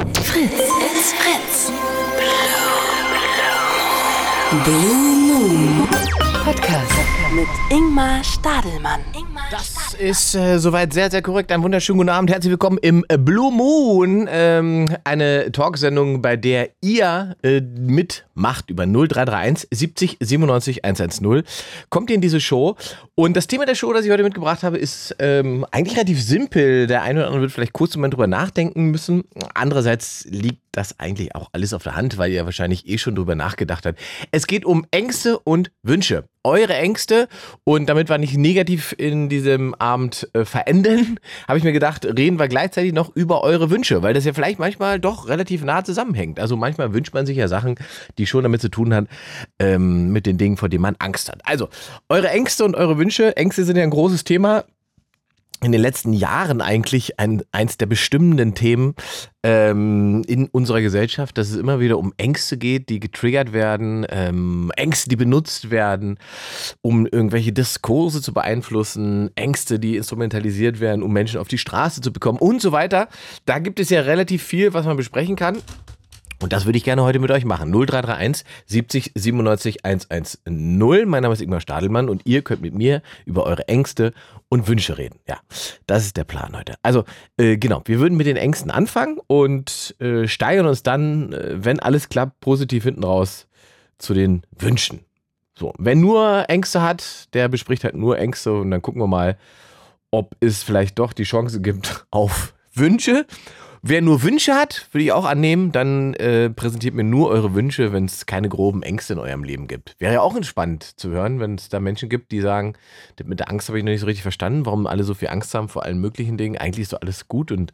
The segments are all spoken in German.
Fritz. It's Fritz. Blue Moon Podcast mit Ingmar Stadelmann. Das ist äh, soweit sehr, sehr korrekt. Einen wunderschönen guten Abend. Herzlich willkommen im Blue Moon. Ähm, eine Talksendung, bei der ihr äh, mitmacht über 0331 70 97 110. Kommt ihr in diese Show. Und das Thema der Show, das ich heute mitgebracht habe, ist ähm, eigentlich relativ simpel. Der eine oder andere wird vielleicht kurz Moment drüber nachdenken müssen. Andererseits liegt das eigentlich auch alles auf der Hand, weil ihr wahrscheinlich eh schon drüber nachgedacht habt. Es geht um Ängste und Wünsche eure Ängste und damit wir nicht negativ in diesem Abend äh, verenden, habe ich mir gedacht, reden wir gleichzeitig noch über eure Wünsche, weil das ja vielleicht manchmal doch relativ nah zusammenhängt. Also manchmal wünscht man sich ja Sachen, die schon damit zu tun haben, ähm, mit den Dingen, vor denen man Angst hat. Also eure Ängste und eure Wünsche, Ängste sind ja ein großes Thema in den letzten Jahren eigentlich ein, eins der bestimmenden Themen ähm, in unserer Gesellschaft, dass es immer wieder um Ängste geht, die getriggert werden, ähm, Ängste, die benutzt werden, um irgendwelche Diskurse zu beeinflussen, Ängste, die instrumentalisiert werden, um Menschen auf die Straße zu bekommen und so weiter. Da gibt es ja relativ viel, was man besprechen kann. Und das würde ich gerne heute mit euch machen. 0331 70 97 110. Mein Name ist Ingmar Stadelmann und ihr könnt mit mir über eure Ängste und Wünsche reden. Ja, das ist der Plan heute. Also, äh, genau, wir würden mit den Ängsten anfangen und äh, steigern uns dann, äh, wenn alles klappt, positiv hinten raus zu den Wünschen. So, wer nur Ängste hat, der bespricht halt nur Ängste und dann gucken wir mal, ob es vielleicht doch die Chance gibt auf Wünsche. Wer nur Wünsche hat, würde ich auch annehmen, dann äh, präsentiert mir nur eure Wünsche, wenn es keine groben Ängste in eurem Leben gibt. Wäre ja auch entspannt zu hören, wenn es da Menschen gibt, die sagen, mit der Angst habe ich noch nicht so richtig verstanden, warum alle so viel Angst haben vor allen möglichen Dingen. Eigentlich ist so alles gut und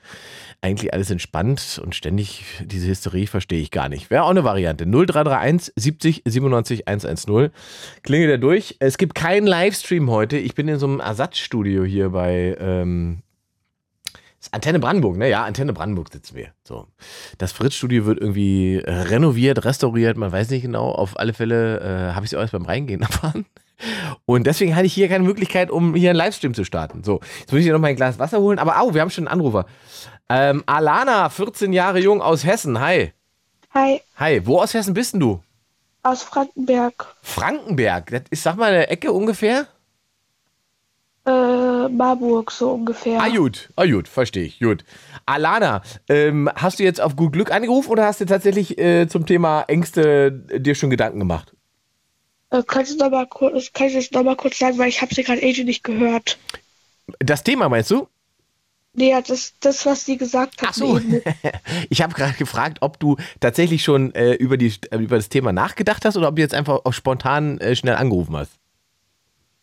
eigentlich alles entspannt und ständig diese Hysterie verstehe ich gar nicht. Wäre auch eine Variante. 0331 70 97 110. Klingelt er durch. Es gibt keinen Livestream heute. Ich bin in so einem Ersatzstudio hier bei ähm, Antenne Brandenburg, ne? Ja, Antenne Brandenburg sitzen wir. So. Das Fritz-Studio wird irgendwie renoviert, restauriert, man weiß nicht genau. Auf alle Fälle äh, habe ich es auch erst beim Reingehen erfahren. Und deswegen hatte ich hier keine Möglichkeit, um hier einen Livestream zu starten. So, jetzt muss ich noch mal ein Glas Wasser holen. Aber au, wir haben schon einen Anrufer. Ähm, Alana, 14 Jahre jung aus Hessen. Hi. Hi. Hi, wo aus Hessen bist denn du? Aus Frankenberg. Frankenberg, das ist, sag mal, eine Ecke ungefähr? Äh, Marburg so ungefähr. Ah, gut, ah, gut, verstehe ich, gut. Alana, ähm, hast du jetzt auf gut Glück angerufen oder hast du tatsächlich äh, zum Thema Ängste dir schon Gedanken gemacht? Äh, kannst du noch mal kurz, kannst du das nochmal kurz sagen, weil ich habe sie gerade irgendwie nicht gehört. Das Thema meinst du? Nee, ja, das, das, was sie gesagt hat. Ach so, ich habe gerade gefragt, ob du tatsächlich schon äh, über, die, über das Thema nachgedacht hast oder ob du jetzt einfach auch spontan äh, schnell angerufen hast.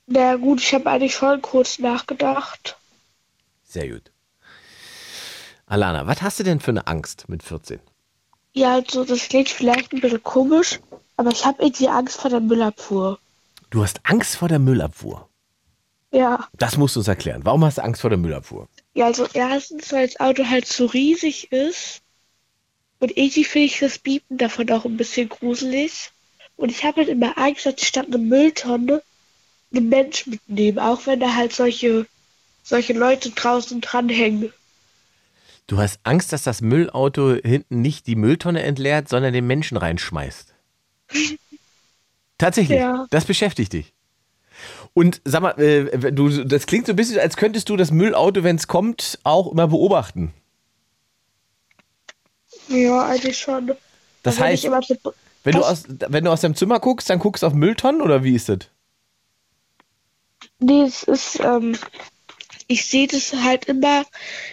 Na gut, ich habe eigentlich schon kurz nachgedacht. Sehr gut. Alana, was hast du denn für eine Angst mit 14? Ja, also das klingt vielleicht ein bisschen komisch, aber ich habe irgendwie Angst vor der Müllabfuhr. Du hast Angst vor der Müllabfuhr? Ja. Das musst du uns erklären. Warum hast du Angst vor der Müllabfuhr? Ja, also erstens, weil das Auto halt so riesig ist. Und irgendwie finde ich das Biepen davon auch ein bisschen gruselig. Und ich habe halt immer Angst, dass ich statt einer Mülltonne einen Mensch mitnehmen, auch wenn da halt solche, solche Leute draußen dranhängen. Du hast Angst, dass das Müllauto hinten nicht die Mülltonne entleert, sondern den Menschen reinschmeißt. Tatsächlich, ja. das beschäftigt dich. Und sag mal, äh, du, das klingt so ein bisschen, als könntest du das Müllauto, wenn es kommt, auch immer beobachten. Ja, eigentlich schon. Das heißt, wenn du, aus, wenn du aus deinem Zimmer guckst, dann guckst du auf Mülltonnen oder wie ist das? Nee, es ist, ähm, ich sehe das halt immer,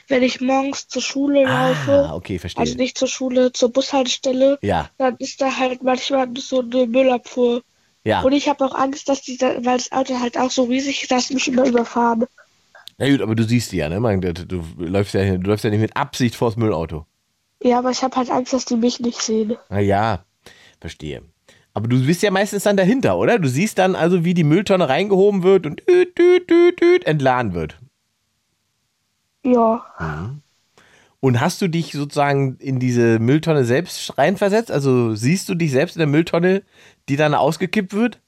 wenn ich morgens zur Schule ah, laufe. okay, verstehe. Also nicht zur Schule, zur Bushaltestelle. Ja. Dann ist da halt manchmal so eine Müllabfuhr. Ja. Und ich habe auch Angst, dass die, weil das Auto halt auch so riesig ist, dass mich immer überfahren. Na gut, aber du siehst die ja, ne? Du, du, läufst ja, du läufst ja nicht mit Absicht vors Müllauto. Ja, aber ich habe halt Angst, dass die mich nicht sehen. Na ja, verstehe. Aber du bist ja meistens dann dahinter, oder? Du siehst dann also, wie die Mülltonne reingehoben wird und düt, düt, düt, düt, entladen wird. Ja. Und hast du dich sozusagen in diese Mülltonne selbst reinversetzt? Also siehst du dich selbst in der Mülltonne, die dann ausgekippt wird?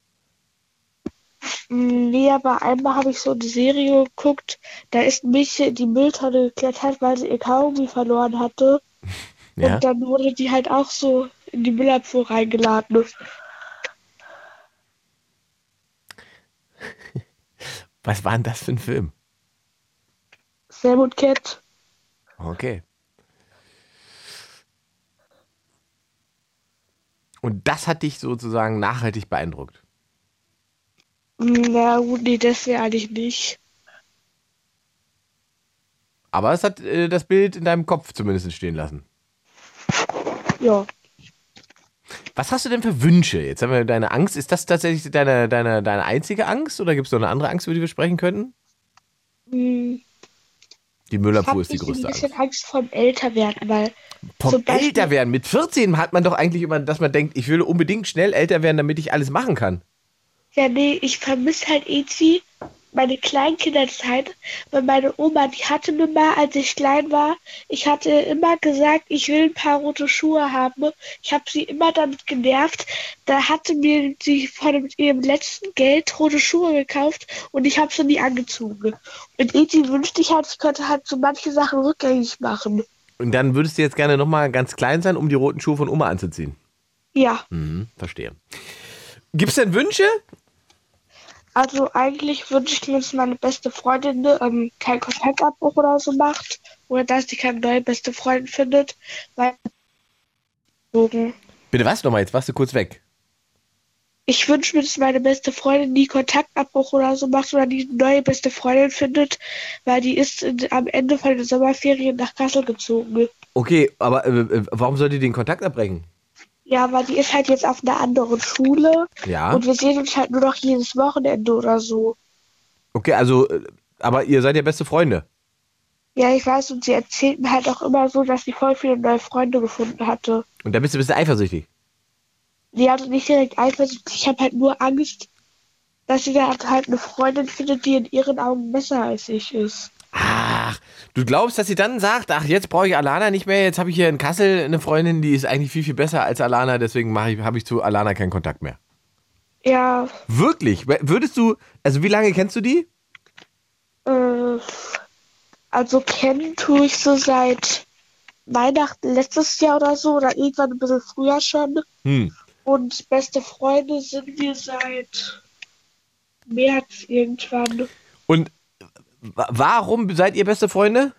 Nee, aber einmal habe ich so eine Serie geguckt, da ist Michi in die Mülltonne geklettert, weil sie ihr Kaugummi verloren hatte. Ja. Und dann wurde die halt auch so in die Müllabfuhr reingeladen. Was war denn das für ein Film? Sam und Cat. Okay. Und das hat dich sozusagen nachhaltig beeindruckt. Na gut, nee, das wäre eigentlich nicht. Aber es hat äh, das Bild in deinem Kopf zumindest stehen lassen. Ja. Was hast du denn für Wünsche? Jetzt haben wir deine Angst. Ist das tatsächlich deine, deine, deine einzige Angst oder gibt es noch eine andere Angst, über die wir sprechen könnten? Hm, Die Ich Müllabfuhr habe ist die ein größte bisschen Angst. Angst vom Älterwerden, weil Vom zum Beispiel- älter werden. Mit 14 hat man doch eigentlich immer, dass man denkt, ich will unbedingt schnell älter werden, damit ich alles machen kann. Ja, nee, ich vermisse halt irgendwie meine Kleinkinderzeit, weil meine Oma, die hatte mir mal, als ich klein war, ich hatte immer gesagt, ich will ein paar rote Schuhe haben. Ich habe sie immer damit genervt. Da hatte mir sie von ihrem letzten Geld rote Schuhe gekauft und ich habe sie nie angezogen. Und irgendwie wünschte ich halt, ich könnte halt so manche Sachen rückgängig machen. Und dann würdest du jetzt gerne nochmal ganz klein sein, um die roten Schuhe von Oma anzuziehen. Ja, Mhm, verstehe. Gibt es denn Wünsche? Also eigentlich wünsche ich mir, dass meine beste Freundin ähm, keinen Kontaktabbruch oder so macht oder dass sie keine neue beste Freundin findet, weil Bitte was nochmal? Jetzt warst du kurz weg. ich wünsche mir, dass meine beste Freundin nie Kontaktabbruch oder so macht oder die neue beste Freundin findet, weil die ist in, am Ende von den Sommerferien nach Kassel gezogen. Okay, aber äh, äh, warum soll die den Kontakt abbrechen? Ja, weil die ist halt jetzt auf einer anderen Schule Ja. und wir sehen uns halt nur noch jedes Wochenende oder so. Okay, also, äh, aber ihr seid ja beste Freunde. Ja, ich weiß, und sie erzählt mir halt auch immer so, dass sie voll viele neue Freunde gefunden hatte. Und da bist du ein bisschen eifersüchtig. Die hatte nicht direkt eifersüchtig, ich habe halt nur Angst, dass sie da halt eine Freundin findet, die in ihren Augen besser als ich ist. Ach, du glaubst, dass sie dann sagt, ach, jetzt brauche ich Alana nicht mehr, jetzt habe ich hier in Kassel eine Freundin, die ist eigentlich viel, viel besser als Alana, deswegen habe ich zu Alana keinen Kontakt mehr. Ja, Wirklich? Würdest du, also wie lange kennst du die? Äh, also kennen tue ich so seit Weihnachten letztes Jahr oder so oder irgendwann ein bisschen früher schon. Hm. Und beste Freunde sind wir seit März irgendwann. Und warum seid ihr beste Freunde?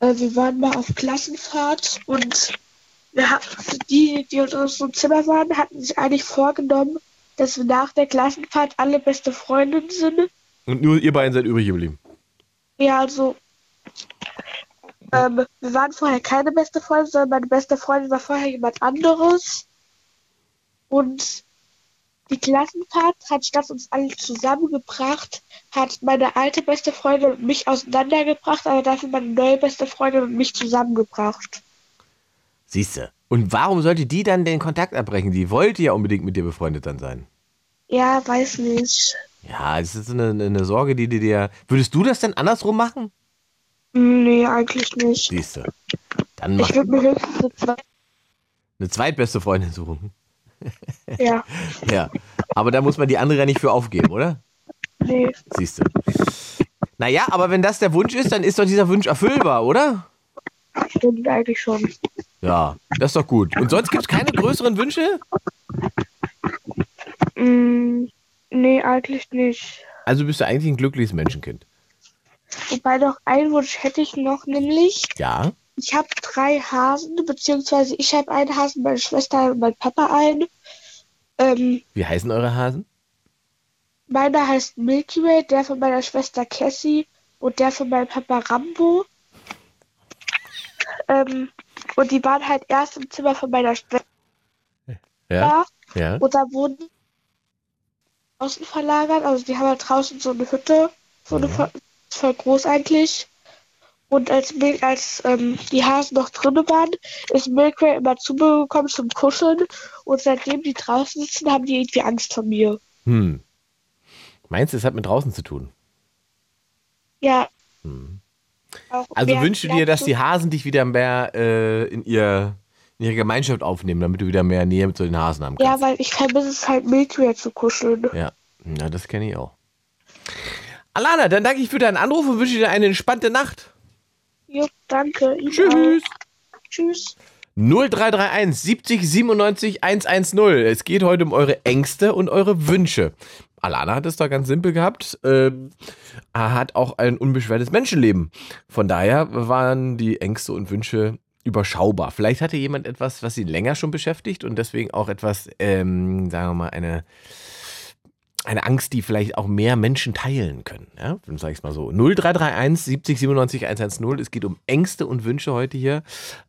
Äh, wir waren mal auf Klassenfahrt und wir hatten, die, die in unserem Zimmer waren, hatten sich eigentlich vorgenommen, dass wir nach der Klassenfahrt alle beste Freundinnen sind. Und nur ihr beiden seid übrig geblieben. Ja, also ähm, wir waren vorher keine beste Freundin, sondern meine beste Freundin war vorher jemand anderes. Und die Klassenfahrt hat statt uns alle zusammengebracht, hat meine alte beste Freundin und mich auseinandergebracht, aber dafür meine neue beste Freundin und mich zusammengebracht. Siehste. Und warum sollte die dann den Kontakt abbrechen? Die wollte ja unbedingt mit dir befreundet dann sein. Ja, weiß nicht. Ja, das ist eine, eine Sorge, die du dir. Würdest du das denn andersrum machen? Nee, eigentlich nicht. Siehste. Dann mach Ich würde mir höchstens eine zwei. eine zweitbeste Freundin suchen. Ja, Ja. Aber da muss man die andere ja nicht für aufgeben, oder? nee. Siehst du. Naja, aber wenn das der Wunsch ist, dann ist doch dieser Wunsch erfüllbar, oder? Stimmt eigentlich schon. Ja, das ist doch gut. Und sonst gibt es keine größeren Wünsche? Mm, nee, eigentlich nicht. Also bist du eigentlich ein glückliches Menschenkind. Wobei noch einen Wunsch hätte ich noch, nämlich Ja. ich habe drei Hasen, beziehungsweise ich habe einen Hasen, meine Schwester und mein Papa einen. Ähm, Wie heißen eure Hasen? meiner heißt Milky Way, der von meiner Schwester Cassie und der von meinem Papa Rambo. Ähm, und die waren halt erst im Zimmer von meiner Schwester Ja. Ja. und da wurden die draußen verlagert. Also die haben halt draußen so eine Hütte, so eine Ja. voll, voll groß eigentlich. Und als, Mil- als ähm, die Hasen noch drinnen waren, ist Milkway immer zu mir gekommen zum Kuscheln. Und seitdem die draußen sitzen, haben die irgendwie Angst vor mir. Hm. Meinst du, es hat mit draußen zu tun? Ja. Hm. Also wünschst du dir, dass zu- die Hasen dich wieder mehr äh, in, ihr, in ihre Gemeinschaft aufnehmen, damit du wieder mehr Nähe so den Hasen haben Ja, kannst? weil ich vermisse es halt, Milkway zu kuscheln. Ja, ja das kenne ich auch. Alana, dann danke ich für deinen Anruf und wünsche dir eine entspannte Nacht. Jo, danke. Tschüss. Auch. Tschüss. 0331 70 97 110. Es geht heute um eure Ängste und eure Wünsche. Alana hat es da ganz simpel gehabt. Ähm, er hat auch ein unbeschwertes Menschenleben. Von daher waren die Ängste und Wünsche überschaubar. Vielleicht hatte jemand etwas, was ihn länger schon beschäftigt und deswegen auch etwas, ähm, sagen wir mal, eine, eine Angst, die vielleicht auch mehr Menschen teilen können. Ja, dann sage ich es mal so. 0331 70 97 110. Es geht um Ängste und Wünsche heute hier.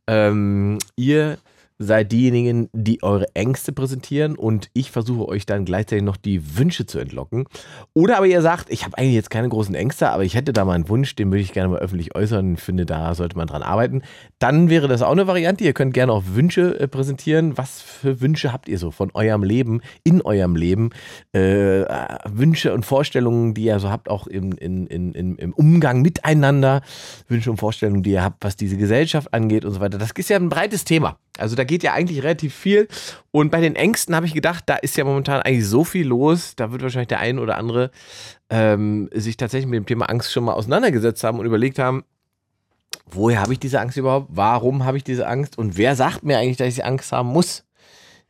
Ähm, ihr seid diejenigen, die eure Ängste präsentieren und ich versuche euch dann gleichzeitig noch die Wünsche zu entlocken. Oder aber ihr sagt, ich habe eigentlich jetzt keine großen Ängste, aber ich hätte da mal einen Wunsch, den würde ich gerne mal öffentlich äußern. Ich finde, da sollte man dran arbeiten. Dann wäre das auch eine Variante. Ihr könnt gerne auch Wünsche äh, präsentieren. Was für Wünsche habt ihr so von eurem Leben, in eurem Leben? Äh, äh, Wünsche und Vorstellungen, die ihr so habt, auch im, in, in, in, im Umgang miteinander. Wünsche und Vorstellungen, die ihr habt, was diese Gesellschaft angeht und so weiter. Das ist ja ein breites Thema. Also da geht ja eigentlich relativ viel. Und bei den Ängsten habe ich gedacht, da ist ja momentan eigentlich so viel los. Da wird wahrscheinlich der ein oder andere ähm, sich tatsächlich mit dem Thema Angst schon mal auseinandergesetzt haben und überlegt haben, woher habe ich diese Angst überhaupt? Warum habe ich diese Angst? Und wer sagt mir eigentlich, dass ich Angst haben muss?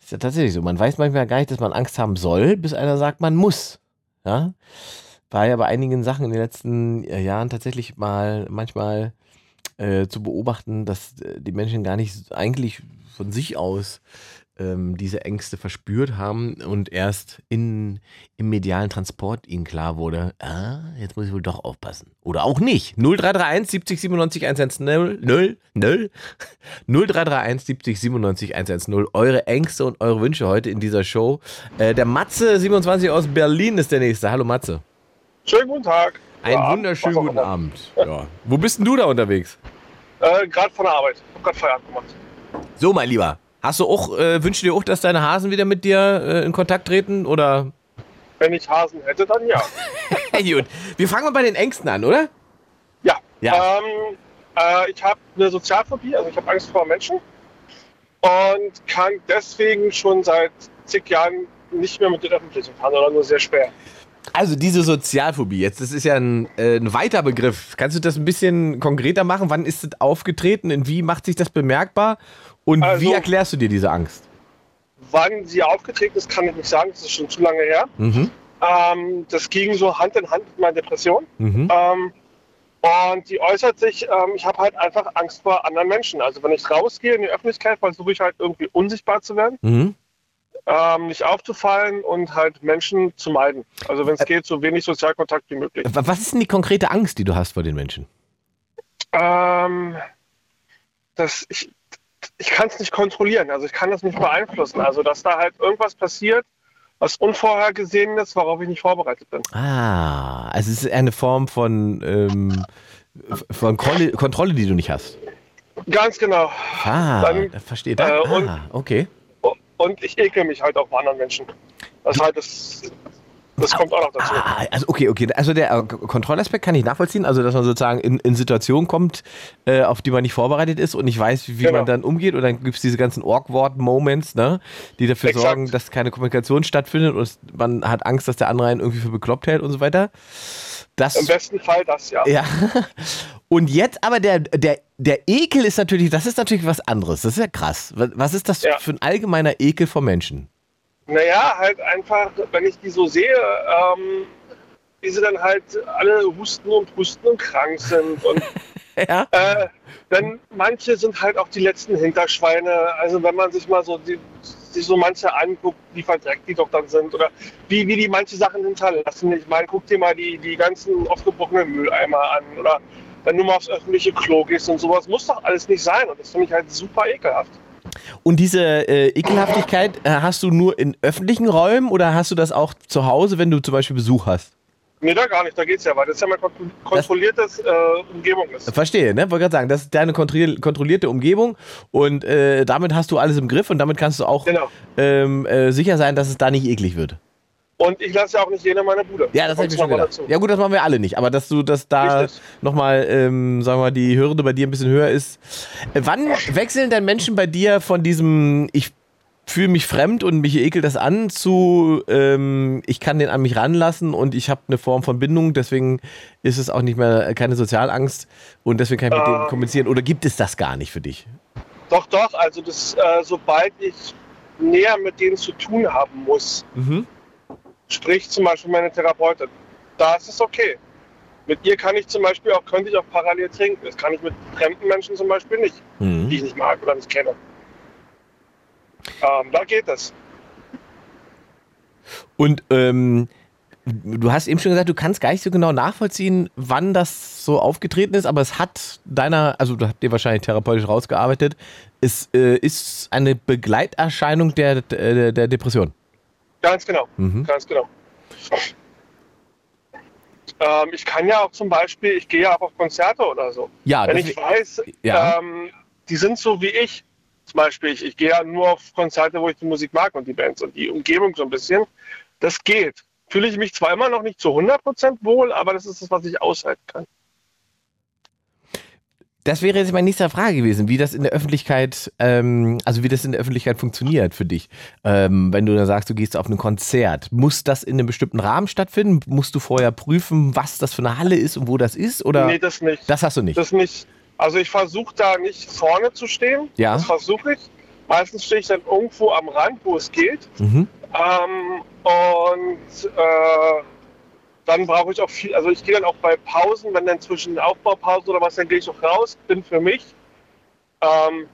Ist ja tatsächlich so. Man weiß manchmal gar nicht, dass man Angst haben soll, bis einer sagt, man muss. Ja? War ja bei einigen Sachen in den letzten äh, Jahren tatsächlich mal manchmal äh, zu beobachten, dass äh, die Menschen gar nicht eigentlich von sich aus ähm, diese Ängste verspürt haben und erst in, im medialen Transport ihnen klar wurde, ah, jetzt muss ich wohl doch aufpassen. Oder auch nicht. 0331 70 97 110 0 0 0331 70 97 110 Eure Ängste und eure Wünsche heute in dieser Show. Äh, der Matze 27 aus Berlin ist der nächste. Hallo Matze. Schönen guten Tag. Einen Ja, wunderschönen guten. Abend. Ja. Wo bist denn du da unterwegs? Äh, gerade von der Arbeit. Hab gerade Feierabend gemacht. So, mein Lieber. Hast du auch, äh, wünschst du dir auch, dass deine Hasen wieder mit dir äh, in Kontakt treten? Oder? Wenn ich Hasen hätte, dann ja. Hey, gut. Wir fangen mal bei den Ängsten an, oder? ja. Ja. Ähm, äh, ich habe eine Sozialphobie, also ich habe Angst vor Menschen und kann deswegen schon seit zig Jahren nicht mehr mit den Öffentlichen fahren, sondern nur sehr schwer. Also diese Sozialphobie, jetzt, das ist ja ein, äh, ein weiter Begriff. Kannst du das ein bisschen konkreter machen? Wann ist es aufgetreten? In wie macht sich das bemerkbar? Und Also- wie erklärst du dir diese Angst? Wann sie aufgetreten ist, kann ich nicht sagen, das ist schon zu lange her. Mhm. Ähm, das ging so Hand in Hand mit meiner Depression. Mhm. Ähm, und die äußert sich, ähm, ich habe halt einfach Angst vor anderen Menschen. Also wenn ich rausgehe in die Öffentlichkeit, versuche ich halt irgendwie unsichtbar zu werden, Mhm. Ähm, nicht aufzufallen und halt Menschen zu meiden. Also wenn es geht, so wenig Sozialkontakt wie möglich. Wa- Was ist denn die konkrete Angst, die du hast vor den Menschen? Ähm, das, ich ich kann es nicht kontrollieren, also ich kann das nicht beeinflussen. Also dass da halt irgendwas passiert, was unvorhergesehen ist, worauf ich nicht vorbereitet bin. Ah, also es ist eine Form von, ähm, von Kontrolle, die du nicht hast. Ganz genau. Ah, Dann, verstehe das. äh, ah, okay. Und ich ekel mich halt auch vor anderen Menschen. Das halt das, das kommt auch noch dazu. Ah, also okay, okay. Also der äh, Kontrollaspekt kann ich nachvollziehen. Also dass man sozusagen in, in Situationen kommt, äh, auf die man nicht vorbereitet ist und nicht weiß, wie, wie Genau. man dann umgeht. Und dann gibt es diese ganzen Awkward-Moments, ne, die dafür Exakt. sorgen, dass keine Kommunikation stattfindet und man hat Angst, dass der andere einen irgendwie für bekloppt hält und so weiter. Das Im besten Fall das, ja. ja. Und jetzt aber der, der, der Ekel ist natürlich, das ist natürlich was anderes. Das ist ja krass. Was, ist das Ja. für ein allgemeiner Ekel vor Menschen? Naja, halt einfach, wenn ich die so sehe, ähm, wie sie dann halt alle husten und husten und krank sind. Und Ja. äh, dann manche sind halt auch die letzten Hinterschweine. Also wenn man sich mal so die, sich so manche anguckt, wie verdreckt die doch dann sind oder wie, wie die manche Sachen hinterlassen. Ich meine, guck dir mal die, die ganzen aufgebrochenen Mülleimer an oder wenn du mal aufs öffentliche Klo gehst und sowas, muss doch alles nicht sein. Und das finde ich halt super ekelhaft. Und diese äh, Ekelhaftigkeit äh, hast du nur in öffentlichen Räumen oder hast du das auch zu Hause, wenn du zum Beispiel Besuch hast? Nee, da gar nicht, da geht's ja weiter. Das ist ja mal kontro- kontrolliertes äh, Umgebung ist. Verstehe, ne? Wollte gerade sagen, das ist deine kontrollier- kontrollierte Umgebung und äh, damit hast du alles im Griff und damit kannst du auch Genau. ähm, äh, sicher sein, dass es da nicht eklig wird. Und ich lasse ja auch nicht jeder meine Bude. Ja, das habe ich schon gedacht. Ja gut, das machen wir alle nicht, aber dass du, dass da nochmal, ähm, sagen wir mal, die Hürde bei dir ein bisschen höher ist. Äh, wann wechseln denn Menschen bei dir von diesem, ich fühle mich fremd und mich ekelt das an, zu, ähm, ich kann den an mich ranlassen und ich habe eine Form von Bindung, deswegen ist es auch nicht mehr keine Sozialangst und deswegen kann ich mit Ähm. dem kommunizieren. Oder gibt es das gar nicht für dich? Doch, doch, also das, äh, sobald ich näher mit denen zu tun haben muss, Mhm. Sprich zum Beispiel meine Therapeutin, da ist es okay. Mit ihr kann ich zum Beispiel auch, könnte ich auch parallel trinken. Das kann ich mit fremden Menschen zum Beispiel nicht, Mhm. die ich nicht mag oder nicht kenne. Ähm, da geht es. Und ähm, du hast eben schon gesagt, du kannst gar nicht so genau nachvollziehen, wann das so aufgetreten ist, aber es hat deiner, also du habt dir wahrscheinlich therapeutisch rausgearbeitet, es äh, ist eine Begleiterscheinung der, der, der Depression. Ganz genau, Mhm. ganz genau. Ähm, ich kann ja auch zum Beispiel, ich gehe ja auch auf Konzerte oder so. Ja, Wenn ich weiß, Ja. ähm, die sind so wie ich. Zum Beispiel, ich, ich gehe ja nur auf Konzerte, wo ich die Musik mag und die Bands und die Umgebung so ein bisschen. Das geht. Fühle ich mich zwar immer noch nicht zu 100% wohl, aber das ist das, was ich aushalten kann. Das wäre jetzt meine nächste Frage gewesen, wie das in der Öffentlichkeit, ähm, also wie das in der Öffentlichkeit funktioniert für dich. Ähm, wenn du dann sagst, du gehst auf ein Konzert, muss das in einem bestimmten Rahmen stattfinden? Musst du vorher prüfen, was das für eine Halle ist und wo das ist? Oder Nee, das nicht. das hast du nicht? Das nicht. Also ich versuche da nicht vorne zu stehen. Ja. Das versuche ich. Meistens stehe ich dann irgendwo am Rand, wo es geht. mhm. Ähm, und äh, dann brauche ich auch viel, also ich gehe dann auch bei Pausen, wenn dann zwischen Aufbaupausen oder was, dann gehe ich auch raus, bin für mich. Ähm,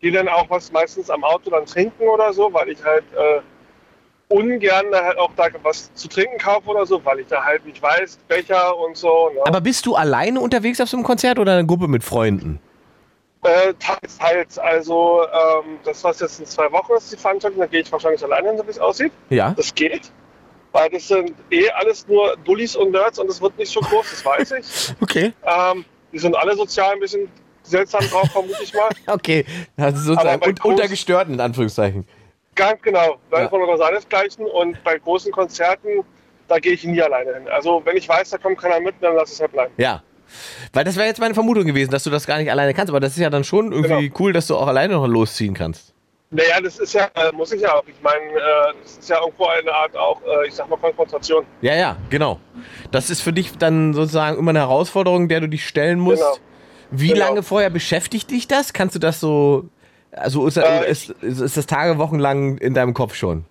gehe dann auch was meistens am Auto dann trinken oder so, weil ich halt äh, ungern da halt auch da was zu trinken kaufe oder so, weil ich da halt nicht weiß, Becher und so. Ne? Aber bist du alleine unterwegs auf so einem Konzert oder eine Gruppe mit Freunden? Äh, teils, teils. Also ähm, das, was jetzt in zwei Wochen ist, die Veranstaltung, da gehe ich wahrscheinlich alleine so wie es aussieht. Ja. Das geht. Weil das sind eh alles nur Dullis und Nerds und es wird nicht so groß, das weiß ich. Okay. Ähm, die sind alle sozial ein bisschen seltsam drauf, vermute ich mal. Okay. Das ist sozusagen un untergestörten, in Anführungszeichen. Ganz genau. Da Ja. ist man noch seinesgleichen und bei großen Konzerten, da gehe ich nie alleine hin. Also wenn ich weiß, da kommt keiner mit, dann lass es halt bleiben. Ja. Weil das wäre jetzt meine Vermutung gewesen, dass du das gar nicht alleine kannst. Aber das ist ja dann schon irgendwie Genau. cool, dass du auch alleine noch losziehen kannst. Naja, das ist ja, muss ich ja auch. Ich meine, äh, das ist ja irgendwo eine Art auch, äh, ich sag mal, Konfrontation. Ja, ja, genau. Das ist für dich dann sozusagen immer eine Herausforderung, der du dich stellen musst. Genau. Wie Genau. lange vorher beschäftigt dich das? Kannst du das so. Also ist, Äh, ist, ist, ist das Tage, Wochen lang in deinem Kopf schon?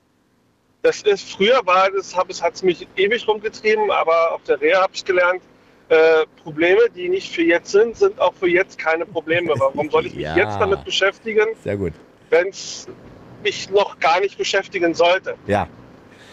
Das ist, früher war das, hat es mich ewig rumgetrieben, aber auf der Reha habe ich gelernt, äh, Probleme, die nicht für jetzt sind, sind auch für jetzt keine Probleme. Warum soll ich mich Ja. jetzt damit beschäftigen, Sehr gut. Wenn es mich noch gar nicht beschäftigen sollte? Ja.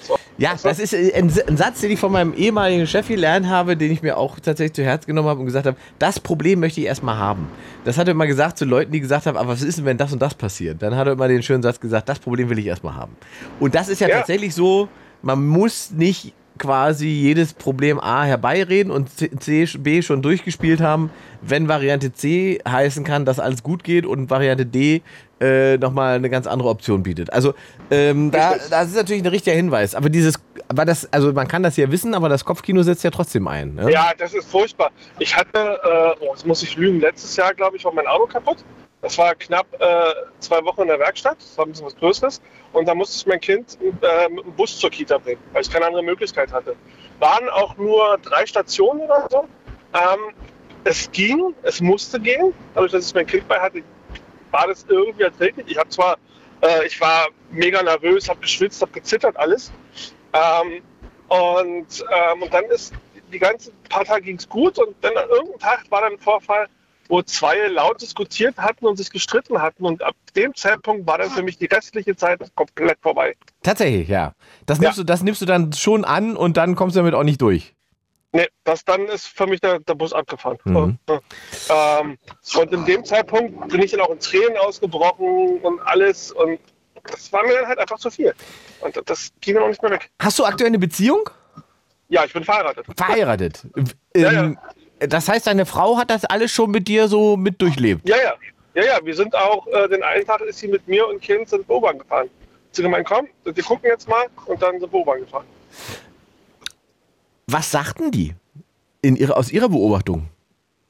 So. Ja, das ist ein, ein Satz, den ich von meinem ehemaligen Chef gelernt habe, den ich mir auch tatsächlich zu Herz genommen habe und gesagt habe, das Problem möchte ich erstmal haben. Das hat er immer gesagt zu Leuten, die gesagt haben, aber was ist denn, wenn das und das passiert? Dann hat er immer den schönen Satz gesagt, das Problem will ich erstmal haben. Und das ist ja, Ja. tatsächlich so, man muss nicht quasi jedes Problem A herbeireden und C, B schon durchgespielt haben, wenn Variante C heißen kann, dass alles gut geht und Variante D äh, nochmal eine ganz andere Option bietet. Also ähm, da, das ist natürlich ein richtiger Hinweis. Aber dieses, aber das, also man kann das ja wissen, aber das Kopfkino setzt ja trotzdem ein. Ne? Ja, das ist furchtbar. Ich hatte, äh, oh, jetzt muss ich lügen, letztes Jahr, glaube ich, war mein Auto kaputt. Das war knapp äh, zwei Wochen in der Werkstatt, das war ein bisschen was Größeres. Und da musste ich mein Kind äh, mit dem Bus zur Kita bringen, weil ich keine andere Möglichkeit hatte. Waren auch nur drei Stationen oder so. Ähm, es ging, es musste gehen. Dadurch, dass ich mein Kind bei hatte, war das irgendwie erträglich. Ich habe zwar, äh, ich war mega nervös, habe geschwitzt, habe gezittert, alles. Ähm, und, ähm, und dann ist die ganzen paar Tage ging es gut und dann an irgendeinem Tag war dann ein Vorfall, wo zwei laut diskutiert hatten und sich gestritten hatten und ab dem Zeitpunkt war dann für mich die restliche Zeit komplett vorbei. Tatsächlich, ja. Das nimmst, Ja. Du, das nimmst du dann schon an und dann kommst du damit auch nicht durch. Nee, das dann ist für mich der, der Bus abgefahren. Mhm. Ähm, und in dem Zeitpunkt bin ich dann auch in Tränen ausgebrochen und alles und das war mir dann halt einfach zu viel. Und das ging dann auch nicht mehr weg. Hast du aktuell eine Beziehung? Ja, ich bin verheiratet. Verheiratet. Ja, Ähm, Das heißt, deine Frau hat das alles schon mit dir so mit durchlebt. Ja, ja. Ja, ja, wir sind auch, äh, den einen Tag ist sie mit mir und Kind sind Bobahn gefahren. Sie gemeint, komm, wir gucken jetzt mal und dann sind Bobahn gefahren. Was sagten die in ihrer, aus ihrer Beobachtung?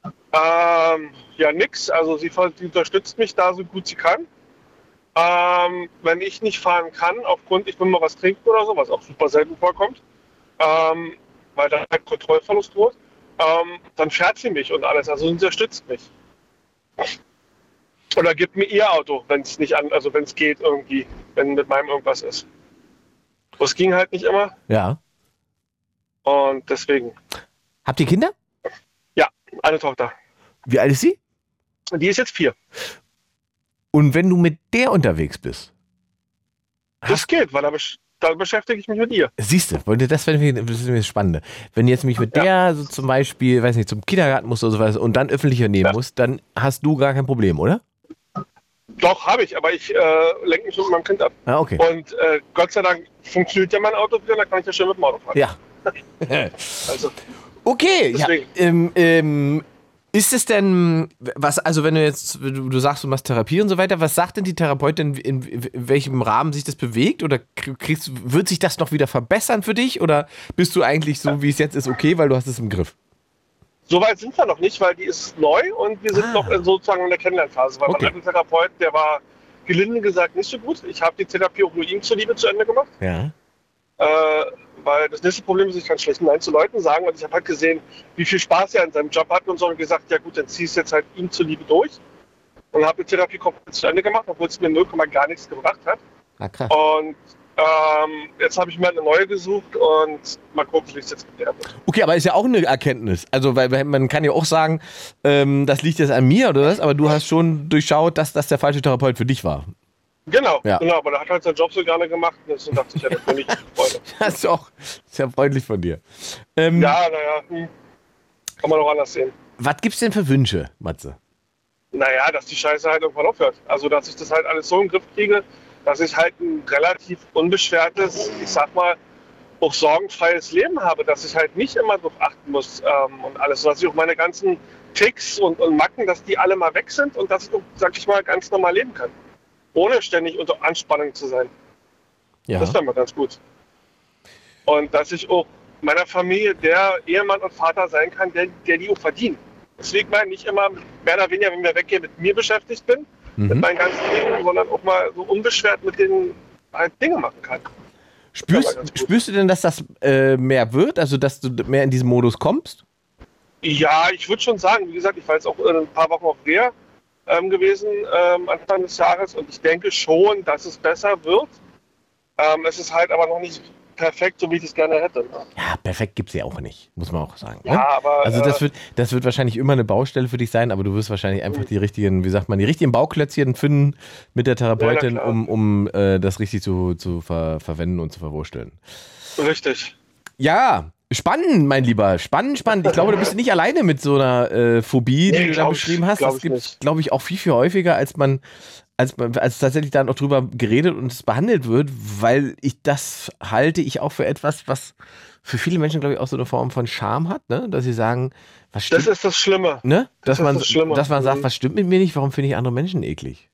Ähm, ja, nix. Also sie, sie unterstützt mich da so gut sie kann. Ähm, wenn ich nicht fahren kann, aufgrund, ich will mal was trinken oder so, was auch super selten vorkommt, ähm, weil da halt Kontrollverlust droht, ähm, dann fährt sie mich und alles. Also sie unterstützt mich. Oder gibt mir ihr Auto, wenn es nicht an, also wenn es geht irgendwie, wenn mit meinem irgendwas ist. Das ging halt nicht immer Ja. Und deswegen. Habt ihr Kinder? Ja, eine Tochter. Wie alt ist sie? Die ist jetzt vier. Und wenn du mit der unterwegs bist, Das geht, weil da, besch da beschäftige ich mich mit ihr. siehst du, wollte das wäre das Spannende. Wenn du jetzt mich mit der so zum Beispiel, weiß nicht, zum Kindergarten musst oder sowas und dann öffentlicher nehmen Ja. musst, dann hast du gar kein Problem, oder? Doch, habe ich, aber ich äh, lenke mich mit meinem Kind ab. Ah, okay. Und äh, Gott sei Dank funktioniert ja mein Auto wieder, dann kann ich ja schön mit dem Auto fahren. Ja. Also, Okay, ja. Deswegen. Ähm, ähm, ist es denn, was, also wenn du jetzt, du, du sagst, du machst Therapie und so weiter, was sagt denn die Therapeutin, in, in welchem Rahmen sich das bewegt? Oder kriegst, wird sich das noch wieder verbessern für dich? Oder bist du eigentlich so, wie es jetzt ist, okay, weil du hast es im Griff? so weit sind wir noch nicht, weil die ist neu und wir sind Ah. noch in, sozusagen in der Kennenlernphase. Weil Okay. mein alter Therapeut, der war gelinde gesagt nicht so gut. Ich habe die Therapie auch nur ihm zuliebe zu Ende gemacht. Ja. Äh, weil das nächste Problem ist, ich kann schlecht Nein zu Leuten sagen. Und ich habe halt gesehen, wie viel Spaß er in seinem Job hat und so und gesagt, ja gut, dann zieh es jetzt halt ihm zuliebe durch. Und habe die Therapie komplett zu Ende gemacht, obwohl es mir 0, gar nichts gebracht hat. Ah, krass. Und ähm, jetzt habe ich mir eine neue gesucht und mal gucken, wie es jetzt der wird. Okay, aber ist ja auch eine Erkenntnis. Also, weil weil man kann ja auch sagen, ähm, das liegt jetzt an mir oder was, aber du hast schon durchschaut, dass das der falsche Therapeut für dich war. Genau, Ja. genau, aber der hat halt seinen Job so gerne gemacht und deswegen dachte ich, ja, das bin ich Freunde. Das ist auch sehr freundlich von dir. Ähm, Ja, naja, hm. kann man auch anders sehen. Was gibt's denn für Wünsche, Matze? Naja, dass die Scheiße halt irgendwann aufhört. Also, dass ich das halt alles so im Griff kriege, dass ich halt ein relativ unbeschwertes, ich sag mal, auch sorgenfreies Leben habe, dass ich halt nicht immer drauf achten muss ähm, und alles, dass ich auch meine ganzen Ticks und, und Macken, dass die alle mal weg sind und dass ich, auch, sag ich mal, ganz normal leben kann. Ohne ständig unter Anspannung zu sein. Ja. Das wäre mal ganz gut. Und dass ich auch meiner Familie der Ehemann und Vater sein kann, der, der die auch verdient. Deswegen meine ich nicht immer mehr oder weniger, wenn wir weggehen, mit mir beschäftigt bin, mit Mhm. meinen ganzen Dingen, sondern auch mal so unbeschwert mit denen halt Dinge machen kann. Spürst, spürst du denn, dass das äh, mehr wird? Also, dass du mehr in diesen Modus kommst? Ja, ich würde schon sagen, wie gesagt, ich war jetzt auch äh, ein paar Wochen auf Reha ähm, gewesen ähm, Anfang des Jahres und ich denke schon, dass es besser wird. Ähm, es ist halt aber noch nicht perfekt, so wie ich es gerne hätte. Ja, perfekt gibt's ja auch nicht, muss man auch sagen. ne? Ja, aber Also das äh, wird, das wird wahrscheinlich immer eine Baustelle für dich sein, aber du wirst wahrscheinlich einfach die richtigen, wie sagt man, die richtigen Bauklötzchen finden mit der Therapeutin, Ja, um, um äh, das richtig zu, zu ver verwenden und zu verwursteln. richtig. Ja, spannend, mein Lieber. Spannend, spannend. Ich glaube, du bist nicht alleine mit so einer äh, Phobie, die Nee, du da ich- beschrieben hast. Das gibt nicht. glaube ich, auch viel, viel häufiger, als man, als man, als tatsächlich da noch drüber geredet und es behandelt wird, weil ich das halte ich auch für etwas, was für viele Menschen, glaube ich, auch so eine Form von Scham hat, ne? Dass sie sagen, was stimmt, Das ist das Schlimme. ne? Dass das ist man, das Schlimme. dass man sagt, Mhm. was stimmt mit mir nicht? Warum finde ich andere Menschen eklig?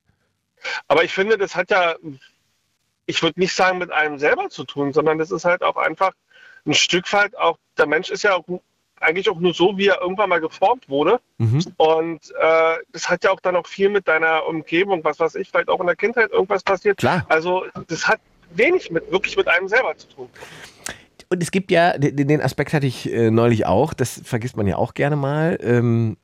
Aber ich finde, das hat ja, ich würde nicht sagen, mit einem selber zu tun, sondern das ist halt auch einfach ein Stück weit auch, der Mensch ist ja auch eigentlich auch nur so, wie er irgendwann mal geformt wurde. Mhm. Und äh, das hat ja auch dann auch viel mit deiner Umgebung, was weiß ich, vielleicht auch in der Kindheit irgendwas passiert. Klar. Also das hat wenig mit wirklich mit einem selber zu tun. Und es gibt ja, den Aspekt hatte ich äh, neulich auch, das vergisst man ja auch gerne mal. Ähm,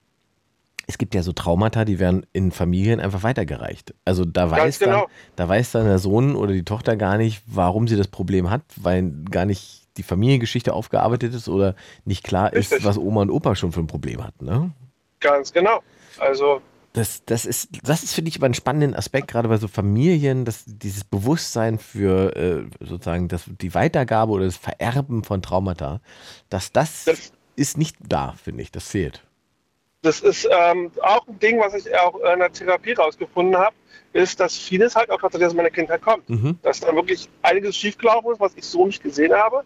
es gibt ja so Traumata, die werden in Familien einfach weitergereicht. Also da weiß, genau. dann, da weiß dann der Sohn oder die Tochter gar nicht, warum sie das Problem hat, weil gar nicht die Familiengeschichte aufgearbeitet ist oder nicht klar ist, Richtig. was Oma und Opa schon für ein Problem hatten. Ne? Ganz genau. Also Das, das ist, das ist, finde ich, aber einen spannenden Aspekt, gerade bei so Familien, dass dieses Bewusstsein für äh, sozusagen das, die Weitergabe oder das Vererben von Traumata, dass das, Das- ist nicht da, finde ich. Das fehlt. das ist ähm, auch ein Ding, was ich auch in der Therapie rausgefunden habe, ist, dass vieles halt auch tatsächlich aus meiner Kindheit kommt. Mhm. dass da wirklich einiges schiefgelaufen ist, was ich so nicht gesehen habe.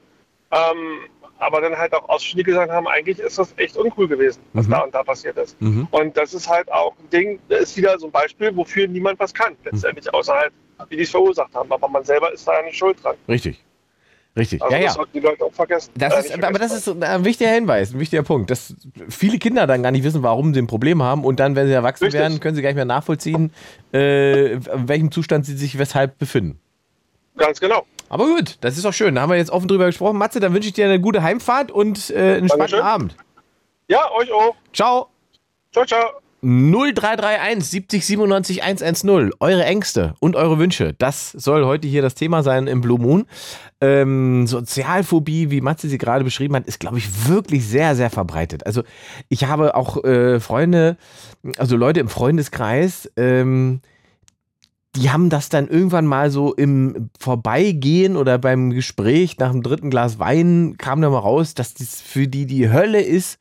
Ähm, aber dann halt auch Ausschnitte gesagt haben, eigentlich ist das echt uncool gewesen, was Mhm. da und da passiert ist. Mhm. Und das ist halt auch ein Ding, das ist wieder so ein Beispiel, wofür niemand was kann, letztendlich, außer halt, wie die es verursacht haben. Aber man selber ist da ja nicht schuld dran. Richtig. Richtig. Also ja, ja. das sollten die Leute auch vergessen. Das Äh, ist, nicht aber das vergessen. ist ein wichtiger Hinweis, ein wichtiger Punkt, dass viele Kinder dann gar nicht wissen, warum sie ein Problem haben und dann, wenn sie erwachsen Richtig. werden, können sie gar nicht mehr nachvollziehen, äh, in welchem Zustand sie sich weshalb befinden. Ganz genau. Aber gut, das ist doch schön. Da haben wir jetzt offen drüber gesprochen. Matze, dann wünsche ich dir eine gute Heimfahrt und äh, einen spannenden Dankeschön. Abend. Ja, euch auch. Ciao. Ciao, ciao. 0331 70 97 110. Eure Ängste und eure Wünsche. Das soll heute hier das Thema sein im Blue Moon. Ähm, Sozialphobie, wie Matze sie gerade beschrieben hat, ist, glaube ich, wirklich sehr, sehr verbreitet. Also ich habe auch äh, Freunde, also Leute im Freundeskreis, ähm, die haben das dann irgendwann mal so im Vorbeigehen oder beim Gespräch nach dem dritten Glas Wein kam da mal raus, dass das für die die Hölle ist,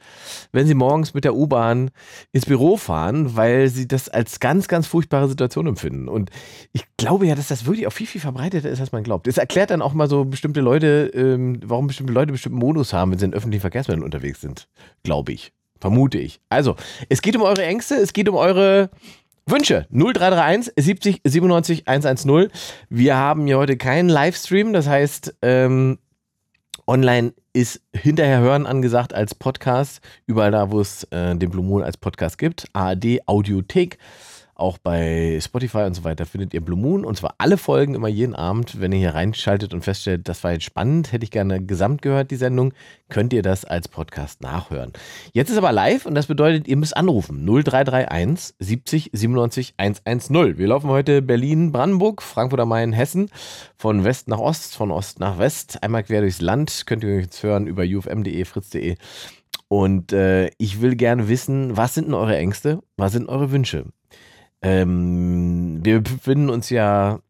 wenn sie morgens mit der U-Bahn ins Büro fahren, weil sie das als ganz, ganz furchtbare Situation empfinden. Und ich glaube ja, dass das wirklich auch viel, viel verbreiteter ist, als man glaubt. Es erklärt dann auch mal so bestimmte Leute, ähm, warum bestimmte Leute bestimmten Modus haben, wenn sie in öffentlichen Verkehrsmitteln unterwegs sind. Glaube ich. Vermute ich. Also, es geht um eure Ängste, es geht um eure Wünsche 0331 70 97 110. Wir haben hier heute keinen Livestream, das heißt, ähm, online ist hinterher hören angesagt als Podcast. Überall da, wo es äh, den Blue Moon als Podcast gibt. ARD, Audiothek. Auch bei Spotify und so weiter findet ihr Blue Moon und zwar alle Folgen immer jeden Abend. Wenn ihr hier reinschaltet und feststellt, das war jetzt spannend, hätte ich gerne gesamt gehört, die Sendung, könnt ihr das als Podcast nachhören. Jetzt ist aber live und das bedeutet, ihr müsst anrufen. 0331 70 97 110. Wir laufen heute Berlin, Brandenburg, Frankfurt am Main, Hessen. Von West nach Ost, von Ost nach West. Einmal quer durchs Land. Könnt ihr jetzt hören über ufm.de, fritz.de. Und äh, ich will gerne wissen, was sind denn eure Ängste? Was sind eure Wünsche? Ähm, wir befinden uns ja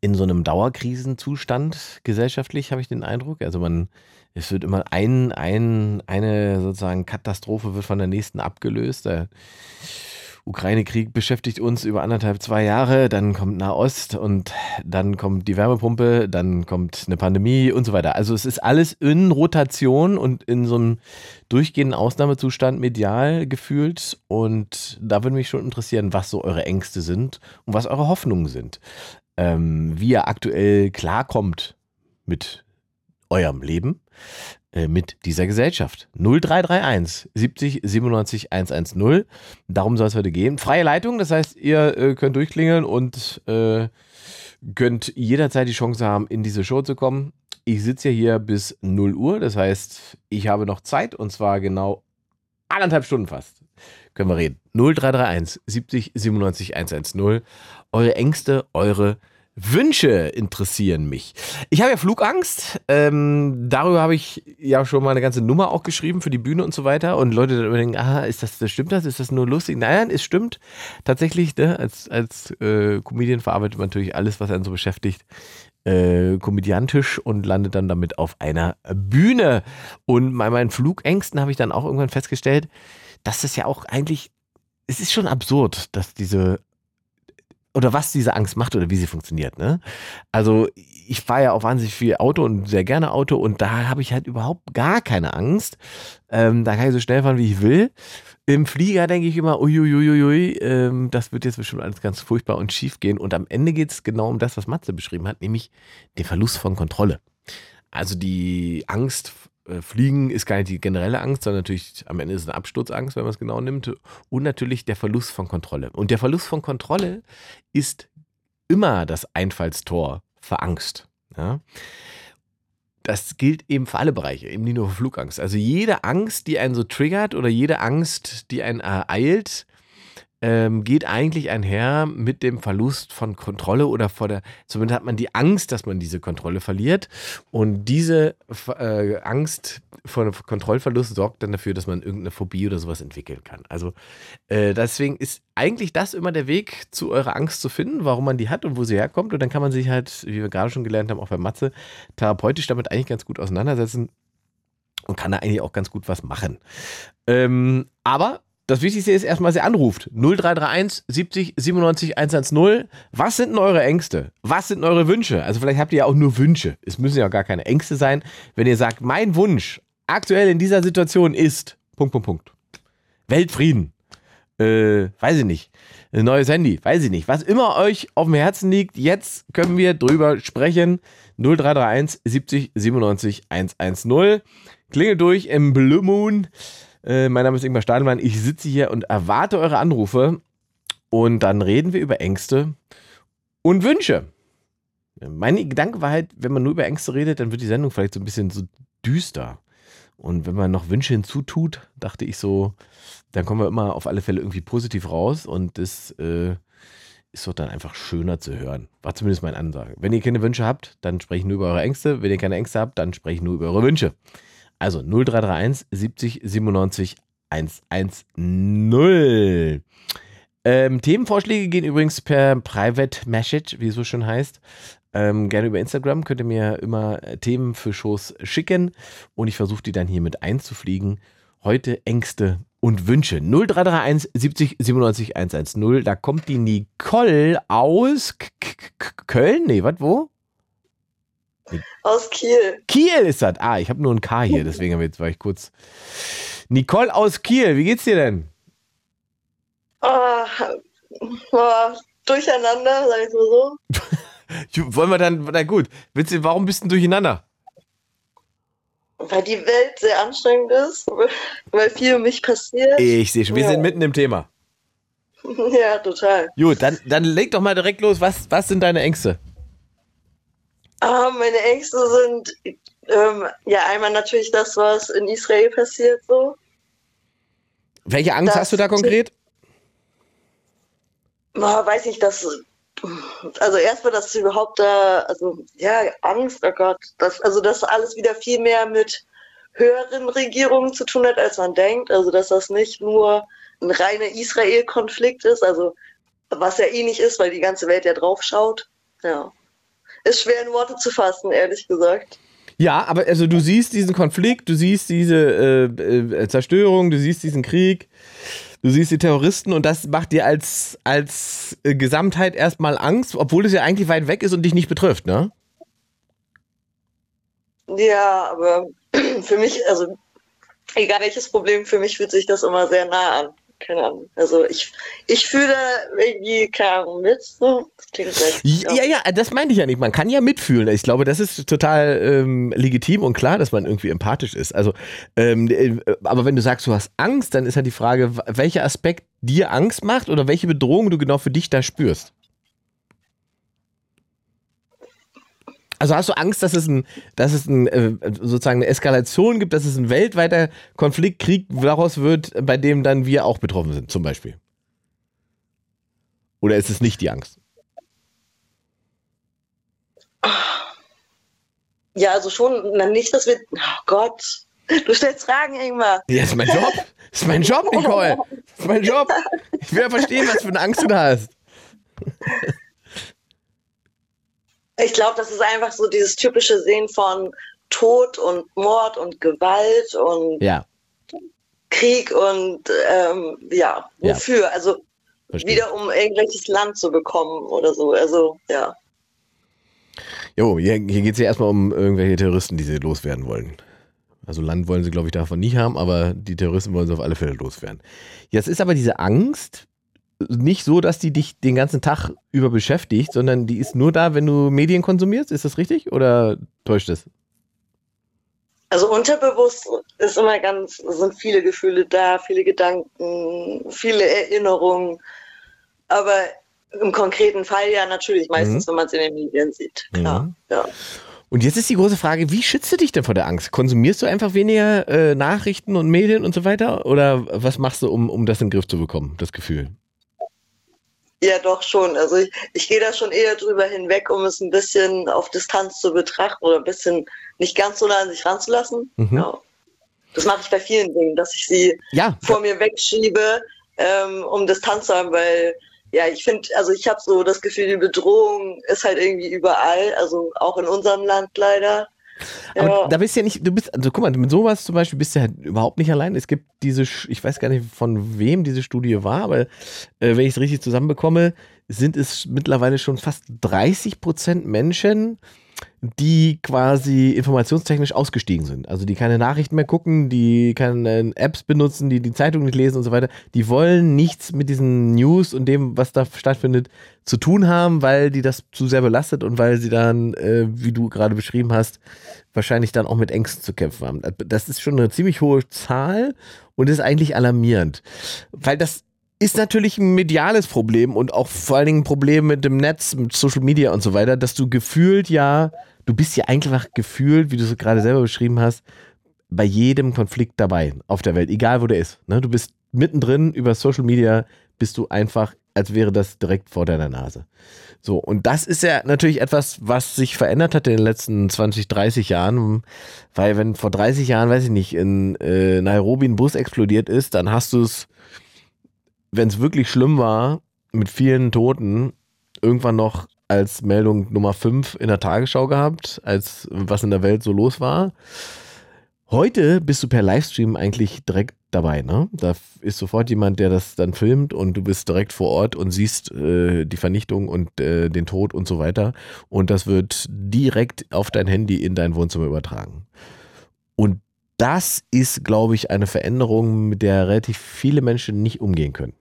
in so einem Dauerkrisenzustand gesellschaftlich, habe ich den Eindruck. Also man, es wird immer ein, ein, eine sozusagen Katastrophe wird von der nächsten abgelöst. Der Ukraine-Krieg beschäftigt uns über anderthalb, zwei Jahre, dann kommt Nahost und dann kommt die Wärmepumpe, dann kommt eine Pandemie und so weiter. Also es ist alles in Rotation und in so einem durchgehenden Ausnahmezustand medial gefühlt. Und da würde mich schon interessieren, was so eure Ängste sind und was eure Hoffnungen sind. Ähm, wie ihr aktuell klarkommt mit eurem Leben, mit dieser Gesellschaft. 0331 70 97 110. Darum soll es heute gehen. Freie Leitung, das heißt, ihr äh, könnt durchklingeln und äh, könnt jederzeit die Chance haben, in diese Show zu kommen. Ich sitze ja hier bis 0 Uhr, das heißt, ich habe noch Zeit und zwar genau anderthalb Stunden fast. Können wir reden. 0331 70 97 110. Eure Ängste, eure Wünsche interessieren mich. Ich habe ja Flugangst. Ähm, darüber habe ich ja schon mal eine ganze Nummer auch geschrieben für die Bühne und so weiter. Und Leute dann überlegen, ah, ist das, das stimmt das? Ist das nur lustig? Nein, es stimmt tatsächlich. Ne? Als, als äh, Comedian verarbeitet man natürlich alles, was einen so beschäftigt, äh, komödiantisch und landet dann damit auf einer Bühne. Und bei meinen Flugängsten habe ich dann auch irgendwann festgestellt, dass das ja auch eigentlich, es ist schon absurd, dass diese oder was diese Angst macht oder wie sie funktioniert. Ne? Also ich fahre ja auch wahnsinnig viel Auto und sehr gerne Auto und da habe ich halt überhaupt gar keine Angst. Ähm, da kann ich so schnell fahren, wie ich will. Im Flieger denke ich immer, uiuiuiui, ähm, das wird jetzt bestimmt alles ganz furchtbar und schief gehen. Und am Ende geht es genau um das, was Matze beschrieben hat, nämlich den Verlust von Kontrolle. Also die Angst, Fliegen ist gar nicht die generelle Angst, sondern natürlich am Ende ist es eine Absturzangst, wenn man es genau nimmt. Und natürlich der Verlust von Kontrolle. Und der Verlust von Kontrolle ist immer das Einfallstor für Angst. Ja? Das gilt eben für alle Bereiche, eben nicht nur für Flugangst. Also jede Angst, die einen so triggert oder jede Angst, die einen ereilt, ähm, geht eigentlich einher mit dem Verlust von Kontrolle oder vor der, zumindest hat man die Angst, dass man diese Kontrolle verliert. Und diese äh, Angst vor Kontrollverlust sorgt dann dafür, dass man irgendeine Phobie oder sowas entwickeln kann. Also äh, deswegen ist eigentlich das immer der Weg zu eurer Angst zu finden, warum man die hat und wo sie herkommt. Und dann kann man sich halt, wie wir gerade schon gelernt haben, auch bei Matze, therapeutisch damit eigentlich ganz gut auseinandersetzen und kann da eigentlich auch ganz gut was machen. Ähm, aber das Wichtigste ist erstmal, sie anruft. 0331 70 97 110. Was sind denn eure Ängste? Was sind eure Wünsche? Also vielleicht habt ihr ja auch nur Wünsche. Es müssen ja auch gar keine Ängste sein. Wenn ihr sagt, mein Wunsch aktuell in dieser Situation ist, Punkt, Punkt, Punkt. Weltfrieden. Äh, weiß ich nicht. Ein neues Handy, weiß ich nicht. Was immer euch auf dem Herzen liegt, jetzt können wir drüber sprechen. 0331 70 97 110. Klingelt durch im Blue Moon. Äh, mein Name ist Ingmar Stadelmann. Ich sitze hier und erwarte eure Anrufe. Und dann reden wir über Ängste und Wünsche. Mein Gedanke war halt, wenn man nur über Ängste redet, dann wird die Sendung vielleicht so ein bisschen so düster. Und wenn man noch Wünsche hinzutut, dachte ich so, dann kommen wir immer auf alle Fälle irgendwie positiv raus und das äh, ist doch dann einfach schöner zu hören. War zumindest meine Ansage. Wenn ihr keine Wünsche habt, dann spreche ich nur über eure Ängste. Wenn ihr keine Ängste habt, dann spreche ich nur über eure Wünsche. Also 0331 70 97 110. Ähm, Themenvorschläge gehen übrigens per Private Message, wie es so schön heißt. Ähm, gerne über Instagram könnt ihr mir immer Themen für Shows schicken und ich versuche die dann hier mit einzufliegen. Heute Ängste und Wünsche. 0331 70 97 110. Da kommt die Nicole aus K K Köln. Nee, was, wo? Aus Kiel. Kiel ist das. Ah, ich habe nur ein K hier, deswegen jetzt war ich kurz. Nicole aus Kiel, wie geht's dir denn? Oh, oh, durcheinander, sag ich mal so. Wollen wir dann, na gut, willst du, warum bist du durcheinander? Weil die Welt sehr anstrengend ist, weil viel um mich passiert. Ich sehe schon, wir ja. sind mitten im Thema. Ja, total. Gut, dann, dann leg doch mal direkt los. Was, was sind deine Ängste? Ah, meine Ängste sind ähm, ja einmal natürlich das, was in Israel passiert so. Welche Angst das hast du da konkret? Oh, weiß ich, dass also erstmal, dass überhaupt da, also ja, Angst, oh Gott, dass, also dass alles wieder viel mehr mit höheren Regierungen zu tun hat, als man denkt. Also dass das nicht nur ein reiner Israel-Konflikt ist, also was ja eh nicht ist, weil die ganze Welt ja drauf schaut. Ja. Ist schwer in Worte zu fassen, ehrlich gesagt. Ja, aber also du siehst diesen Konflikt, du siehst diese äh, äh, Zerstörung, du siehst diesen Krieg du siehst die Terroristen und das macht dir als, als äh, Gesamtheit erstmal Angst, obwohl es ja eigentlich weit weg ist und dich nicht betrifft, ne? Ja, aber für mich, also egal welches Problem, für mich fühlt sich das immer sehr nah an keine Ahnung. Also ich, ich fühle irgendwie keine Ahnung mit. So. Vielleicht, ja. ja, ja, das meinte ich ja nicht. Man kann ja mitfühlen. Ich glaube, das ist total ähm, legitim und klar, dass man irgendwie empathisch ist. Also, ähm, äh, aber wenn du sagst, du hast Angst, dann ist ja die Frage, welcher Aspekt dir Angst macht oder welche Bedrohung du genau für dich da spürst. Also hast du Angst, dass es, ein, dass es ein, äh, sozusagen eine Eskalation gibt, dass es ein weltweiter Konflikt, Krieg daraus wird, bei dem dann wir auch betroffen sind, zum Beispiel? Oder ist es nicht die Angst? Ja, also schon, na nicht, dass wir. Oh Gott, du stellst Fragen, Ingmar. Ja, ist mein Job. Das ist mein Job, Nicole. Das ist mein Job. Ich will ja verstehen, was für eine Angst du da hast. Ich glaube, das ist einfach so dieses typische Sehen von Tod und Mord und Gewalt und ja. Krieg und ähm, ja, wofür? Ja. Also Verstehe. wieder um irgendwelches Land zu bekommen oder so. Also ja. Jo, hier, hier geht es ja erstmal um irgendwelche Terroristen, die sie loswerden wollen. Also Land wollen sie, glaube ich, davon nicht haben, aber die Terroristen wollen sie auf alle Fälle loswerden. Jetzt ist aber diese Angst, nicht so, dass die dich den ganzen Tag über beschäftigt, sondern die ist nur da, wenn du Medien konsumierst. Ist das richtig oder täuscht das? Also unterbewusst ist immer ganz, sind viele Gefühle da, viele Gedanken, viele Erinnerungen. Aber im konkreten Fall ja natürlich meistens, mhm. wenn man es in den Medien sieht. Klar. Mhm. Ja. Und jetzt ist die große Frage, wie schützt du dich denn vor der Angst? Konsumierst du einfach weniger äh, Nachrichten und Medien und so weiter? Oder was machst du, um, um das in den Griff zu bekommen, das Gefühl? Ja, doch schon. Also ich, ich gehe da schon eher drüber hinweg, um es ein bisschen auf Distanz zu betrachten oder ein bisschen nicht ganz so nah an sich ranzulassen. Mhm. Ja. Das mache ich bei vielen Dingen, dass ich sie ja. vor mir wegschiebe, ähm, um Distanz zu haben, weil ja, ich finde, also ich habe so das Gefühl, die Bedrohung ist halt irgendwie überall, also auch in unserem Land leider. Aber Ja. da bist du ja nicht, du bist, also guck mal, mit sowas zum Beispiel bist du ja überhaupt nicht allein. Es gibt diese, ich weiß gar nicht, von wem diese Studie war, aber äh, wenn ich es richtig zusammenbekomme, sind es mittlerweile schon fast 30 Prozent Menschen, die quasi informationstechnisch ausgestiegen sind. Also die keine Nachrichten mehr gucken, die keine Apps benutzen, die die Zeitung nicht lesen und so weiter. Die wollen nichts mit diesen News und dem, was da stattfindet, zu tun haben, weil die das zu sehr belastet und weil sie dann, äh, wie du gerade beschrieben hast, wahrscheinlich dann auch mit Ängsten zu kämpfen haben. Das ist schon eine ziemlich hohe Zahl und ist eigentlich alarmierend. Weil das ist natürlich ein mediales Problem und auch vor allen Dingen ein Problem mit dem Netz, mit Social Media und so weiter, dass du gefühlt ja, du bist ja einfach gefühlt, wie du es gerade selber beschrieben hast, bei jedem Konflikt dabei auf der Welt, egal wo der ist. Ne? Du bist mittendrin über Social Media, bist du einfach, als wäre das direkt vor deiner Nase. So, und das ist ja natürlich etwas, was sich verändert hat in den letzten 20, 30 Jahren, weil wenn vor 30 Jahren, weiß ich nicht, in äh, Nairobi ein Bus explodiert ist, dann hast du es, wenn es wirklich schlimm war, mit vielen Toten, irgendwann noch als Meldung Nummer 5 in der Tagesschau gehabt, als was in der Welt so los war. Heute bist du per Livestream eigentlich direkt dabei, ne? Da ist sofort jemand, der das dann filmt und du bist direkt vor Ort und siehst äh, die Vernichtung und äh, den Tod und so weiter. Und das wird direkt auf dein Handy in dein Wohnzimmer übertragen. Und das ist, glaube ich, eine Veränderung, mit der relativ viele Menschen nicht umgehen können.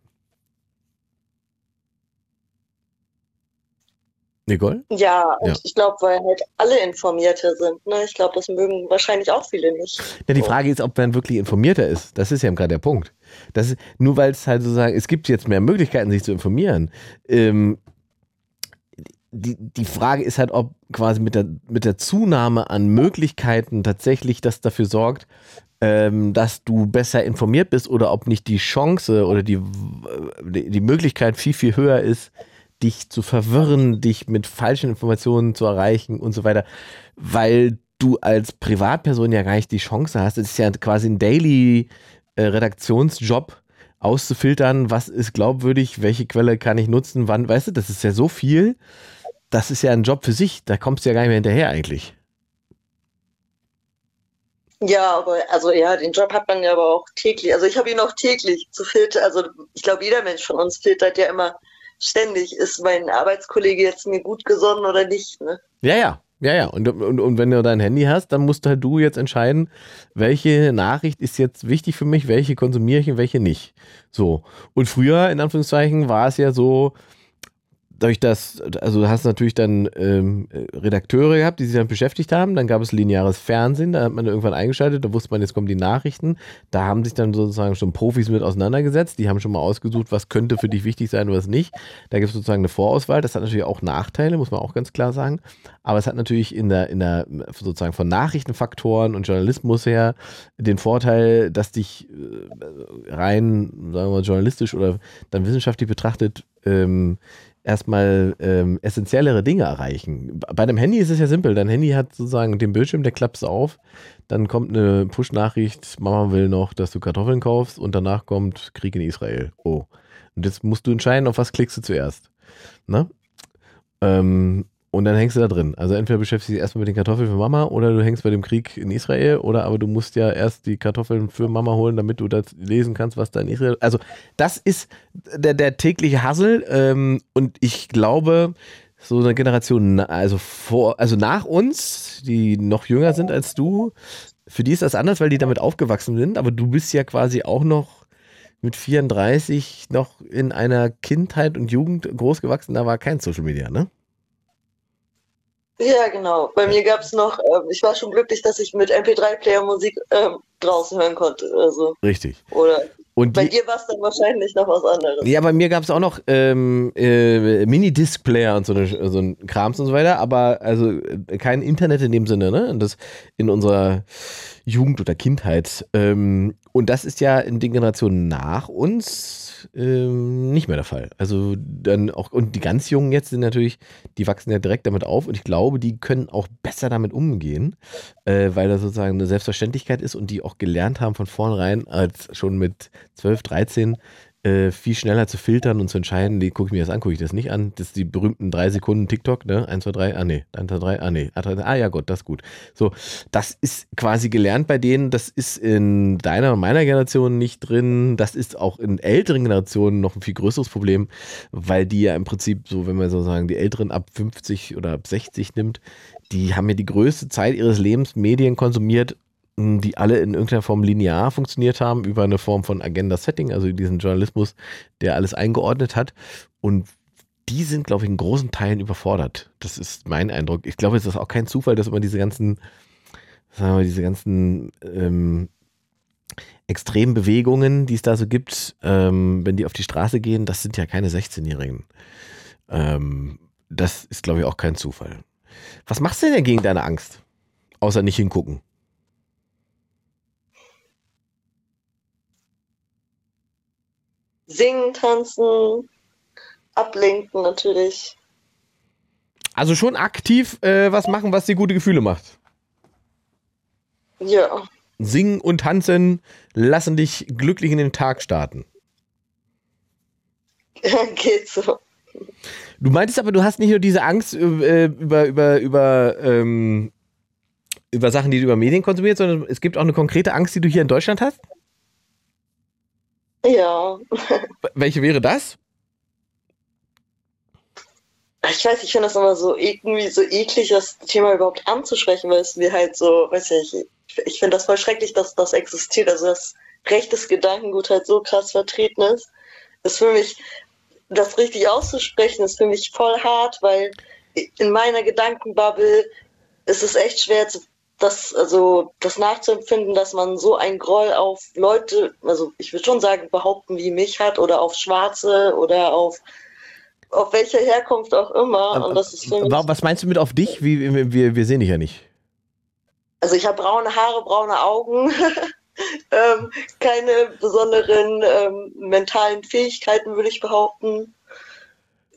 Nicole? Ja, und Ja. ich glaube, weil halt alle informierter sind. Ne? Ich glaube, das mögen wahrscheinlich auch viele nicht. Ja, die Frage ist, ob man wirklich informierter ist. Das ist ja gerade der Punkt. Das ist, nur weil es halt sozusagen, es gibt jetzt mehr Möglichkeiten, sich zu informieren. Ähm, die, die Frage ist halt, ob quasi mit der, mit der Zunahme an Möglichkeiten tatsächlich das dafür sorgt, ähm, dass du besser informiert bist oder ob nicht die Chance oder die, die, die Möglichkeit viel, viel höher ist, dich zu verwirren, dich mit falschen Informationen zu erreichen und so weiter, weil du als Privatperson ja gar nicht die Chance hast. Es ist ja quasi ein Daily äh, Redaktionsjob auszufiltern, was ist glaubwürdig, welche Quelle kann ich nutzen, wann, weißt du, das ist ja so viel. Das ist ja ein Job für sich, da kommst du ja gar nicht mehr hinterher eigentlich. Ja, aber also ja, den Job hat man ja aber auch täglich. Also ich habe ihn auch täglich zu filtern. Also ich glaube, jeder Mensch von uns filtert ja immer ständig, ist mein Arbeitskollege jetzt mir gut gesonnen oder nicht. Ne? Ja, ja. Ja, ja. Und, und, und wenn du dein Handy hast, dann musst halt du jetzt entscheiden, welche Nachricht ist jetzt wichtig für mich, welche konsumiere ich und welche nicht. So. Und früher, in Anführungszeichen, war es ja so, dadurch, dass, also du hast natürlich dann ähm, Redakteure gehabt, die sich damit beschäftigt haben. Dann gab es lineares Fernsehen, da hat man irgendwann eingeschaltet, da wusste man, jetzt kommen die Nachrichten. Da haben sich dann sozusagen schon Profis mit auseinandergesetzt. Die haben schon mal ausgesucht, was könnte für dich wichtig sein und was nicht. Da gibt es sozusagen eine Vorauswahl. Das hat natürlich auch Nachteile, muss man auch ganz klar sagen. Aber es hat natürlich in der, in der sozusagen von Nachrichtenfaktoren und Journalismus her den Vorteil, dass dich äh, rein, sagen wir mal, journalistisch oder dann wissenschaftlich betrachtet, ähm, erstmal ähm, essentiellere Dinge erreichen. Bei einem Handy ist es ja simpel. Dein Handy hat sozusagen den Bildschirm, der klappst auf, dann kommt eine Push-Nachricht, Mama will noch, dass du Kartoffeln kaufst und danach kommt Krieg in Israel. Oh. Und jetzt musst du entscheiden, auf was klickst du zuerst. Ne? Ähm, und dann hängst du da drin. Also entweder beschäftigst du dich erstmal mit den Kartoffeln für Mama oder du hängst bei dem Krieg in Israel oder aber du musst ja erst die Kartoffeln für Mama holen, damit du das lesen kannst, was da in Israel. Also das ist der, der tägliche Hassel ähm, und ich glaube, so eine Generation, also vor, also nach uns, die noch jünger sind als du, für die ist das anders, weil die damit aufgewachsen sind, aber du bist ja quasi auch noch mit 34 noch in einer Kindheit und Jugend groß gewachsen, da war kein Social Media, ne? Ja, genau. Bei mir gab es noch, ähm, ich war schon glücklich, dass ich mit MP3-Player Musik ähm, draußen hören konnte. Also, Richtig. oder Und bei die, dir war es dann wahrscheinlich noch was anderes. ja, bei mir gab es auch noch ähm, äh, Mini-Disc-Player und so, eine, so ein Krams und so weiter, aber also äh, kein Internet in dem Sinne, ne? Und das in unserer Jugend oder Kindheit. Ähm, und das ist ja in den Generationen nach uns ähm, nicht mehr der Fall. Also dann auch, und die ganz Jungen jetzt sind natürlich, die wachsen ja direkt damit auf und ich glaube, die können auch besser damit umgehen, äh, weil das sozusagen eine Selbstverständlichkeit ist und die auch gelernt haben von vornherein, als schon mit 12, 13 äh, viel schneller zu filtern und zu entscheiden, nee, gucke ich mir das an, gucke ich das nicht an. Das ist die berühmten drei Sekunden TikTok, ne? Eins, zwei, drei, ah nee, eins, zwei, drei, ah nee, ah ja Gott, das ist gut. So, das ist quasi gelernt bei denen, das ist in deiner und meiner Generation nicht drin, das ist auch in älteren Generationen noch ein viel größeres Problem, weil die ja im Prinzip so, wenn man so sagen, die Älteren ab 50 oder ab 60 nimmt, die haben ja die größte Zeit ihres Lebens Medien konsumiert die alle in irgendeiner Form linear funktioniert haben, über eine Form von Agenda-Setting, also diesen Journalismus, der alles eingeordnet hat. Und die sind, glaube ich, in großen Teilen überfordert. Das ist mein Eindruck. Ich glaube, es ist auch kein Zufall, dass immer diese ganzen, sagen wir, diese ganzen ähm, extremen Bewegungen, die es da so gibt, ähm, wenn die auf die Straße gehen, das sind ja keine 16-Jährigen. Ähm, das ist, glaube ich, auch kein Zufall. Was machst du denn gegen deine Angst? Außer nicht hingucken. Singen, tanzen, ablenken natürlich. Also schon aktiv äh, was machen, was dir gute Gefühle macht. Ja. Singen und tanzen lassen dich glücklich in den Tag starten. Geht so. Du meintest aber, du hast nicht nur diese Angst äh, über, über, über, ähm, über Sachen, die du über Medien konsumierst, sondern es gibt auch eine konkrete Angst, die du hier in Deutschland hast? Ja. Welche wäre das? Ich weiß, ich finde das immer so irgendwie so eklig, das Thema überhaupt anzusprechen, weil es mir halt so, weiß ich nicht, ich finde das voll schrecklich, dass das existiert, also dass rechtes Gedankengut halt so krass vertreten ist. Das für mich, das richtig auszusprechen, ist für mich voll hart, weil in meiner Gedankenbubble ist es echt schwer zu das, also, das nachzuempfinden, dass man so ein Groll auf Leute, also ich würde schon sagen, behaupten wie mich hat oder auf Schwarze oder auf, auf welche Herkunft auch immer. Und das ist für mich, Was meinst du mit auf dich? Wie, wir, wir sehen dich ja nicht. Also ich habe braune Haare, braune Augen, ähm, keine besonderen ähm, mentalen Fähigkeiten, würde ich behaupten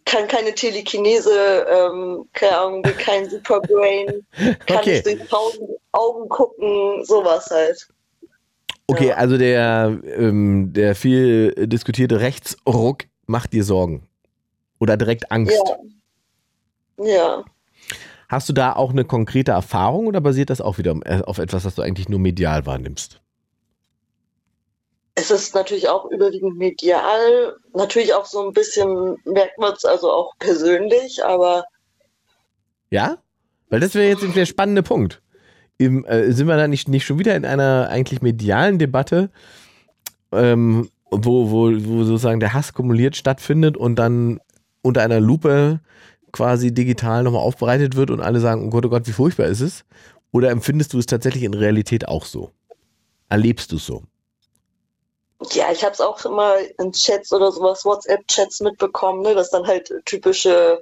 kann keine Telekinese, ähm, keine Ahnung, kein Superbrain, kann okay. nicht durch tausend Augen gucken, sowas halt. Okay, ja. also der, ähm, der viel diskutierte Rechtsruck macht dir Sorgen. Oder direkt Angst. Ja. ja. Hast du da auch eine konkrete Erfahrung oder basiert das auch wieder äh, auf etwas, das du eigentlich nur medial wahrnimmst? Es ist natürlich auch überwiegend medial, natürlich auch so ein bisschen, merkt man es also auch persönlich, aber. Ja? Weil das wäre jetzt der spannende Punkt. Im, äh, sind wir da nicht, nicht schon wieder in einer eigentlich medialen Debatte, ähm, wo, wo, wo sozusagen der Hass kumuliert stattfindet und dann unter einer Lupe quasi digital nochmal aufbereitet wird und alle sagen, oh Gott, oh Gott, wie furchtbar ist es? Oder empfindest du es tatsächlich in Realität auch so? Erlebst du es so? Ja, ich habe es auch immer in Chats oder sowas, WhatsApp-Chats mitbekommen, ne, dass dann halt typische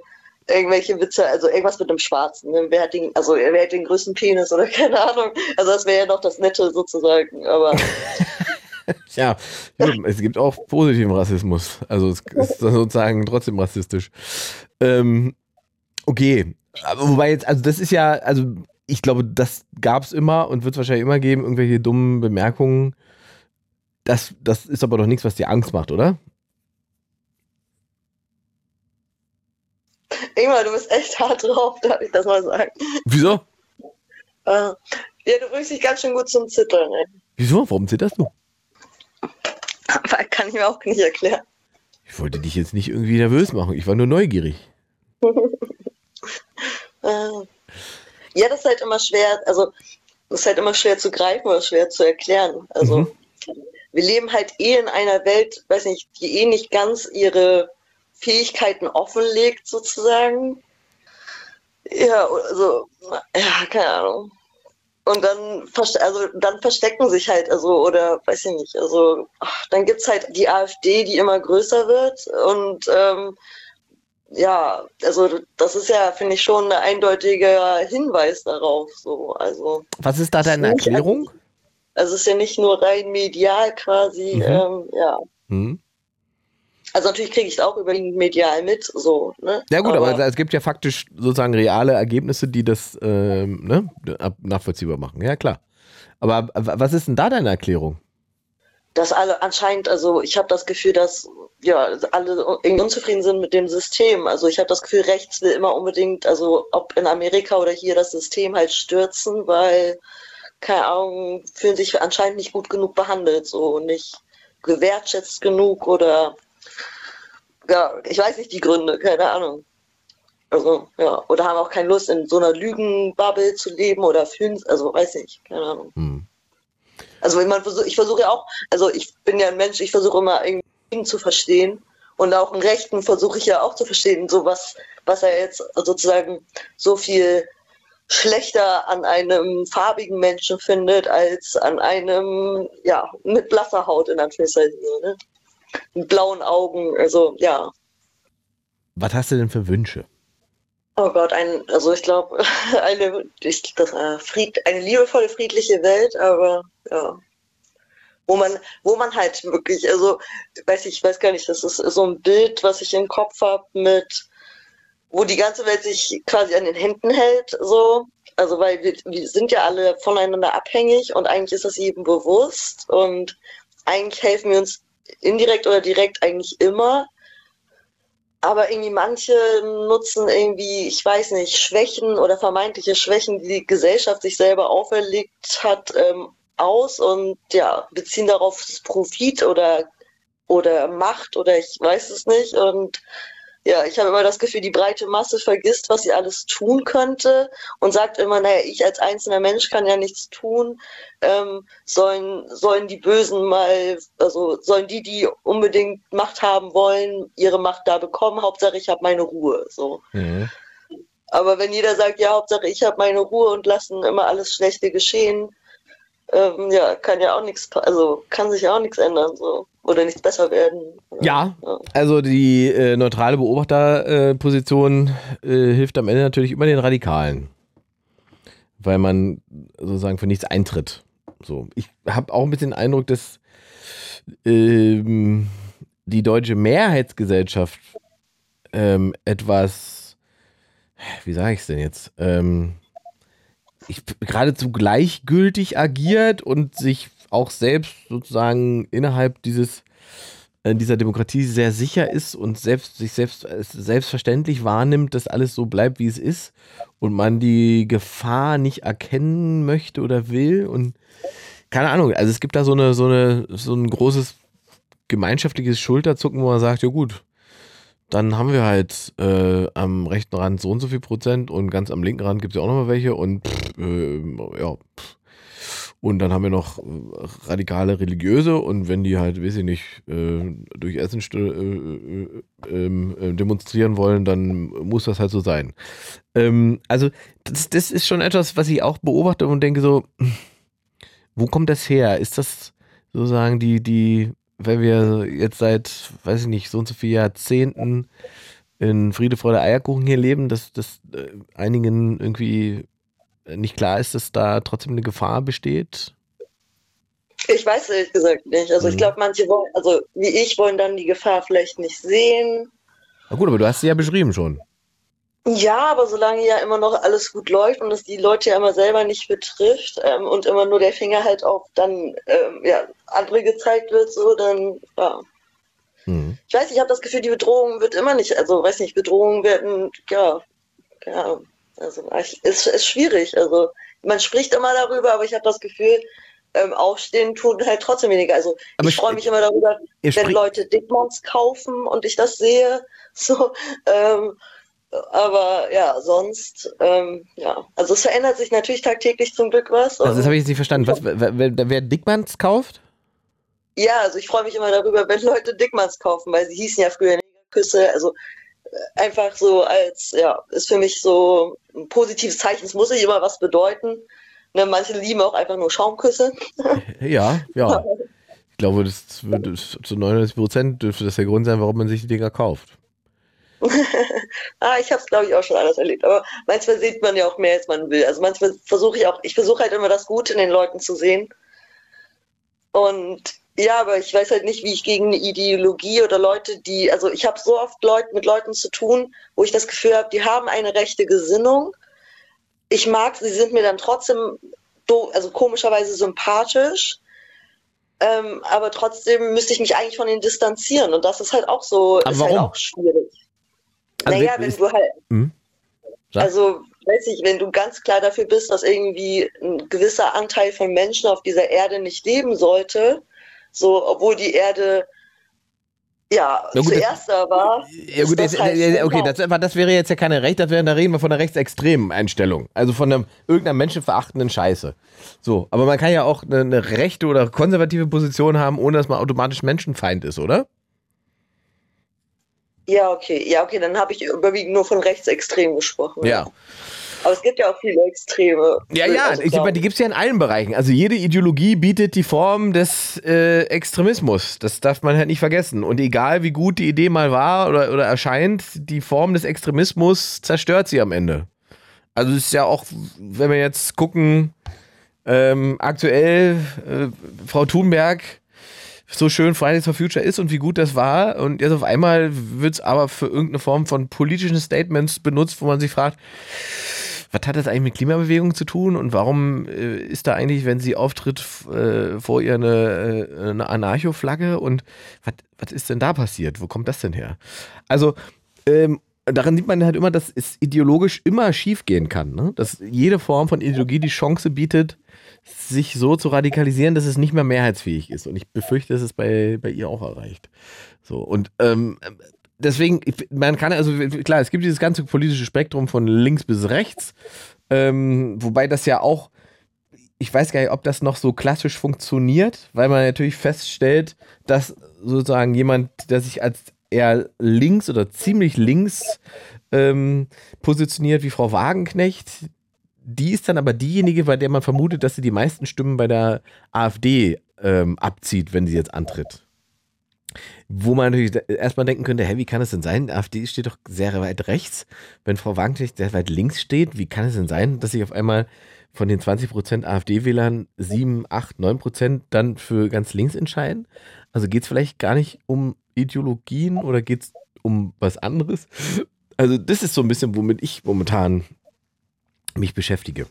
irgendwelche Witze, also irgendwas mit dem Schwarzen, ne? wer hat den, also wer hat den größten Penis oder keine Ahnung. Also das wäre ja noch das Nette sozusagen, aber. ja, es gibt auch positiven Rassismus. Also es ist sozusagen trotzdem rassistisch. Ähm, okay. Aber wobei jetzt, also das ist ja, also ich glaube, das gab es immer und wird es wahrscheinlich immer geben, irgendwelche dummen Bemerkungen das, das ist aber doch nichts, was dir Angst macht, oder? Ingmar, du bist echt hart drauf, darf ich das mal sagen. Wieso? Äh, ja, du bringst dich ganz schön gut zum Zittern. Ey. Wieso? Warum zitterst du? Aber kann ich mir auch nicht erklären. Ich wollte dich jetzt nicht irgendwie nervös machen. Ich war nur neugierig. Äh, ja, das ist halt immer schwer, also das ist halt immer schwer zu greifen oder schwer zu erklären. Also mhm wir leben halt eh in einer Welt, weiß nicht, die eh nicht ganz ihre Fähigkeiten offenlegt, sozusagen. Ja, also, ja, keine Ahnung. Und dann, also, dann verstecken sich halt, also, oder weiß ich nicht, also, ach, dann gibt es halt die AfD, die immer größer wird. Und ähm, ja, also das ist ja, finde ich, schon ein eindeutiger Hinweis darauf. So, also, Was ist da deine Erklärung? Also es ist ja nicht nur rein medial quasi, mhm. ähm, ja. Mhm. Also natürlich kriege ich es auch überwiegend medial mit, so, ne? Ja gut, aber, aber, es gibt ja faktisch sozusagen reale Ergebnisse, die das ähm, ne, nachvollziehbar machen. Ja, klar. Aber was ist denn da deine Erklärung? dass alle anscheinend, also ich habe das Gefühl, dass ja alle irgendwie unzufrieden sind mit dem System. Also ich habe das Gefühl, rechts will immer unbedingt, also ob in Amerika oder hier das System halt stürzen, weil keine Ahnung, fühlen sich anscheinend nicht gut genug behandelt, so nicht gewertschätzt genug oder ja, ich weiß nicht die Gründe, keine Ahnung. Also, ja, oder haben auch keine Lust, in so einer Lügenbubble zu leben oder fühlen, also weiß nicht, keine Ahnung. Hm. Also ich, mein, ich versuche ja auch, also ich bin ja ein Mensch, ich versuche immer irgendwie zu verstehen und auch einen Rechten versuche ich ja auch zu verstehen, so was, was er jetzt sozusagen so viel schlechter an einem farbigen Menschen findet als an einem, ja, mit blasser Haut in Anführungszeichen, ne? Mit blauen Augen, also ja. Was hast du denn für Wünsche? Oh Gott, ein, also ich glaube, eine, ich, das, äh, Fried, eine liebevolle, friedliche Welt, aber ja. Wo man, wo man halt wirklich, also, weiß ich, weiß gar nicht, das ist so ein Bild, was ich im Kopf habe mit, wo die ganze Welt sich quasi an den Händen hält, so. Also, weil wir, wir sind ja alle voneinander abhängig und eigentlich ist das jedem bewusst und eigentlich helfen wir uns indirekt oder direkt eigentlich immer. Aber irgendwie manche nutzen irgendwie, ich weiß nicht, Schwächen oder vermeintliche Schwächen, die die Gesellschaft sich selber auferlegt hat, ähm, aus und ja, beziehen darauf Profit oder, oder Macht oder ich weiß es nicht. Und ja, ich habe immer das Gefühl, die breite Masse vergisst, was sie alles tun könnte und sagt immer, naja, ich als einzelner Mensch kann ja nichts tun. Ähm, sollen, sollen die Bösen mal, also sollen die, die unbedingt Macht haben wollen, ihre Macht da bekommen. Hauptsache, ich habe meine Ruhe. So. Mhm. Aber wenn jeder sagt, ja, Hauptsache, ich habe meine Ruhe und lassen immer alles Schlechte geschehen, ähm, ja, kann ja auch nichts, also kann sich ja auch nichts ändern. So oder nichts besser werden. Ja, ja. also die äh, neutrale Beobachterposition äh, äh, hilft am Ende natürlich immer den Radikalen, weil man sozusagen für nichts eintritt. So, ich habe auch ein bisschen den Eindruck, dass ähm, die deutsche Mehrheitsgesellschaft ähm, etwas, wie sage ich es denn jetzt, ähm, geradezu gleichgültig agiert und sich auch selbst sozusagen innerhalb dieses äh, dieser Demokratie sehr sicher ist und selbst sich selbst selbstverständlich wahrnimmt, dass alles so bleibt, wie es ist und man die Gefahr nicht erkennen möchte oder will und keine Ahnung, also es gibt da so eine so eine so ein großes gemeinschaftliches Schulterzucken, wo man sagt, ja gut, dann haben wir halt äh, am rechten Rand so und so viel Prozent und ganz am linken Rand gibt es ja auch nochmal welche und pff, äh, ja, und dann haben wir noch äh, radikale Religiöse und wenn die halt, weiß ich nicht, äh, durch Essen äh, äh, ähm, äh, demonstrieren wollen, dann muss das halt so sein. Ähm, also das, das ist schon etwas, was ich auch beobachte und denke so, wo kommt das her? Ist das sozusagen die, die, wenn wir jetzt seit, weiß ich nicht, so und so vielen Jahrzehnten in Friede, Freude, Eierkuchen hier leben, dass das äh, einigen irgendwie nicht klar ist, dass da trotzdem eine Gefahr besteht? Ich weiß ehrlich gesagt nicht. Also mhm. ich glaube, manche wollen, also wie ich, wollen dann die Gefahr vielleicht nicht sehen. Na gut, aber du hast sie ja beschrieben schon. Ja, aber solange ja immer noch alles gut läuft und es die Leute ja immer selber nicht betrifft ähm, und immer nur der Finger halt auf dann ähm, ja, andere gezeigt wird, so dann ja. Mhm. Ich weiß, ich habe das Gefühl, die Bedrohung wird immer nicht, also weiß nicht, Bedrohungen werden, ja, ja, also es ist, ist schwierig. Also man spricht immer darüber, aber ich habe das Gefühl, ähm, aufstehen tun halt trotzdem weniger. Also aber ich freue mich immer darüber, wenn Leute Dickmans kaufen und ich das sehe. So, ähm, aber ja, sonst, ähm, ja. Also es verändert sich natürlich tagtäglich zum Glück was. Also das habe ich jetzt nicht verstanden. Was, wer, wer Dickmans kauft? Ja, also ich freue mich immer darüber, wenn Leute Dickmans kaufen, weil sie hießen ja früher Küsse. Also einfach so als, ja, ist für mich so ein positives Zeichen. Es muss nicht immer was bedeuten. Ne, manche lieben auch einfach nur Schaumküsse. Ja, ja. Ich glaube, das, das zu 99 Prozent dürfte das der Grund sein, warum man sich die Dinger kauft. Ah, ich habe es, glaube ich, auch schon alles erlebt. Aber manchmal sieht man ja auch mehr, als man will. Also manchmal versuche ich auch, ich versuche halt immer das Gute in den Leuten zu sehen. Und ja, aber ich weiß halt nicht, wie ich gegen eine Ideologie oder Leute, die, also ich habe so oft Leut, mit Leuten zu tun, wo ich das Gefühl habe, die haben eine rechte Gesinnung. Ich mag, sie sind mir dann trotzdem, also komischerweise sympathisch. Ähm, aber trotzdem müsste ich mich eigentlich von ihnen distanzieren. Und das ist halt auch so, Aber ist warum? halt auch schwierig. Also naja, wenn- du halt, Hm? Also weiß ich, wenn du ganz klar dafür bist, dass irgendwie ein gewisser Anteil von Menschen auf dieser Erde nicht leben sollte, so, obwohl die Erde ja, Na gut, zuerst da war. Ja gut, das, das halt okay, das, aber das wäre jetzt ja keine Recht, das wäre, da reden wir von einer rechtsextremen Einstellung. Also von einem, irgendeiner menschenverachtenden Scheiße. So, aber man kann ja auch eine, eine rechte oder konservative Position haben, ohne dass man automatisch Menschenfeind ist, oder? Ja, okay, ja, okay, dann habe ich überwiegend nur von rechtsextrem gesprochen. Ja. Aber es gibt ja auch viele Extreme. Ja, ja, Also, ich, meine, die gibt es ja in allen Bereichen. Also jede Ideologie bietet die Form des äh, Extremismus. Das darf man halt nicht vergessen. Und egal wie gut die Idee mal war oder, oder erscheint, die Form des Extremismus zerstört sie am Ende. Also es ist ja auch, wenn wir jetzt gucken, ähm, aktuell äh, Frau Thunberg so schön Fridays for Future ist und wie gut das war. Und jetzt auf einmal wird es aber für irgendeine Form von politischen Statements benutzt, wo man sich fragt, was hat das eigentlich mit Klimabewegung zu tun und warum äh, ist da eigentlich, wenn sie auftritt, äh, vor ihr eine, äh, eine Anarcho-Flagge und was, ist denn da passiert? Wo kommt das denn her? Also, ähm, daran sieht man halt immer, dass es ideologisch immer schief gehen kann. Ne? Dass jede Form von Ideologie die Chance bietet, sich so zu radikalisieren, dass es nicht mehr mehrheitsfähig ist. Und ich befürchte, dass es bei, bei ihr auch erreicht. So, und ähm, deswegen, man kann also, klar, es gibt dieses ganze politische Spektrum von links bis rechts, ähm, wobei das ja auch, ich weiß gar nicht, ob das noch so klassisch funktioniert, weil man natürlich feststellt, dass sozusagen jemand, der sich als eher links oder ziemlich links ähm, positioniert wie Frau Wagenknecht, die ist dann aber diejenige, bei der man vermutet, dass sie die meisten Stimmen bei der AfD ähm, abzieht, wenn sie jetzt antritt. Wo man natürlich erstmal denken könnte, hä, wie kann es denn sein? AfD steht doch sehr weit rechts. Wenn Frau Wagenknecht sehr weit links steht, wie kann es denn sein, dass sich auf einmal von den 20% AfD-Wählern 7, 8, 9% dann für ganz links entscheiden? Also geht es vielleicht gar nicht um Ideologien oder geht es um was anderes? Also das ist so ein bisschen, womit ich momentan mich beschäftige.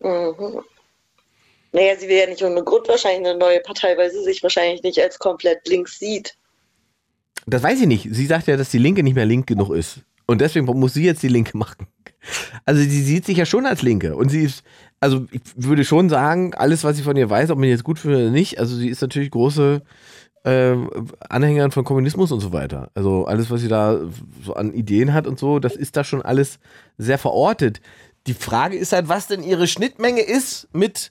Mhm. Naja, sie will ja nicht ohne Grund wahrscheinlich eine neue Partei, weil sie sich wahrscheinlich nicht als komplett links sieht. Das weiß ich nicht. Sie sagt ja, dass die Linke nicht mehr link genug ist. Und deswegen muss sie jetzt die Linke machen. Also sie sieht sich ja schon als Linke. Und sie ist, also ich würde schon sagen, alles, was ich von ihr weiß, ob man jetzt gut findet oder nicht, also sie ist natürlich große äh, Anhängerin von Kommunismus und so weiter. Also alles, was sie da so an Ideen hat und so, das ist da schon alles sehr verortet. Die Frage ist halt, was denn ihre Schnittmenge ist mit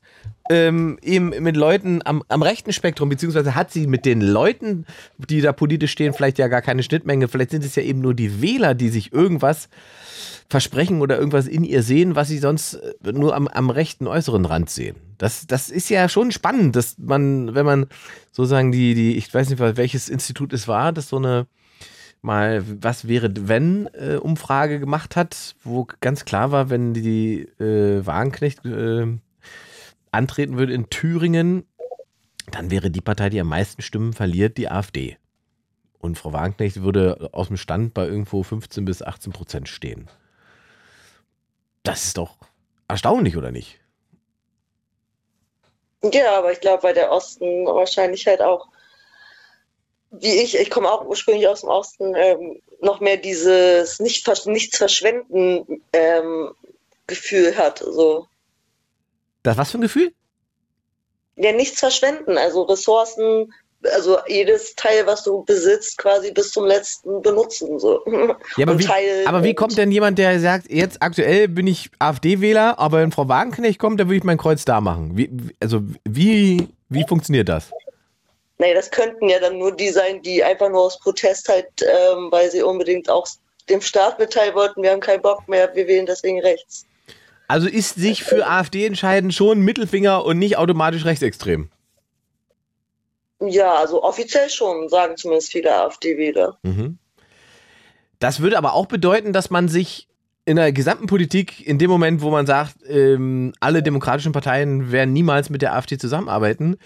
ähm, eben mit Leuten am, am rechten Spektrum, beziehungsweise hat sie mit den Leuten, die da politisch stehen, vielleicht ja gar keine Schnittmenge. Vielleicht sind es ja eben nur die Wähler, die sich irgendwas versprechen oder irgendwas in ihr sehen, was sie sonst äh, nur am, am rechten äußeren Rand sehen. Das, das ist ja schon spannend, dass man, wenn man sozusagen die, die, ich weiß nicht, welches Institut es war, das so eine mal was wäre wenn äh, Umfrage gemacht hat, wo ganz klar war, wenn die äh, Wagenknecht äh, antreten würde in Thüringen, dann wäre die Partei, die am meisten Stimmen verliert, die AfD. Und Frau Wagenknecht würde aus dem Stand bei irgendwo 15 bis 18 Prozent stehen. Das ist doch erstaunlich, oder nicht? Ja, aber ich glaube, weil der Osten wahrscheinlich halt auch, wie ich, ich komme auch ursprünglich aus dem Osten, ähm, noch mehr dieses nicht, nichts verschwenden ähm, Gefühl hat. So. Das was für ein Gefühl? Ja, nichts verschwenden, also Ressourcen, also jedes Teil, was du besitzt, quasi bis zum letzten benutzen. So. Ja, aber wie, aber wie kommt denn jemand, der sagt, jetzt aktuell bin ich AfD-Wähler, aber wenn Frau Wagenknecht kommt, dann würde ich mein Kreuz da machen. Wie, also wie, wie funktioniert das? Nee, das könnten ja dann nur die sein, die einfach nur aus Protest halt, ähm, weil sie unbedingt auch dem Staat mitteilen wollten, wir haben keinen Bock mehr, wir wählen deswegen rechts. Also ist sich für AfD entscheiden schon Mittelfinger und nicht automatisch rechtsextrem. Ja, also offiziell schon, sagen zumindest viele AfD-Wähler. Mhm. Das würde aber auch bedeuten, dass man sich in der gesamten Politik, in dem Moment, wo man sagt, ähm, alle demokratischen Parteien werden niemals mit der AfD zusammenarbeiten,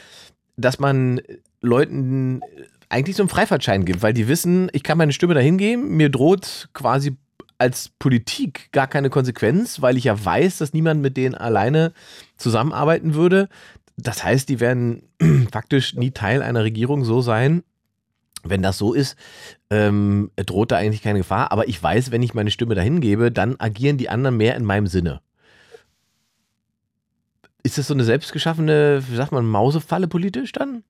dass man Leuten eigentlich so einen Freifahrtschein gibt, weil die wissen, ich kann meine Stimme dahin geben, mir droht quasi als Politik gar keine Konsequenz, weil ich ja weiß, dass niemand mit denen alleine zusammenarbeiten würde. Das heißt, die werden faktisch nie Teil einer Regierung so sein. Wenn das so ist, ähm, droht da eigentlich keine Gefahr. Aber ich weiß, wenn ich meine Stimme dahin gebe, dann agieren die anderen mehr in meinem Sinne. Ist das so eine selbstgeschaffene, wie sagt man, Mausefalle politisch dann?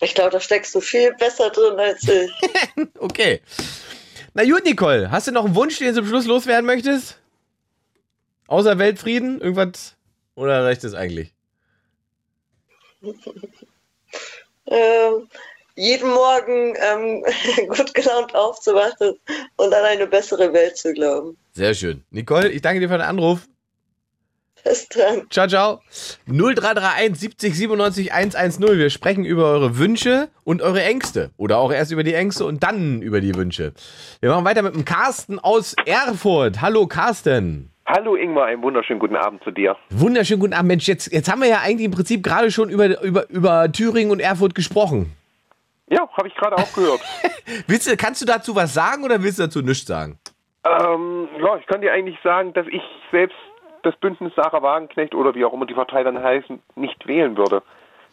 Ich glaube, da steckst du viel besser drin als ich. Okay. Na gut, Nicole, hast du noch einen Wunsch, den du zum Schluss loswerden möchtest? Außer Weltfrieden? Irgendwas? Oder reicht es eigentlich? ähm, jeden Morgen ähm, gut gelaunt aufzuwachen und an eine bessere Welt zu glauben. Sehr schön. Nicole, ich danke dir für den Anruf. Bis dann. Ciao, ciao. 0331 70 97 110. Wir sprechen über eure Wünsche und eure Ängste. Oder auch erst über die Ängste und dann über die Wünsche. Wir machen weiter mit dem Carsten aus Erfurt. Hallo, Carsten. Hallo Ingmar, einen wunderschönen guten Abend zu dir. Wunderschönen guten Abend. Mensch, jetzt, jetzt haben wir ja eigentlich im Prinzip gerade schon über, über, über Thüringen und Erfurt gesprochen. Ja, habe ich gerade auch gehört. willst du, kannst du dazu was sagen oder willst du dazu nichts sagen? Ähm, ja, ich kann dir eigentlich sagen, dass ich selbst das Bündnis Sarah Wagenknecht oder wie auch immer die Partei dann heißt, nicht wählen würde.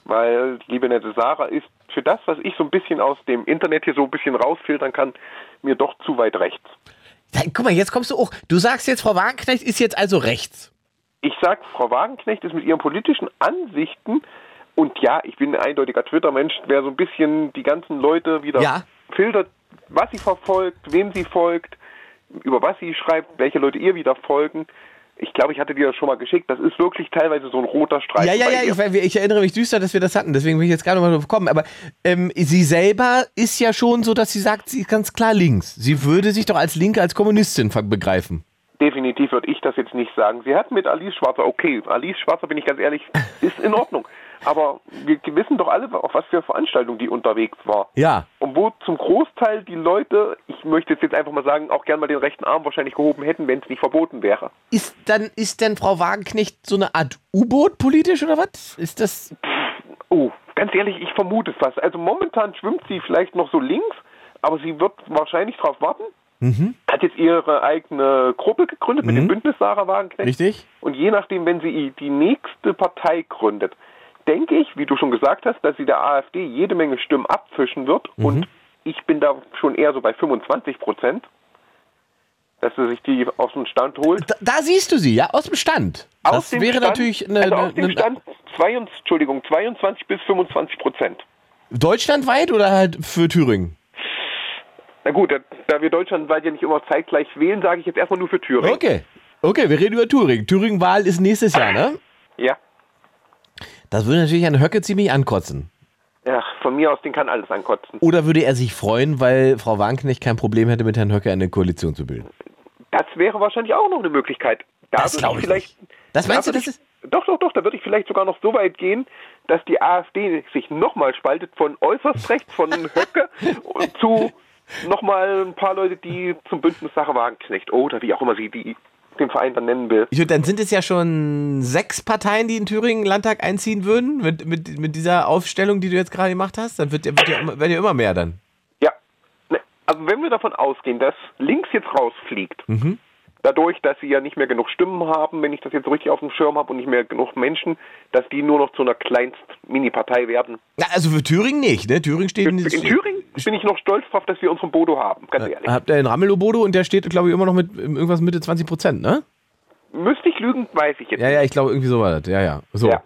Weil die liebe nette Sarah ist für das, was ich so ein bisschen aus dem Internet hier so ein bisschen rausfiltern kann, mir doch zu weit rechts. Guck mal, jetzt kommst du auch. Du sagst jetzt, Frau Wagenknecht ist jetzt also rechts. Ich sag, Frau Wagenknecht ist mit ihren politischen Ansichten und ja, ich bin ein eindeutiger Twitter-Mensch, wer so ein bisschen die ganzen Leute wieder Ja. filtert, was sie verfolgt, wem sie folgt, über was sie schreibt, welche Leute ihr wieder folgen. Ich glaube, ich hatte dir das schon mal geschickt. Das ist wirklich teilweise so ein roter Streifen. Ja, ja, ja, ich, ich erinnere mich düster, dass wir das hatten. Deswegen bin ich jetzt gerade mal drauf gekommen. Aber ähm, sie selber ist ja schon so, dass sie sagt, sie ist ganz klar links. Sie würde sich doch als Linke, als Kommunistin begreifen. Definitiv würde ich das jetzt nicht sagen. Sie hat mit Alice Schwarzer, okay, Alice Schwarzer, bin ich ganz ehrlich, ist in Ordnung. Aber wir wissen doch alle, auf was für Veranstaltungen die unterwegs war. Ja. Und wo zum Großteil die Leute, ich möchte jetzt, jetzt einfach mal sagen, auch gern mal den rechten Arm wahrscheinlich gehoben hätten, wenn es nicht verboten wäre. Ist dann, ist denn Frau Wagenknecht so eine Art U-Boot politisch oder was? Ist das. Oh, ganz ehrlich, ich vermute es fast. Also momentan schwimmt sie vielleicht noch so links, aber sie wird wahrscheinlich darauf warten. Hat jetzt ihre eigene Gruppe gegründet mit dem Bündnis Sarah Wagenknecht. Richtig? Und je nachdem, wenn sie die nächste Partei gründet, denke ich, wie du schon gesagt hast, dass sie der AfD jede Menge Stimmen abfischen wird. Und ich bin da schon eher so bei 25 Prozent, dass sie sich die aus dem Stand holt. Da, da siehst du sie, ja, aus dem Stand. Das aus dem wäre Stand, natürlich eine. also aus dem Stand 22, Entschuldigung, 22 bis 25 Prozent. deutschlandweit oder halt für Thüringen? Na gut, da, da wir deutschlandweit ja nicht immer zeitgleich wählen, sage ich jetzt erstmal nur für Thüringen. Okay. Okay, wir reden über Thüringen. Thüringen-Wahl ist nächstes Jahr, ne? Ja. Das würde natürlich Herrn Höcke ziemlich ankotzen. Ja, von mir aus, den kann alles ankotzen. Oder würde er sich freuen, weil Frau Wagenknecht kein Problem hätte, mit Herrn Höcke eine Koalition zu bilden? Das wäre wahrscheinlich auch noch eine Möglichkeit. Da Das glaube ich vielleicht, nicht. Das meinst da du, das ist. Doch, doch, doch, da würde ich vielleicht sogar noch so weit gehen, dass die AfD sich nochmal spaltet von äußerst rechts, von Höcke und zu nochmal ein paar Leute, die zum Bündnis Sache Wagenknecht oder wie auch immer sie die, den Verein dann nennen will. Ich, dann sind es ja schon sechs Parteien, die in Thüringen Landtag einziehen würden, mit, mit, mit dieser Aufstellung, die du jetzt gerade gemacht hast. Dann wird, ja- wird ja, immer, werden ja immer mehr dann. Ja, ne, also wenn wir davon ausgehen, dass links jetzt rausfliegt, Mhm. Dadurch, dass sie ja nicht mehr genug Stimmen haben, wenn ich das jetzt richtig auf dem Schirm habe und nicht mehr genug Menschen, dass die nur noch zu einer kleinst Mini-Partei werden. Na, also für Thüringen nicht, ne? Thüringen steht In, in Thüringen bin ich noch stolz drauf, dass wir unseren Bodo haben, ganz ehrlich. Habt ihr den Ramelow-Bodo und der steht, glaube ich, immer noch mit ähm, irgendwas Mitte 20 Prozent, ne? Müsste ich lügen, weiß ich jetzt Ja, ja, ich glaube, irgendwie so war das. Ja, ja. So. Ja.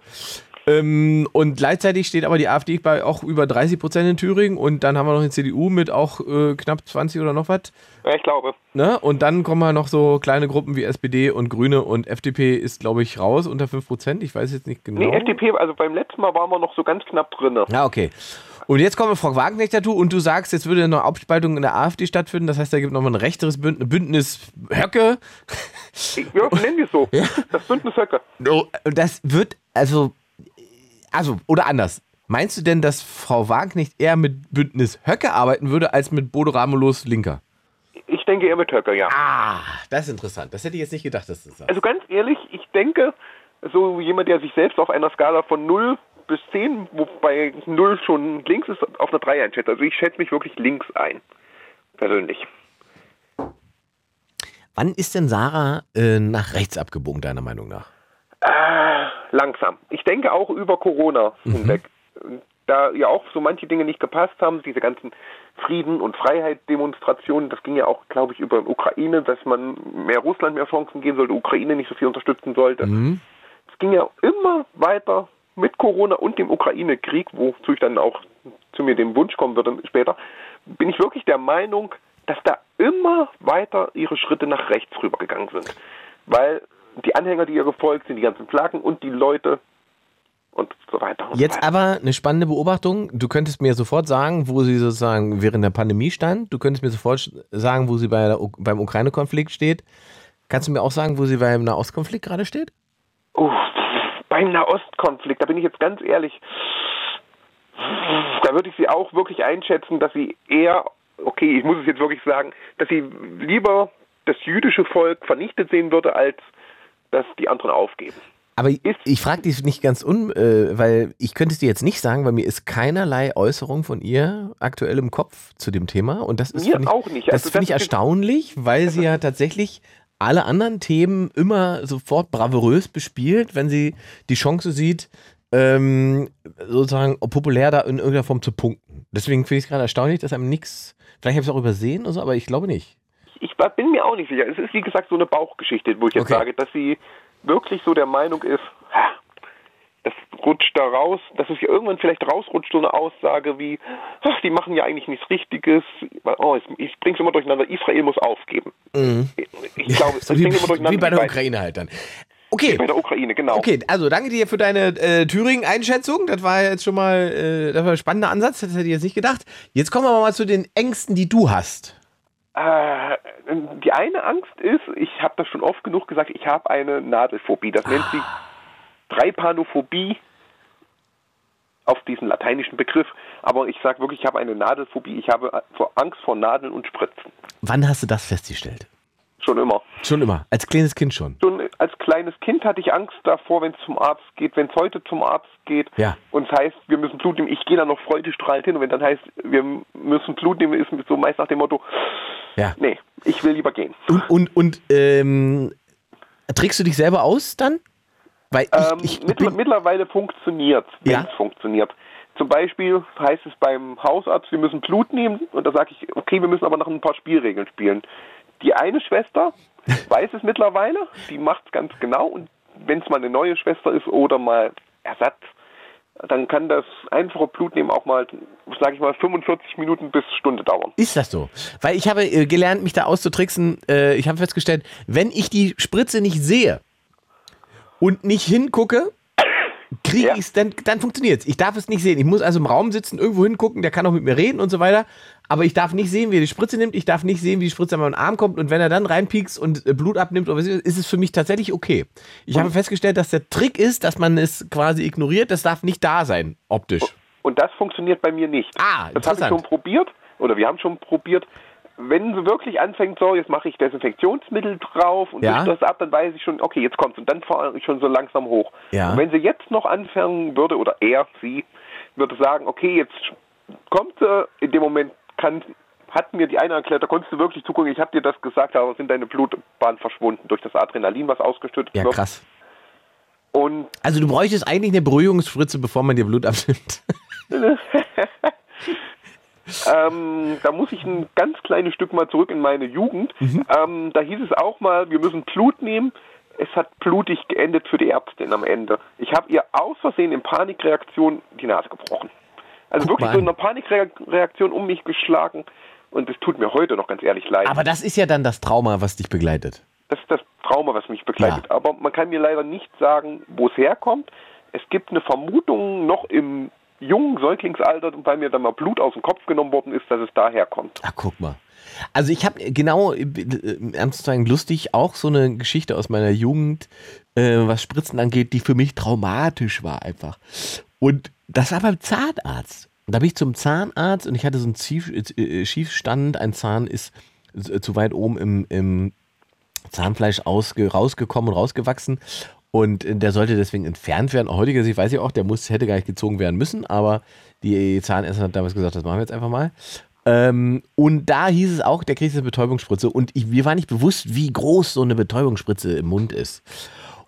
Ähm, und gleichzeitig steht aber die AfD bei auch über 30 Prozent in Thüringen und dann haben wir noch die CDU mit auch äh, knapp 20 oder noch was. Ja, ich glaube. Ne? Und dann kommen halt noch so kleine Gruppen wie SPD und Grüne und FDP ist, glaube ich, raus unter 5 Prozent. Ich weiß jetzt nicht genau. Nee, FDP, also beim letzten Mal waren wir noch so ganz knapp drin. Ja, okay. Und jetzt kommt Frau Wagenknecht dazu und du sagst, jetzt würde eine Abspaltung in der AfD stattfinden. Das heißt, da gibt nochmal ein rechteres Bündnis, Bündnis Höcke. Ja, nennen wir es so. Das Bündnis Höcke. Das wird, also, also, oder anders. Meinst du denn, dass Frau Wagenknecht eher mit Bündnis Höcke arbeiten würde, als mit Bodo Ramelows Linker? Ich denke eher mit Höcke, ja. Ah, das ist interessant. Das hätte ich jetzt nicht gedacht, dass du das sagst. Also ganz ehrlich, ich denke, so jemand, der sich selbst auf einer Skala von 0 bis 10, wobei 0 schon links ist, auf einer 3 einschätzt. Also ich schätze mich wirklich links ein. Persönlich. Wann ist denn Sarah äh, nach rechts abgebogen, deiner Meinung nach? Langsam. Ich denke auch über Corona Mhm. hinweg. Da ja auch so manche Dinge nicht gepasst haben, diese ganzen Frieden- und Freiheit-Demonstrationen, das ging ja auch, glaube ich, über Ukraine, dass man mehr Russland mehr Chancen geben sollte, Ukraine nicht so viel unterstützen sollte. Mhm. Es ging ja immer weiter mit Corona und dem Ukraine-Krieg, wozu ich dann auch zu mir dem Wunsch kommen würde später, bin ich wirklich der Meinung, dass da immer weiter ihre Schritte nach rechts rübergegangen sind. Weil die Anhänger, die ihr gefolgt sind, die ganzen Flaggen und die Leute und so weiter. Und Jetzt weiter. aber eine spannende Beobachtung. Du könntest mir sofort sagen, wo sie sozusagen während der Pandemie stand. Du könntest mir sofort sagen, wo sie bei der, beim Ukraine-Konflikt steht. Kannst du mir auch sagen, wo sie beim Nahostkonflikt gerade steht? Uff, beim Nahostkonflikt, da bin ich jetzt ganz ehrlich, da würde ich sie auch wirklich einschätzen, dass sie eher, okay, ich muss es jetzt wirklich sagen, dass sie lieber das jüdische Volk vernichtet sehen würde, als dass die anderen aufgeben. Aber ich, ich frage dich nicht ganz un, äh, weil ich könnte es dir jetzt nicht sagen, weil mir ist keinerlei Äußerung von ihr aktuell im Kopf zu dem Thema. Und das ist Mir ich, auch nicht. Das Also finde ich erstaunlich, weil sie ja tatsächlich alle anderen Themen immer sofort bravourös bespielt, wenn sie die Chance sieht, ähm, sozusagen populär da in irgendeiner Form zu punkten. Deswegen finde ich es gerade erstaunlich, dass einem nichts, vielleicht habe ich es auch übersehen oder so, aber ich glaube nicht. Ich bin mir auch nicht sicher. Es ist, wie gesagt, so eine Bauchgeschichte, wo ich jetzt Okay. sage, dass sie wirklich so der Meinung ist, das rutscht da raus, dass es ja irgendwann vielleicht rausrutscht, so eine Aussage wie, ach, die machen ja eigentlich nichts Richtiges, oh, ich, ich bring's immer durcheinander, Israel muss aufgeben. Ich glaube, Mhm. So ich wie, bringe immer durcheinander. wie bei der Ukraine halt dann. Okay. Wie bei der Ukraine, genau. Okay, also danke dir für deine äh, Thüringen-Einschätzung. Das war jetzt schon mal äh, das war ein spannender Ansatz, das hätte ich jetzt nicht gedacht. Jetzt kommen wir mal zu den Ängsten, die du hast. Äh, die eine Angst ist, ich habe das schon oft genug gesagt, ich habe eine Nadelphobie. Das nennt sich Dreipanophobie auf diesen lateinischen Begriff. Aber ich sage wirklich, ich habe eine Nadelphobie. Ich habe Angst vor Nadeln und Spritzen. Wann hast du das festgestellt? Schon immer. Schon immer, als kleines Kind schon. Schon als kleines Kind hatte ich Angst davor, wenn es zum Arzt geht, wenn es heute zum Arzt geht Ja. und es heißt, wir müssen Blut nehmen. Ich gehe dann noch freudestrahlend hin und wenn dann heißt, wir müssen Blut nehmen, ist so meist nach dem Motto, Ja. nee, ich will lieber gehen. Und, und, und ähm, trägst du dich selber aus dann? Weil ich, Ähm, ich mittler- mittlerweile funktioniert wenn Ja. es funktioniert. Zum Beispiel heißt es beim Hausarzt, wir müssen Blut nehmen und da sage ich, okay, wir müssen aber noch ein paar Spielregeln spielen. Die eine Schwester weiß es mittlerweile, die macht es ganz genau und wenn es mal eine neue Schwester ist oder mal Ersatz, dann kann das einfache Blutnehmen auch mal, sage ich mal, 45 Minuten bis Stunde dauern. ist das so? Weil ich habe äh, gelernt, mich da auszutricksen. Äh, ich habe festgestellt, wenn ich die Spritze nicht sehe und nicht hingucke, kriege Ja. ich es, dann, dann funktioniert es. Ich darf es nicht sehen. Ich muss also im Raum sitzen, irgendwo hingucken, der kann auch mit mir reden und so weiter. Aber ich darf nicht sehen, wie er die Spritze nimmt. Ich darf nicht sehen, wie die Spritze an meinen Arm kommt. Und wenn er dann reinpiekst und äh, Blut abnimmt, ist, es für mich tatsächlich okay. Ich habe festgestellt, dass der Trick ist, dass man es quasi ignoriert. Das darf nicht da sein, optisch. Und das funktioniert bei mir nicht. Ah, das habe ich schon probiert, oder wir haben schon probiert. Wenn sie wirklich anfängt, so, jetzt mache ich Desinfektionsmittel drauf und Ja. das ab, dann weiß ich schon, okay, jetzt kommt's. Und dann fahre ich schon so langsam hoch. Ja. Und wenn sie jetzt noch anfangen würde, oder er, sie, würde sagen, okay, jetzt kommt sie, in dem Moment kann, hat mir die eine erklärt, da konntest du wirklich zugucken, ich habe dir das gesagt, aber sind deine Blutbahnen verschwunden durch das Adrenalin, was ausgeschüttet Ja, wird. krass. Und Also du bräuchtest eigentlich eine Beruhigungsspritze, bevor man dir Blut abnimmt. Ähm, da muss ich ein ganz kleines Stück mal zurück in meine Jugend. Ähm, da hieß es auch mal, wir müssen Blut nehmen. Es hat blutig geendet für die Ärztin am Ende. Ich habe ihr aus Versehen in Panikreaktion die Nase gebrochen. Also Guck wirklich so eine Panikreaktion um mich geschlagen. Und es tut mir heute noch ganz ehrlich leid. Aber das ist ja dann das Trauma, was dich begleitet. Das ist das Trauma, was mich begleitet. Aber man kann mir leider nicht sagen, wo es herkommt. Es gibt eine Vermutung noch im jungen Säuglingsalter, weil mir dann mal Blut aus dem Kopf genommen worden ist, dass es daher kommt. Ach, guck mal. Also ich habe genau, äh, äh, ernst zu lustig, auch so eine Geschichte aus meiner Jugend, äh, was Spritzen angeht, die für mich traumatisch war einfach. Und das war beim Zahnarzt. Da bin ich zum Zahnarzt und ich hatte so einen Zief, äh, Schiefstand. Ein Zahn ist äh, zu weit oben im, im Zahnfleisch ausge, rausgekommen und rausgewachsen. Und äh, der sollte deswegen entfernt werden. Heutiger Sicht weiß ich auch, der muss, hätte gar nicht gezogen werden müssen, aber die Zahnärztin hat damals gesagt, das machen wir jetzt einfach mal. Ähm, und da hieß es auch, der kriegt eine Betäubungsspritze. Und ich, mir war nicht bewusst, wie groß so eine Betäubungsspritze im Mund ist.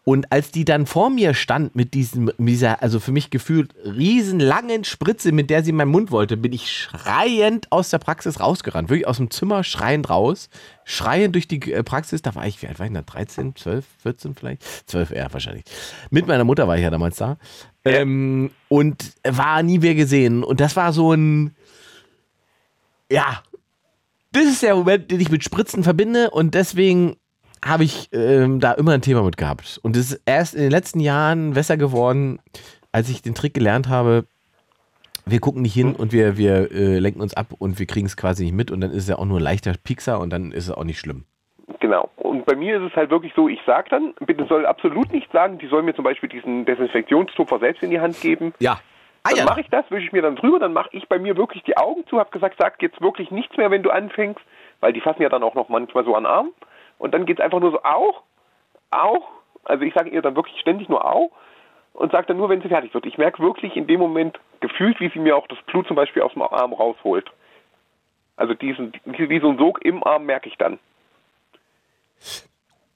Und als die dann vor mir stand mit diesem, dieser, also für mich gefühlt riesenlangen Spritze, mit der sie in meinen Mund wollte, bin ich schreiend aus der Praxis rausgerannt. Wirklich aus dem Zimmer schreiend raus. Schreiend durch die äh, Praxis. Da war ich, wie alt war ich da? 13, 12, 14 vielleicht? 12 eher wahrscheinlich. Mit meiner Mutter war ich ja damals da. Ähm, und war nie mehr gesehen. Und das war so ein, ja, das ist der Moment, den ich mit Spritzen verbinde. Und deswegen habe ich ähm, da immer ein Thema mit gehabt. Und es ist erst in den letzten Jahren besser geworden, als ich den Trick gelernt habe. Wir gucken nicht hin und wir, wir äh, lenken uns ab und wir kriegen es quasi nicht mit und dann ist es ja auch nur ein leichter Piekser und dann ist es auch nicht schlimm. Genau. Und bei mir ist es halt wirklich so, ich sage dann, bitte soll absolut nicht sagen, die soll mir zum Beispiel diesen Desinfektionstupfer selbst in die Hand geben. Ja. Ah, Dann ja. mache ich das, wische ich mir dann drüber, dann mache ich bei mir wirklich die Augen zu, habe gesagt, sag jetzt wirklich nichts mehr, wenn du anfängst, weil die fassen ja dann auch noch manchmal so an den Arm. Und dann geht es einfach nur so, au, au. Also ich sage ihr dann wirklich ständig nur au und sage dann nur, wenn sie fertig wird. Ich merke wirklich in dem Moment gefühlt, wie sie mir auch das Blut zum Beispiel aus dem Arm rausholt. Also diesen, wie so ein Sog im Arm merke ich dann.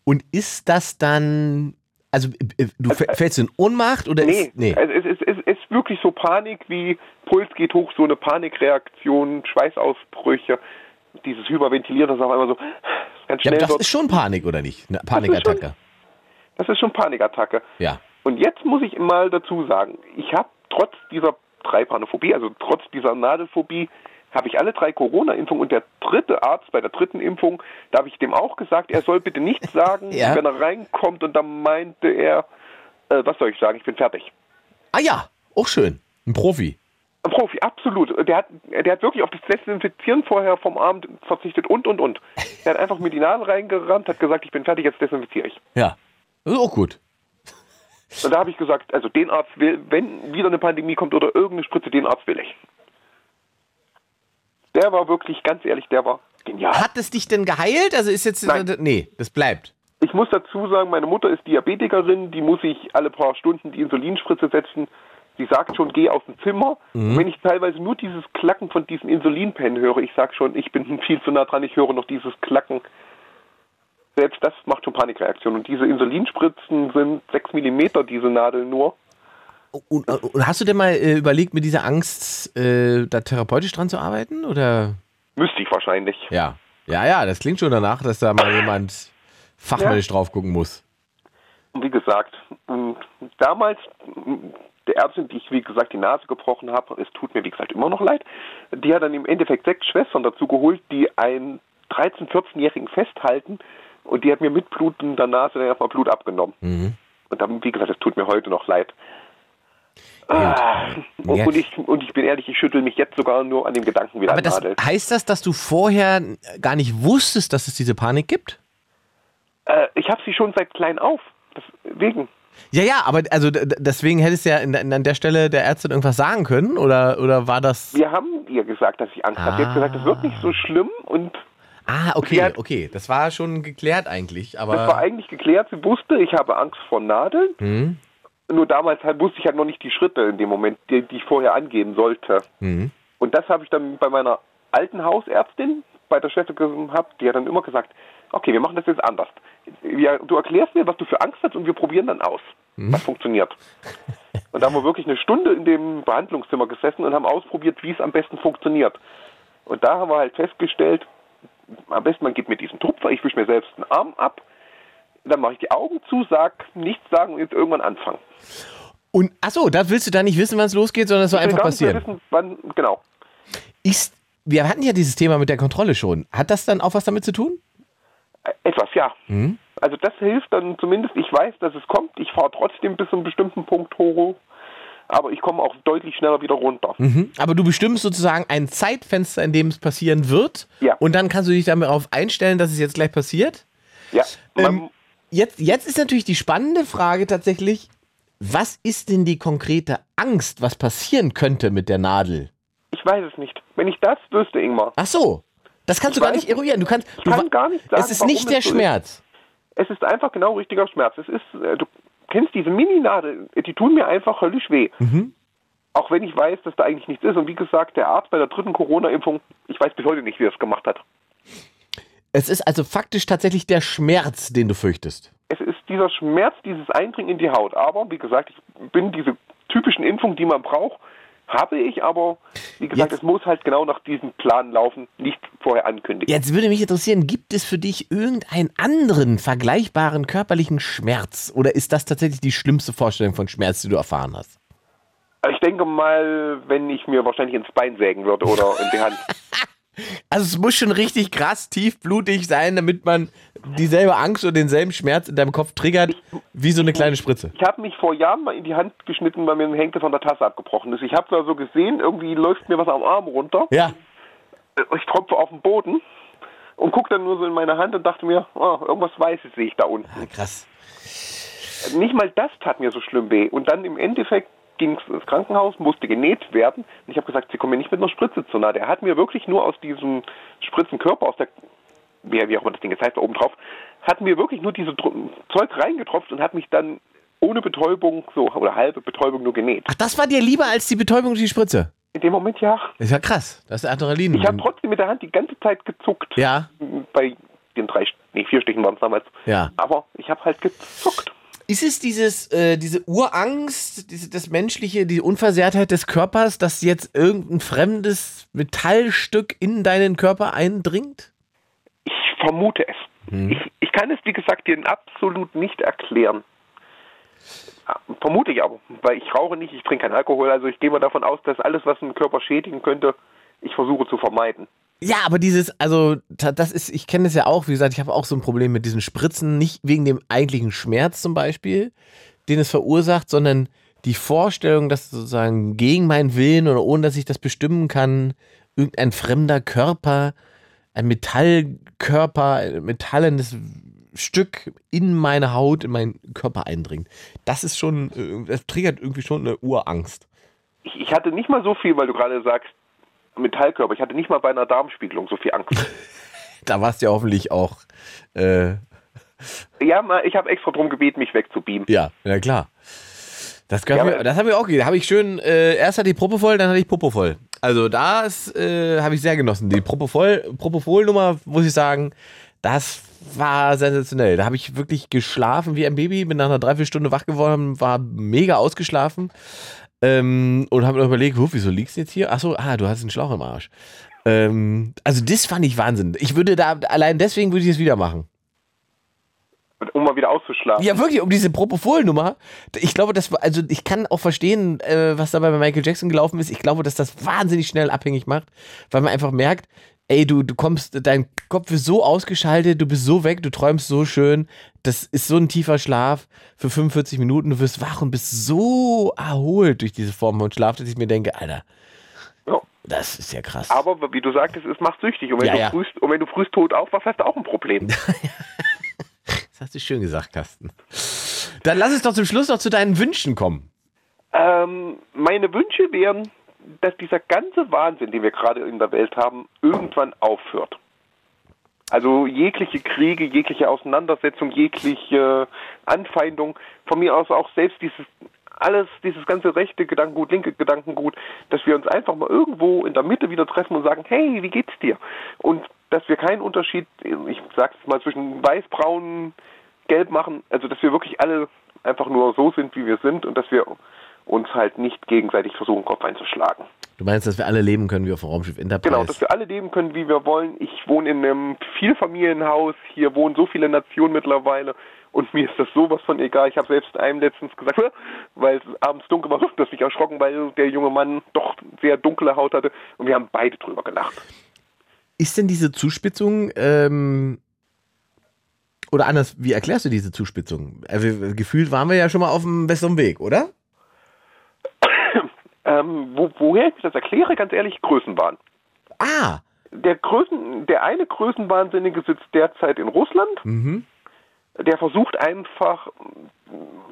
Und ist das dann, also äh, du fä- fällst in Ohnmacht oder Nee, ist, nee. Also es, ist, es ist wirklich so Panik wie Puls geht hoch, so eine Panikreaktion, Schweißausbrüche, dieses Hyperventilieren, das auf einmal so ganz Ja, schnell das wird. ist schon Panik, oder nicht? Eine Panikattacke. Das ist schon Panikattacke. Ja. Und jetzt muss ich mal dazu sagen, ich habe trotz dieser Dreipanophobie, also trotz dieser Nadelphobie, habe ich alle drei Corona-Impfungen und der dritte Arzt bei der dritten Impfung, da habe ich dem auch gesagt, er soll bitte nichts sagen, Ja. wenn er reinkommt und dann meinte er, äh, was soll ich sagen, ich bin fertig. Ah ja, auch schön. Ein Profi. Ein Profi, absolut. Der hat, der hat wirklich auf das Desinfizieren vorher vom Arm verzichtet und, und, und. Er hat einfach mir die Nadel reingerammt, hat gesagt, ich bin fertig, jetzt desinfiziere ich. Ja. Das ist auch gut. Und da habe ich gesagt, also den Arzt will, wenn wieder eine Pandemie kommt oder irgendeine Spritze, den Arzt will ich. Der war wirklich, ganz ehrlich, der war genial. Hat es dich denn geheilt? Also ist jetzt. Nein. Nee, das bleibt. Ich muss dazu sagen, meine Mutter ist Diabetikerin, die muss ich alle paar Stunden die Insulinspritze setzen. Sie sagt schon, geh aus dem Zimmer. Mhm. Wenn ich teilweise nur dieses Klacken von diesen Insulinpennen höre, ich sag schon, ich bin viel zu nah dran, ich höre noch dieses Klacken. Selbst das macht schon Panikreaktion. Und diese Insulinspritzen sind 6 Millimeter, diese Nadel nur. Und, und hast du denn mal äh, überlegt, mit dieser Angst äh, da therapeutisch dran zu arbeiten? Oder? Müsste ich wahrscheinlich. Ja. Ja, ja, das klingt schon danach, dass da mal jemand fachmännisch drauf gucken muss. Wie gesagt, damals, der Ärztin, die ich wie gesagt die Nase gebrochen habe, es tut mir wie gesagt immer noch leid, die hat dann im Endeffekt sechs Schwestern dazu geholt, die einen 13-, 14-Jährigen festhalten und die hat mir mit blutender Nase dann erstmal Blut abgenommen. Mhm. Und dann, wie gesagt, es tut mir heute noch leid. Ah, und, Ja. und, ich, und ich bin ehrlich, ich schüttel mich jetzt sogar nur an dem Gedanken wieder Aber das, heißt das, dass du vorher gar nicht wusstest, dass es diese Panik gibt? Äh, ich habe sie schon seit klein auf. Deswegen. Ja, ja, aber also deswegen hättest du ja in, in, an der Stelle der Ärztin irgendwas sagen können oder, oder war das. Wir haben ihr gesagt, dass ich Angst habe. Sie hat gesagt, es wird nicht so schlimm und Ah, okay, hat- okay. Das war schon geklärt eigentlich, aber. Das war eigentlich geklärt. Sie wusste, ich habe Angst vor Nadeln. Hm, Nur damals halt wusste ich halt noch nicht die Schritte in dem Moment, die, die ich vorher angehen sollte. hm. Und das habe ich dann bei meiner alten Hausärztin, bei der Schwester gehabt, die hat dann immer gesagt, okay, wir machen das jetzt anders. Wir, du erklärst mir, was du für Angst hast und wir probieren dann aus. Was funktioniert. Und da haben wir wirklich eine Stunde in dem Behandlungszimmer gesessen und haben ausprobiert, wie es am besten funktioniert. Und da haben wir halt festgestellt, am besten man gibt mir diesen Tupfer, ich wische mir selbst den Arm ab, dann mache ich die Augen zu, sag nichts sagen und jetzt irgendwann anfangen. Und achso, da willst du da nicht wissen, wann es losgeht, sondern es soll einfach passieren. Wissen, wann, genau. Ist, wir hatten ja dieses Thema mit der Kontrolle schon. Hat das dann auch was damit zu tun? Etwas, ja. Mhm. Also das hilft dann zumindest, ich weiß, dass es kommt, ich fahre trotzdem bis zu einem bestimmten Punkt hoch, aber ich komme auch deutlich schneller wieder runter. Mhm. Aber du bestimmst sozusagen ein Zeitfenster, in dem es passieren wird. Ja. Und dann kannst du dich darauf einstellen, dass es jetzt gleich passiert. Ja, Ähm, jetzt, jetzt ist natürlich die spannende Frage tatsächlich, was ist denn die konkrete Angst, was passieren könnte mit der Nadel? ich weiß es nicht. Wenn ich das wüsste, Ingmar, Ach so, das kannst Ich du gar nicht eruieren. Du kannst, du, kann gar nicht sagen, es ist nicht der es so ist. Schmerz. Es ist einfach genau richtiger Schmerz. Es ist, äh, du kennst diese Mini-Nadel, die tun mir einfach höllisch weh. Mhm. Auch wenn ich weiß, dass da eigentlich nichts ist. Und wie gesagt, der Arzt bei der dritten Corona-Impfung, ich weiß bis heute nicht, wie er es gemacht hat. Es ist also faktisch tatsächlich der Schmerz, den du fürchtest. Es ist dieser Schmerz, dieses Eindringen in die Haut. Aber, wie gesagt, ich bin diese typischen Impfungen, die man braucht, habe ich, aber wie gesagt, es muss halt genau nach diesem Plan laufen, nicht vorher ankündigen. Jetzt würde mich interessieren, gibt es für dich irgendeinen anderen vergleichbaren körperlichen Schmerz? Oder ist das tatsächlich die schlimmste Vorstellung von Schmerz, die du erfahren hast? Ich denke mal, wenn ich mir wahrscheinlich ins Bein sägen würde oder in die Hand. Also es muss schon richtig krass tiefblutig sein, damit man dieselbe Angst oder denselben Schmerz in deinem Kopf triggert, wie so eine kleine Spritze. Ich habe mich vor Jahren mal in die Hand geschnitten, weil mir ein Henkel von der Tasse abgebrochen ist. Ich habe da so gesehen, irgendwie läuft mir was am Arm runter. Ja, Ich tropfe auf den Boden und gucke dann nur so in meine Hand und dachte mir, oh, irgendwas Weißes sehe ich da unten. krass. Nicht mal das tat mir so schlimm weh. Und dann im Endeffekt ging es ins Krankenhaus, musste genäht werden. Und ich habe gesagt, Sie kommen mir nicht mit einer Spritze zu nahe. Der hat mir wirklich nur aus diesem Spritzenkörper, aus der, wie, wie auch immer das Ding jetzt heißt, da oben drauf, hat mir wirklich nur diese Dr- Zeug reingetropft und hat mich dann ohne Betäubung, so, oder halbe Betäubung nur genäht. Ach, das war dir lieber als die Betäubung durch die Spritze? In dem Moment ja. Ist ja krass. Das ist Adrenalin. Ich habe trotzdem mit der Hand die ganze Zeit gezuckt. Ja. Bei den drei, nee, vier Stichen waren es damals. Ja. Aber ich habe halt gezuckt. Ist es dieses, äh, diese Urangst, diese, das menschliche, die Unversehrtheit des Körpers, dass jetzt irgendein fremdes Metallstück in deinen Körper eindringt? Ich vermute es. Ich, ich kann es, wie gesagt, dir absolut nicht erklären. Ja, Vermute ich aber, weil ich rauche nicht, ich trinke keinen Alkohol, also ich gehe mal davon aus, dass alles, was den Körper schädigen könnte, ich versuche zu vermeiden. Ja, aber dieses, also das ist, ich kenne das ja auch, wie gesagt, ich habe auch so ein Problem mit diesen Spritzen, nicht wegen dem eigentlichen Schmerz zum Beispiel, den es verursacht, sondern die Vorstellung, dass sozusagen gegen meinen Willen oder ohne dass ich das bestimmen kann, irgendein fremder Körper, ein Metallkörper, ein metallenes Stück in meine Haut, in meinen Körper eindringt. Das ist schon, äh, das triggert irgendwie schon eine Urangst. Ich, ich hatte nicht mal so viel, weil du gerade sagst, Metallkörper, ich hatte nicht mal bei einer Darmspiegelung so viel Angst. Da warst du ja hoffentlich auch, äh, ja, ich habe extra drum gebeten, mich wegzubeamen. Ja, ja klar. Das, Ja, mir, das habe ich auch gegeben. Da habe ich schön, äh, erst hatte ich Proppe voll, dann hatte ich Popo voll. Also das äh, habe ich sehr genossen. Die Propofol, Propofol-Nummer, muss ich sagen, das war sensationell. Da habe ich wirklich geschlafen wie ein Baby, bin nach einer Dreiviertelstunde wach geworden, war mega ausgeschlafen ähm, und habe mir überlegt, "Huh, wieso liegst du jetzt hier? Achso, ah, du hast einen Schlauch im Arsch. Ähm, also das fand ich Wahnsinn. Ich würde da, allein deswegen würde ich es wieder machen. Um mal wieder auszuschlafen. Ja, wirklich, um diese Propofol-Nummer. Ich glaube, das war, also ich kann auch verstehen, äh, was dabei bei Michael Jackson gelaufen ist. Ich glaube, dass das wahnsinnig schnell abhängig macht, weil man einfach merkt, ey, du, du kommst, dein Kopf ist so ausgeschaltet, du bist so weg, du träumst so schön. Das ist so ein tiefer Schlaf für 45 Minuten. Du wirst wach und bist so erholt durch diese Form von Schlaf, dass ich mir denke, Alter, Ja. das ist ja krass. Aber wie du sagtest, es macht süchtig. Und wenn, Ja, du, ja. Frühst, und wenn du frühst tot aufwachst, hast du auch ein Problem. Hast du schön gesagt, Carsten. Dann lass es doch zum Schluss noch zu deinen Wünschen kommen. Ähm, meine Wünsche wären, dass dieser ganze Wahnsinn, den wir gerade in der Welt haben, irgendwann aufhört. Also jegliche Kriege, jegliche Auseinandersetzung, jegliche Anfeindung, von mir aus auch selbst dieses alles, dieses ganze rechte Gedankengut, linke Gedankengut, dass wir uns einfach mal irgendwo in der Mitte wieder treffen und sagen, hey, wie geht's dir? Und dass wir keinen Unterschied, ich sag's mal, zwischen weiß, braun, gelb machen, also dass wir wirklich alle einfach nur so sind, wie wir sind und dass wir uns halt nicht gegenseitig versuchen, Kopf einzuschlagen. Du meinst, dass wir alle leben können wie auf dem Raumschiff Enterprise? Genau, dass wir alle leben können, wie wir wollen. Ich wohne in einem Vielfamilienhaus, hier wohnen so viele Nationen mittlerweile und mir ist das sowas von egal. Ich habe selbst einem letztens gesagt, weil es abends dunkel war, dass ich erschrocken, weil der junge Mann doch sehr dunkle Haut hatte und wir haben beide drüber gelacht. Ist denn diese Zuspitzung, ähm, oder anders, wie erklärst du diese Zuspitzung? Also, gefühlt waren wir ja schon mal auf dem besseren Weg, oder? Ähm, wo, woher ich das erkläre, ganz ehrlich, Größenwahn. Ah, Der, Größen, der eine Größenwahnsinnige sitzt derzeit in Russland. mhm. Der versucht einfach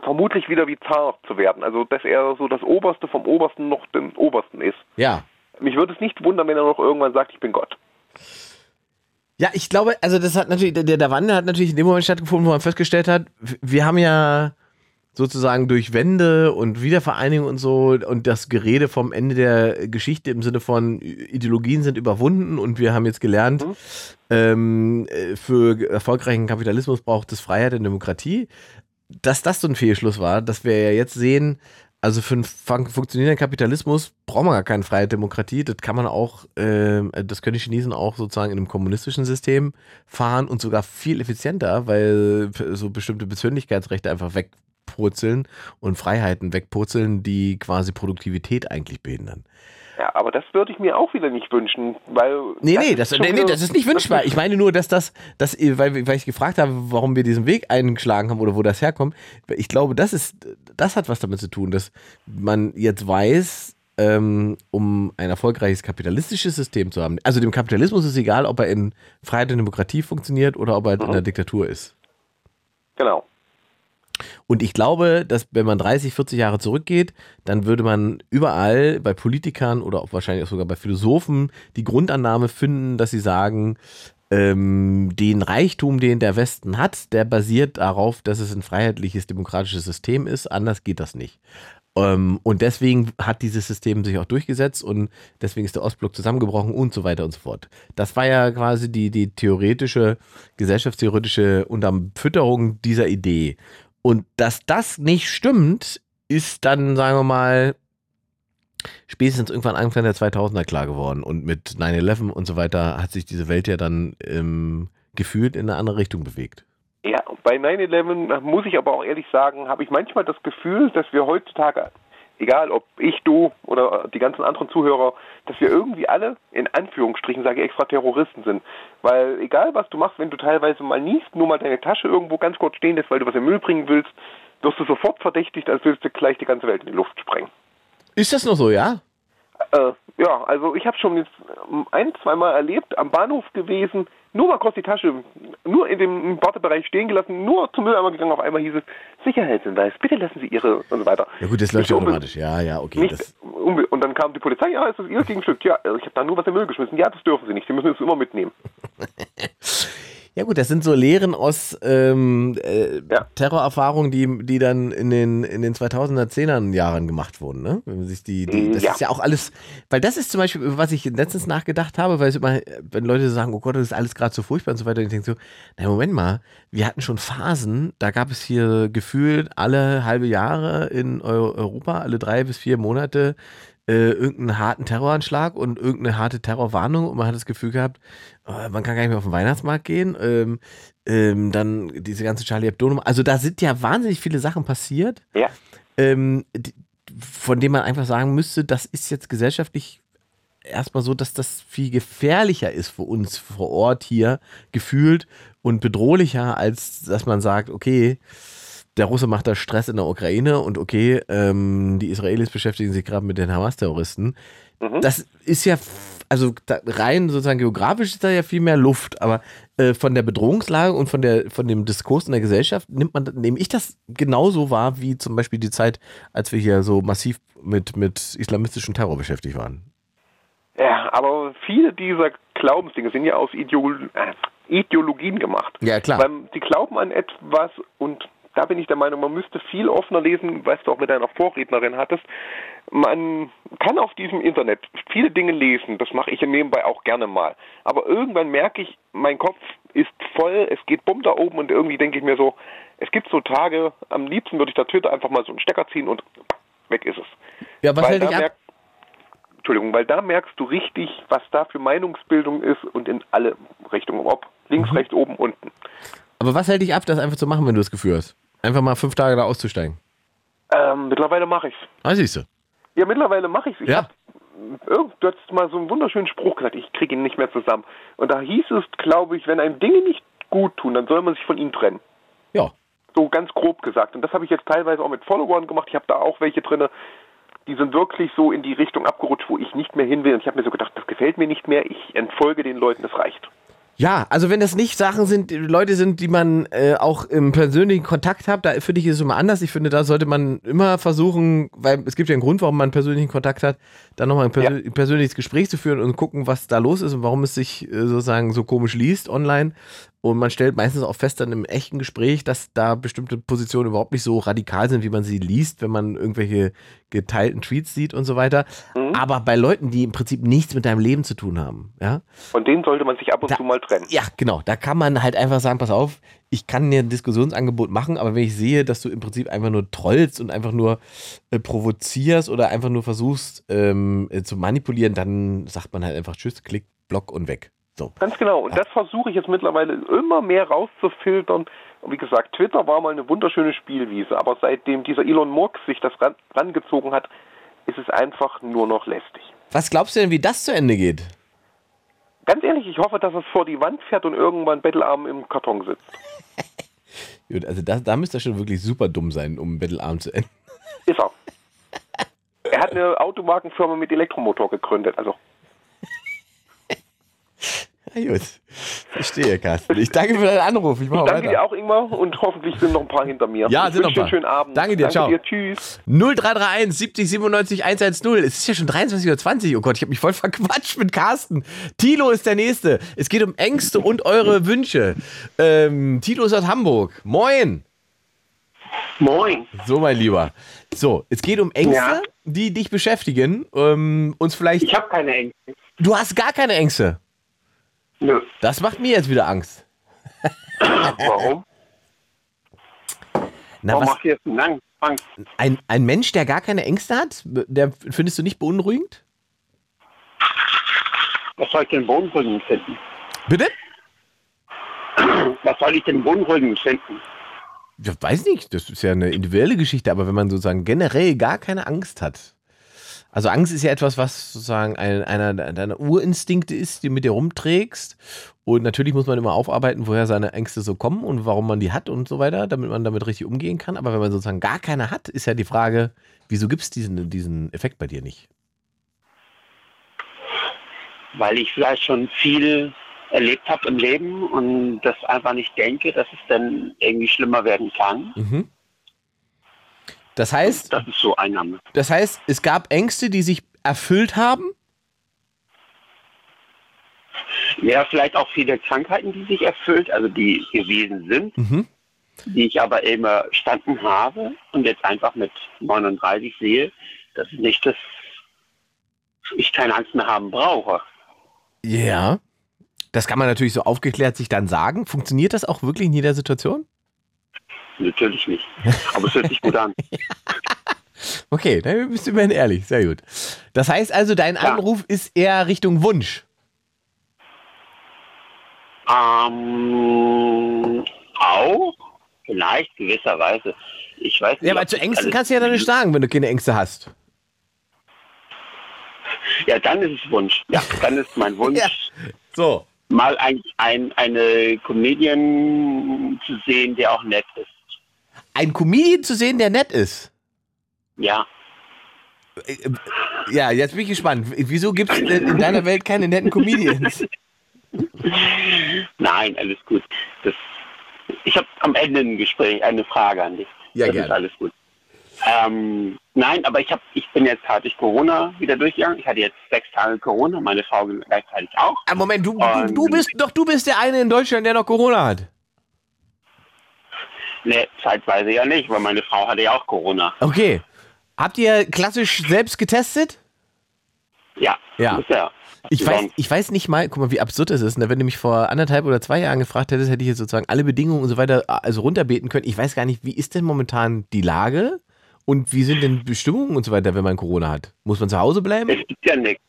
vermutlich wieder wie Zar zu werden. Also, dass er so das Oberste vom Obersten noch den Obersten ist. ja. Mich würde es nicht wundern, wenn er noch irgendwann sagt, ich bin Gott. Ja, ich glaube, also das hat natürlich, der, der Wandel hat natürlich in dem Moment stattgefunden, wo man festgestellt hat, wir haben ja sozusagen durch Wende und Wiedervereinigung und so und das Gerede vom Ende der Geschichte im Sinne von Ideologien sind überwunden und wir haben jetzt gelernt, ähm, äh, für erfolgreichen Kapitalismus braucht es Freiheit und Demokratie. dass das so ein Fehlschluss war, dass wir ja jetzt sehen, also für einen fun funktionierenden Kapitalismus braucht man gar keine freie Demokratie. Das kann man auch, äh, das können die Chinesen auch sozusagen in einem kommunistischen System fahren und sogar viel effizienter, weil so bestimmte Persönlichkeitsrechte einfach wegpurzeln und Freiheiten wegpurzeln, die quasi Produktivität eigentlich behindern. Ja, aber das würde ich mir auch wieder nicht wünschen, weil. Nee, nee, das, nee, nee, das ist nicht wünschbar. Ich meine nur, dass das, dass, weil, weil ich gefragt habe, warum wir diesen Weg eingeschlagen haben oder wo das herkommt. Ich glaube, das ist, das hat was damit zu tun, dass man jetzt weiß, ähm, um ein erfolgreiches kapitalistisches System zu haben. Also dem Kapitalismus ist egal, ob er in Freiheit und Demokratie funktioniert oder ob er mhm. in der Diktatur ist. Genau. Und ich glaube, dass wenn man 30, 40 Jahre zurückgeht, dann würde man überall bei Politikern oder auch wahrscheinlich auch sogar bei Philosophen die Grundannahme finden, dass sie sagen, ähm, den Reichtum, den der Westen hat, der basiert darauf, dass es ein freiheitliches, demokratisches System ist. Anders geht das nicht. Ähm, und deswegen hat dieses System sich auch durchgesetzt und deswegen ist der Ostblock zusammengebrochen und so weiter und so fort. Das war ja quasi die, die theoretische, gesellschaftstheoretische Unterfütterung dieser Idee. Und dass das nicht stimmt, ist dann, sagen wir mal, spätestens irgendwann Anfang der 2000er klar geworden. Und mit 9-11 und so weiter hat sich diese Welt ja dann ähm, gefühlt in eine andere Richtung bewegt. Ja, bei 9-11 muss ich aber auch ehrlich sagen, habe ich manchmal das Gefühl, dass wir heutzutage egal ob ich, du oder die ganzen anderen Zuhörer, dass wir irgendwie alle, in Anführungsstrichen sage ich extra Terroristen sind. Weil egal was du machst, wenn du teilweise mal niest, nur mal deine Tasche irgendwo ganz kurz stehen lässt, weil du was im Müll bringen willst, wirst du sofort verdächtigt, als würdest du gleich die ganze Welt in die Luft sprengen. Ist das noch so, ja? Äh, ja, also ich habe schon jetzt ein, zweimal erlebt, am Bahnhof gewesen, nur mal kurz die Tasche, nur in dem Wartebereich stehen gelassen, nur zum Mülleimer gegangen, auf einmal hieß es, Sicherheitshinweis, bitte lassen Sie Ihre und so weiter. Ja gut, das läuft ja automatisch, ja, ja, okay. Nicht, und dann kam die Polizei, ja, ist das Ihr Gegenstück? Ja, ich habe da nur was im Müll geschmissen. Ja, das dürfen Sie nicht, Sie müssen es immer mitnehmen. Ja gut, das sind so Lehren aus ähm, äh, ja. Terrorerfahrungen, die, die dann in den, in den 2000er, 10er Jahren gemacht wurden. Ne? Wenn man sich die, die, das ja. ist ja auch alles, weil das ist zum Beispiel, was ich letztens nachgedacht habe, weil es immer, wenn Leute sagen, oh Gott, das ist alles gerade so furchtbar und so weiter, ich denke so, na Moment mal, wir hatten schon Phasen, da gab es hier gefühlt alle halbe Jahre in Europa, alle drei bis vier Monate, äh, irgendeinen harten Terroranschlag und irgendeine harte Terrorwarnung und man hat das Gefühl gehabt, oh, man kann gar nicht mehr auf den Weihnachtsmarkt gehen. Ähm, ähm, dann diese ganze Charlie Hebdo. Also da sind ja wahnsinnig viele Sachen passiert, ja. ähm, die, von denen man einfach sagen müsste, das ist jetzt gesellschaftlich erstmal so, dass das viel gefährlicher ist für uns vor Ort hier gefühlt und bedrohlicher, als dass man sagt, okay, der Russe macht da Stress in der Ukraine und okay, ähm, die Israelis beschäftigen sich gerade mit den Hamas-Terroristen. Mhm. Das ist ja, also rein sozusagen geografisch ist da ja viel mehr Luft, aber äh, von der Bedrohungslage und von, der, von dem Diskurs in der Gesellschaft nimmt man, nehme ich das genauso wahr wie zum Beispiel die Zeit, als wir hier so massiv mit, mit islamistischem Terror beschäftigt waren. Ja, aber viele dieser Glaubensdinge sind ja aus Ideol äh, Ideologien gemacht. Ja, klar. Weil die glauben an etwas und da bin ich der Meinung, man müsste viel offener lesen, was du auch mit deiner Vorrednerin hattest. Man kann auf diesem Internet viele Dinge lesen, das mache ich nebenbei auch gerne mal. Aber irgendwann merke ich, mein Kopf ist voll, es geht bumm da oben und irgendwie denke ich mir so, es gibt so Tage, am liebsten würde ich da Twitter einfach mal so einen Stecker ziehen und weg ist es. Ja, was weil hält dich ab? Entschuldigung, weil da merkst du richtig, was da für Meinungsbildung ist und in alle Richtungen, ob links, mhm. rechts, oben, unten. Aber was hält dich ab, das einfach zu machen, wenn du das Gefühl hast? Einfach mal fünf Tage da auszusteigen. Ähm, mittlerweile mache ich's. Ah, siehst du. Ja, mittlerweile mache ich's. Ich ja. Hab, du hast mal so einen wunderschönen Spruch gesagt, ich kriege ihn nicht mehr zusammen. Und da hieß es, glaube ich, wenn einem Dinge nicht gut tun, dann soll man sich von ihnen trennen. Ja. So ganz grob gesagt. Und das habe ich jetzt teilweise auch mit Followern gemacht. Ich habe da auch welche drin, die sind wirklich so in die Richtung abgerutscht, wo ich nicht mehr hin will. Und ich habe mir so gedacht, das gefällt mir nicht mehr. Ich entfolge den Leuten, das reicht. Ja, also wenn das nicht Sachen sind, Leute sind, die man äh, auch im persönlichen Kontakt hat, da finde ich es immer anders. Ich finde, da sollte man immer versuchen, weil es gibt ja einen Grund, warum man persönlichen Kontakt hat, dann nochmal ein persö ja. persönliches Gespräch zu führen und gucken, was da los ist und warum es sich äh, sozusagen so komisch liest online. Und man stellt meistens auch fest dann im echten Gespräch, dass da bestimmte Positionen überhaupt nicht so radikal sind, wie man sie liest, wenn man irgendwelche geteilten Tweets sieht und so weiter. Mhm. Aber bei Leuten, die im Prinzip nichts mit deinem Leben zu tun haben, ja, Von denen sollte man sich ab und Da- zu mal trennen. ja, genau. Da kann man halt einfach sagen, pass auf, ich kann dir ein Diskussionsangebot machen, aber wenn ich sehe, dass du im Prinzip einfach nur trollst und einfach nur äh, provozierst oder einfach nur versuchst ähm, äh, zu manipulieren, dann sagt man halt einfach Tschüss, Klick, Block und weg. So. Ganz genau. Und das versuche ich jetzt mittlerweile immer mehr rauszufiltern. Und wie gesagt, Twitter war mal eine wunderschöne Spielwiese, aber seitdem dieser Elon Musk sich das ran, rangezogen hat, ist es einfach nur noch lästig. Was glaubst du denn, wie das zu Ende geht? Ganz ehrlich, ich hoffe, dass es vor die Wand fährt und irgendwann Bettelarm im Karton sitzt. Gut, also da, da müsste er schon wirklich super dumm sein, um Battlearm zu enden. Ist er. Er hat eine Automarkenfirma mit Elektromotor gegründet. Also Ja, gut. Verstehe, Carsten. Ich danke für deinen Anruf. Ich mache danke dir weiter. auch, Ingmar, und hoffentlich sind noch ein paar hinter mir. Ja, ich sind noch wünsche dir ein einen paar. schönen Abend. Danke dir, ciao. Dir, tschüss. 0331 70 97 110. Es ist ja schon 23.20 Uhr. Oh Gott, ich habe mich voll verquatscht mit Carsten. Tilo ist der Nächste. Es geht um Ängste und eure Wünsche. Ähm, Tilo ist aus Hamburg. Moin. Moin. So, mein Lieber. So, es geht um Ängste, Ja. die dich beschäftigen. Ähm, uns vielleicht. Ich habe keine Ängste. Du hast gar keine Ängste. Nö. Das macht mir jetzt wieder Angst. Warum? Na, Warum was, macht ihr jetzt einen? Angst? ein, ein Mensch, der gar keine Ängste hat, der findest du nicht beunruhigend? Was soll ich denn beunruhigend finden? Bitte? Was soll ich denn beunruhigend finden? Ich weiß nicht, das ist ja eine individuelle Geschichte, aber wenn man sozusagen generell gar keine Angst hat. Also Angst ist ja etwas, was sozusagen ein, einer deiner Urinstinkte ist, die du mit dir rumträgst. Und natürlich muss man immer aufarbeiten, woher seine Ängste so kommen und warum man die hat und so weiter, damit man damit richtig umgehen kann. Aber wenn man sozusagen gar keine hat, ist ja die Frage, wieso gibt es diesen, diesen Effekt bei dir nicht? Weil ich vielleicht schon viel erlebt habe im Leben und das einfach nicht denke, dass es dann irgendwie schlimmer werden kann. Mhm. Das heißt, Das ist so Einnahme. das heißt, es gab Ängste, die sich erfüllt haben. Ja, vielleicht auch viele Krankheiten, die sich erfüllt, also die gewesen sind, Mhm. die ich aber immer standen habe und jetzt einfach mit 39 sehe, dass nicht das ich keine Angst mehr haben brauche. Ja. Das kann man natürlich so aufgeklärt sich dann sagen. Funktioniert das auch wirklich in jeder Situation? Natürlich nicht. Aber es hört sich gut an. Okay, dann bist du immerhin ehrlich. Sehr gut. Das heißt also, dein Ja. Anruf ist eher Richtung Wunsch. Ähm, auch, vielleicht gewisserweise. Ich weiß nicht. Ja, aber zu Ängsten kannst du ja dann nicht sagen, wenn du keine Ängste hast. Ja, dann ist es Wunsch. Ja, dann ist mein Wunsch, Ja. So. mal ein, ein, eine Comedian zu sehen, der auch nett ist. Ein Comedian zu sehen, der nett ist. Ja, Äh, äh, Ja, jetzt bin ich gespannt. Wieso gibt es denn in deiner Welt keine netten Comedians? nein, alles gut. Das, ich habe am Ende ein Gespräch, eine Frage an dich. Ja, das gerne. ist alles gut. Ähm, nein, aber ich habe, ich bin jetzt gerade durch Corona wieder durchgegangen. Ich hatte jetzt sechs Tage Corona, meine Frau gleichzeitig auch. Ah, Moment, du, du, du bist doch du bist der eine in Deutschland, der noch Corona hat. Ne, zeitweise ja nicht, weil meine Frau hatte ja auch Corona. Okay. Habt ihr klassisch selbst getestet? Ja, Ja. Ja. Ich weiß, ich weiß nicht mal, guck mal, wie absurd das ist. Ne? Wenn du mich vor anderthalb oder zwei Jahren gefragt hättest, hätte ich jetzt sozusagen alle Bedingungen und so weiter also runterbeten können. Ich weiß gar nicht, wie ist denn momentan die Lage und wie sind denn Bestimmungen und so weiter, wenn man Corona hat? Muss man zu Hause bleiben? Es gibt ja nichts.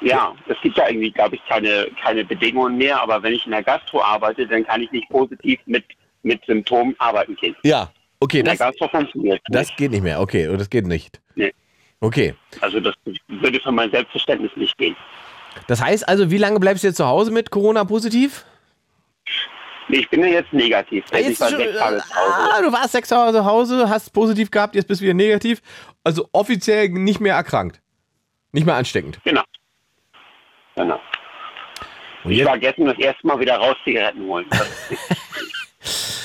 Ja, es gibt ja irgendwie, glaube ich, keine, keine Bedingungen mehr, aber wenn ich in der Gastro arbeite, dann kann ich nicht positiv mit, mit Symptomen arbeiten gehen. Ja, okay, das, das nicht. geht nicht mehr. Okay, und das geht nicht. Nee. Okay. Also das würde für mein Selbstverständnis nicht gehen. Das heißt also, wie lange bleibst du jetzt zu Hause mit Corona positiv? Nee, ich bin ja jetzt negativ. Ah, ich jetzt war schon, ah, du warst sechs Tage zu Hause, hast positiv gehabt, jetzt bist du wieder negativ. Also offiziell nicht mehr erkrankt. Nicht mehr ansteckend. Genau. Genau. Und Ich war gestern das erste Mal wieder raus Zigaretten holen.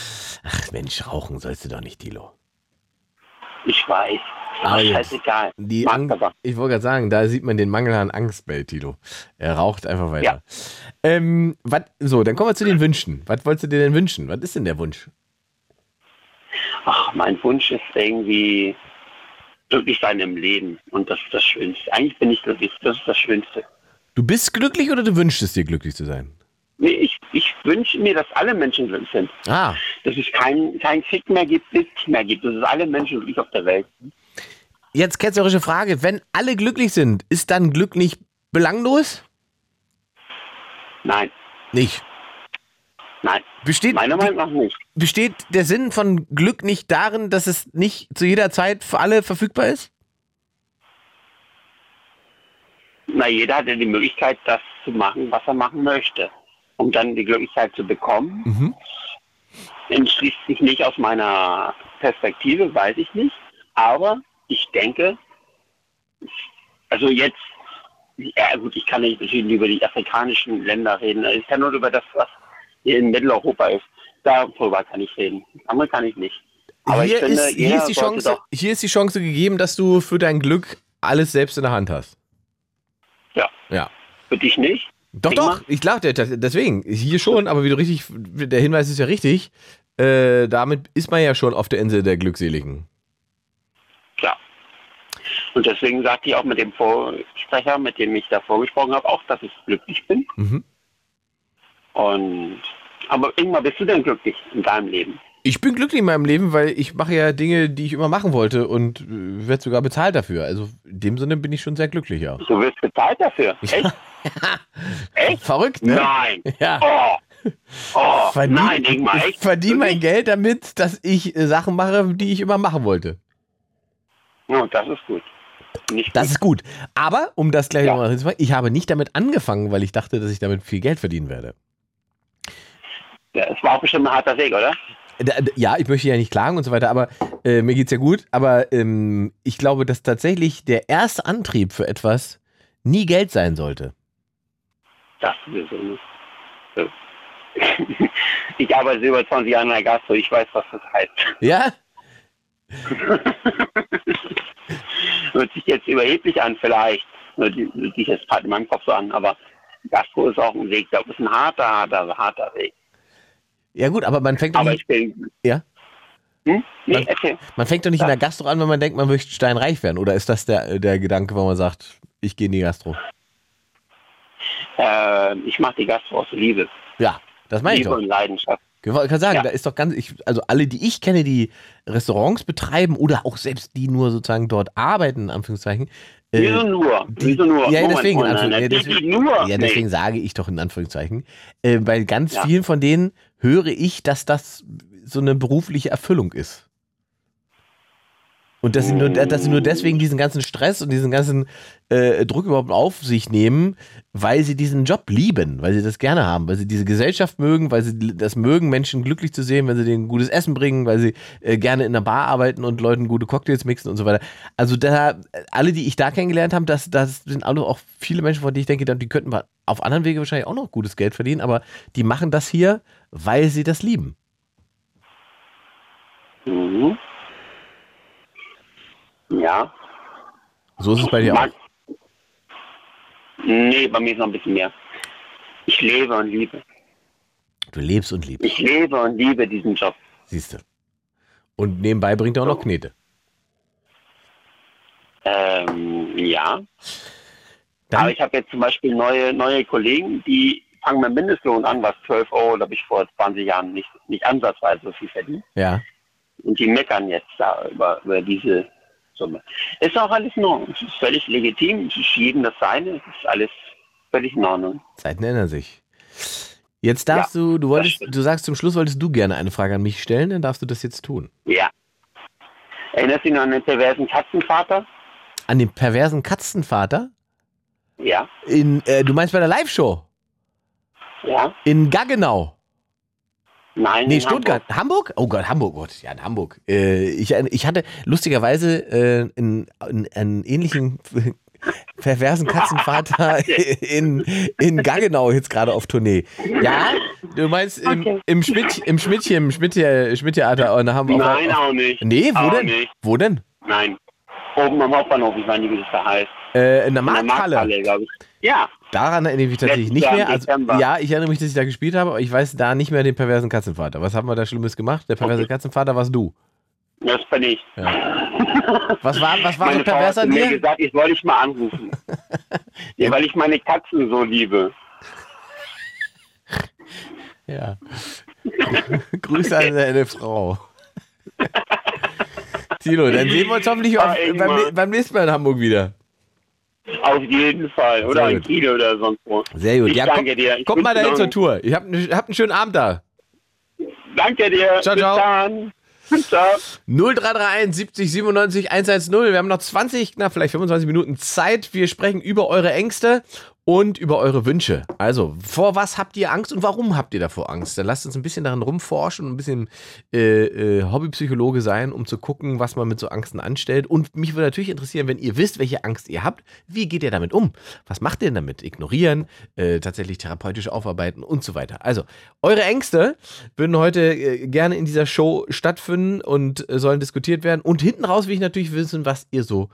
Ach Mensch, rauchen sollst du doch nicht, Dilo. ich weiß. Aber jetzt- scheißegal. Die ich wollte gerade sagen, da sieht man den Mangel an Angst bei Tilo. Er raucht einfach weiter. Ähm, wat, so, dann kommen wir zu den Wünschen. Was wolltest du dir denn wünschen? Was ist denn der Wunsch? Ach, mein Wunsch ist irgendwie glücklich sein im Leben. Und das ist das Schönste. Eigentlich bin ich glücklich. Das ist das Schönste. Du bist glücklich oder du wünschst es dir, glücklich zu sein? Nee, ich, ich wünsche mir, dass alle Menschen glücklich sind. Ah, Dass es keinen kein Krieg mehr gibt, nichts mehr gibt. Dass es alle Menschen glücklich auf der Welt sind. jetzt ketzerische Frage. Wenn alle glücklich sind, ist dann Glück nicht belanglos? Nein, Nicht. nein. Besteht, Meiner Meinung nach nicht. besteht der Sinn von Glück nicht darin, dass es nicht zu jeder Zeit für alle verfügbar ist? Na, jeder hat ja die Möglichkeit, das zu machen, was er machen möchte. Um dann die Glücklichkeit zu bekommen, Mhm. entschließt sich nicht aus meiner Perspektive, weiß ich nicht. Aber ich denke, also jetzt, ja gut, ich kann nicht über die afrikanischen Länder reden. Ich kann nur über das, was hier in Mitteleuropa ist. Darüber kann ich reden. Andere kann ich nicht. Aber hier, ich finde, ist, hier, ist die Chance, hier ist die Chance gegeben, dass du für dein Glück alles selbst in der Hand hast. ja, Ja. für dich nicht. Doch, Denk doch, ich glaube, deswegen, hier schon, aber wie du richtig, der Hinweis ist ja richtig, äh, damit ist man ja schon auf der Insel der Glückseligen. Ja. Und deswegen sagte ich auch mit dem Vorsprecher, mit dem ich da vorgesprochen habe, auch, dass ich glücklich bin. Mhm. Und aber Ingmar, bist du denn glücklich in deinem Leben? Ich bin glücklich in meinem Leben, weil ich mache ja Dinge, die ich immer machen wollte und äh, werde sogar bezahlt dafür. Also in dem Sinne bin ich schon sehr glücklich, ja. Du wirst bezahlt dafür. Echt? Echt? Verrückt, ne? Nein. Ja. Oh. Oh, Verdien- nein, Ingmar, ich echt? verdiene mein? Geld damit, dass ich äh, Sachen mache, die ich immer machen wollte. Ja, das ist gut. Nicht Das gut. ist gut. Aber, um das gleich Ja. nochmal zu sagen, ich habe nicht damit angefangen, weil ich dachte, dass ich damit viel Geld verdienen werde. Ja, Es war auch bestimmt ein harter Weg, oder? Ja, ich möchte ja nicht klagen und so weiter, aber äh, mir geht's ja gut. Aber ähm, ich glaube, dass tatsächlich der erste Antrieb für etwas nie Geld sein sollte. Das sowieso nicht. So. Ich arbeite über 20 Jahre in der Gastro, ich weiß, was das heißt. Ja? Hört sich jetzt überheblich an, vielleicht. Hört sich jetzt in meinem Kopf so an, aber Gastro ist auch ein Weg, das ist ein harter, harter, harter Weg. Ja gut, aber man fängt doch Aber nicht, ich bin. Ja? Hm? Nee, erzähl. man fängt doch nicht in der Gastro an, wenn man denkt, man möchte steinreich werden. Oder ist das der, der Gedanke, wo man sagt, ich gehe in die Gastro? Äh, ich mache die Gastro aus Liebe. Ja, das meine ich Liebe doch. und Leidenschaft. Ich gerade sagen, Ja. da ist doch ganz, ich, also alle, die ich kenne, die Restaurants betreiben oder auch selbst die nur sozusagen dort arbeiten, in Anführungszeichen. äh, Wieso nur? die- Wieso nur? Ja, Moment, deswegen, Moment, Anführungszeichen. Ja, deswegen, nur? ja, Nee. deswegen sage ich doch in Anführungszeichen. Äh, bei ganz Ja. vielen von denen höre ich, dass das so eine berufliche Erfüllung ist. Und dass sie nur, dass sie nur deswegen diesen ganzen Stress und diesen ganzen äh, Druck überhaupt auf sich nehmen, weil sie diesen Job lieben, weil sie das gerne haben, weil sie diese Gesellschaft mögen, weil sie das mögen, Menschen glücklich zu sehen, wenn sie denen gutes Essen bringen, weil sie äh, gerne in der Bar arbeiten und Leuten gute Cocktails mixen und so weiter. Also da, alle, die ich da kennengelernt habe, das, das sind alle auch viele Menschen, von denen ich denke, die könnten auf anderen Wege wahrscheinlich auch noch gutes Geld verdienen, aber die machen das hier, weil sie das lieben. Mhm. Ja. So ist es bei dir auch. Mag- Nee, bei mir ist noch ein bisschen mehr. Ich lebe und liebe. Du lebst und liebst, Ich lebe und liebe diesen Job. siehst du. Und nebenbei bringt er auch noch Knete. Ähm, ja. Dann- Aber ich habe jetzt zum Beispiel neue, neue Kollegen, die fangen mit Mindestlohn an, was 12 Euro, da habe ich vor 20 Jahren nicht, nicht ansatzweise so viel verdient. Ja. Und die meckern jetzt da über, über diese Summe. Ist auch alles in Ordnung. Es ist völlig legitim. Es ist jedem das Seine. Es ist alles völlig in Ordnung. Zeiten ändern sich. Jetzt darfst du, du wolltest, du sagst zum Schluss, wolltest du gerne eine Frage an mich stellen, dann darfst du das jetzt tun. Ja. Erinnerst du dich noch an den perversen Katzenvater? An den perversen Katzenvater? Ja. In, äh, du meinst bei der Live-Show? Ja. In Gaggenau? Nein. Nee, Stuttgart. Hamburg? Oh Gott, Hamburg, Gott, ja, in Hamburg. Äh, ich, ich hatte lustigerweise äh, in, in, einen ähnlichen perversen Katzenvater in, in Gaggenau jetzt gerade auf Tournee. Ja, du meinst im, Okay. im Schmidt, im Schmidtchen, im Schmidt, Schmidt-Theater in Hamburg. Nein, auch nicht. Nee, wo Auch denn? nicht. Wo denn? Nein. Oben am Hauptbahnhof, ich weiß nicht, wie das da heißt. Äh, in der In der Markthalle. glaube ich. Ja, Daran erinnere ich mich tatsächlich nicht mehr. Also, ja, ich erinnere mich, dass ich da gespielt habe, aber ich weiß da nicht mehr den perversen Katzenvater. Was haben wir da Schlimmes gemacht? Der perverse Okay. Katzenvater warst du. das bin ich. Was war, was war so Meine Frau pervers hat an mir gesagt, ich soll dich mal anrufen. ja, weil ich meine Katzen so liebe. Ja. Grüße an deine Frau. Tilo, dann sehen wir uns hoffentlich Ah, auf, beim, beim nächsten Mal in Hamburg wieder. Auf jeden Fall. Oder Sehr in gut. Kiel oder sonst wo. Sehr gut. Ich ja, danke komm, dir. Ich Kommt mal dahin zur Tour. Ich hab, habt einen schönen Abend da. Danke dir. Ciao, Bis ciao. dann. Ciao. 0331 70 97 110. Wir haben noch 20, na, vielleicht 25 Minuten Zeit. Wir sprechen über eure Ängste und über eure Wünsche. Also, vor was habt ihr Angst und warum habt ihr davor Angst? Dann lasst uns ein bisschen daran rumforschen und ein bisschen äh, äh, Hobbypsychologe sein, um zu gucken, was man mit so Angsten anstellt. Und mich würde natürlich interessieren, wenn ihr wisst, welche Angst ihr habt, wie geht ihr damit um? Was macht ihr denn damit? Ignorieren, äh, tatsächlich therapeutisch aufarbeiten und so weiter. Also, eure Ängste würden heute äh, gerne in dieser Show stattfinden und äh, sollen diskutiert werden. Und hinten raus will ich natürlich wissen, was ihr so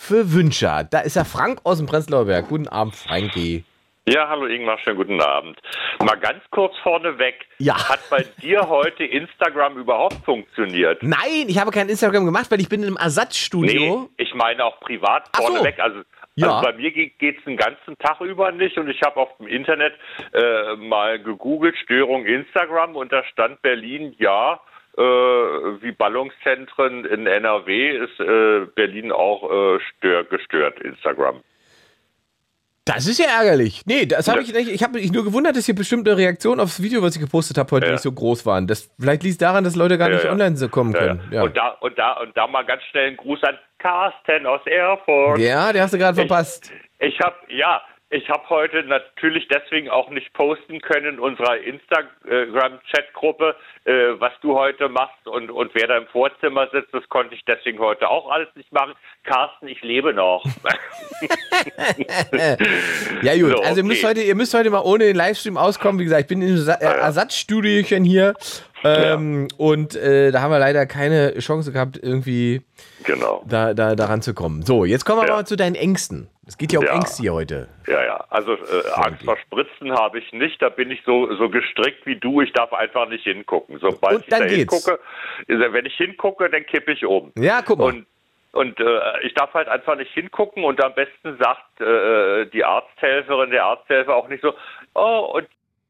für Wünsche. Da ist ja Frank aus dem Prenzlauer Berg. Guten Abend, Frankie. Ja, hallo Ingmar, schönen guten Abend. Mal ganz kurz vorneweg. Ja. Hat bei dir heute Instagram überhaupt funktioniert? Nein, ich habe kein Instagram gemacht, weil ich bin in einem Ersatzstudio. Nee, ich meine auch privat Ach so. vorneweg. Also, Ja. also bei mir geht es den ganzen Tag über nicht und ich habe auf dem Internet äh, mal gegoogelt, Störung Instagram und da stand Berlin, ja, wie Ballungszentren in NRW ist äh, Berlin auch äh, stör, gestört, Instagram. Das ist ja ärgerlich. Nee, das habe ich nicht. Ich habe mich nur gewundert, dass hier bestimmte Reaktionen aufs Video, was ich gepostet habe, heute Ja. nicht so groß waren. Das vielleicht liegt daran, dass Leute gar Ja, nicht ja. online so kommen können. Und, da, und, da, und da mal ganz schnell einen Gruß an Carsten aus Erfurt. ja den hast du gerade verpasst. Ich habe ja, ich habe heute natürlich deswegen auch nicht posten können in unserer Instagram-Chat-Gruppe, äh, was du heute machst und, und wer da im Vorzimmer sitzt. Das konnte ich deswegen heute auch alles nicht machen. Carsten, ich lebe noch. Ja, gut. So, also ihr müsst, okay. heute, ihr müsst heute mal ohne den Livestream auskommen. Wie gesagt, ich bin in einem Sa- äh, Ersatzstudiochen hier. Ähm, Und äh, da haben wir leider keine Chance gehabt, irgendwie genau. da, da, da ranzukommen. So, jetzt kommen wir Ja. mal zu deinen Ängsten. Es geht ja um Ja. Ängste hier heute. Ja, ja. Also äh, Angst vor Spritzen habe ich nicht. Da bin ich so, so gestrickt wie du. Ich darf einfach nicht hingucken. Sobald Und ich da geht's. hingucke, wenn ich hingucke, dann kippe ich um. Ja, guck mal. Und, und äh, ich darf halt einfach nicht hingucken und am besten sagt äh, die Arzthelferin, der Arzthelfer auch nicht so, oh, und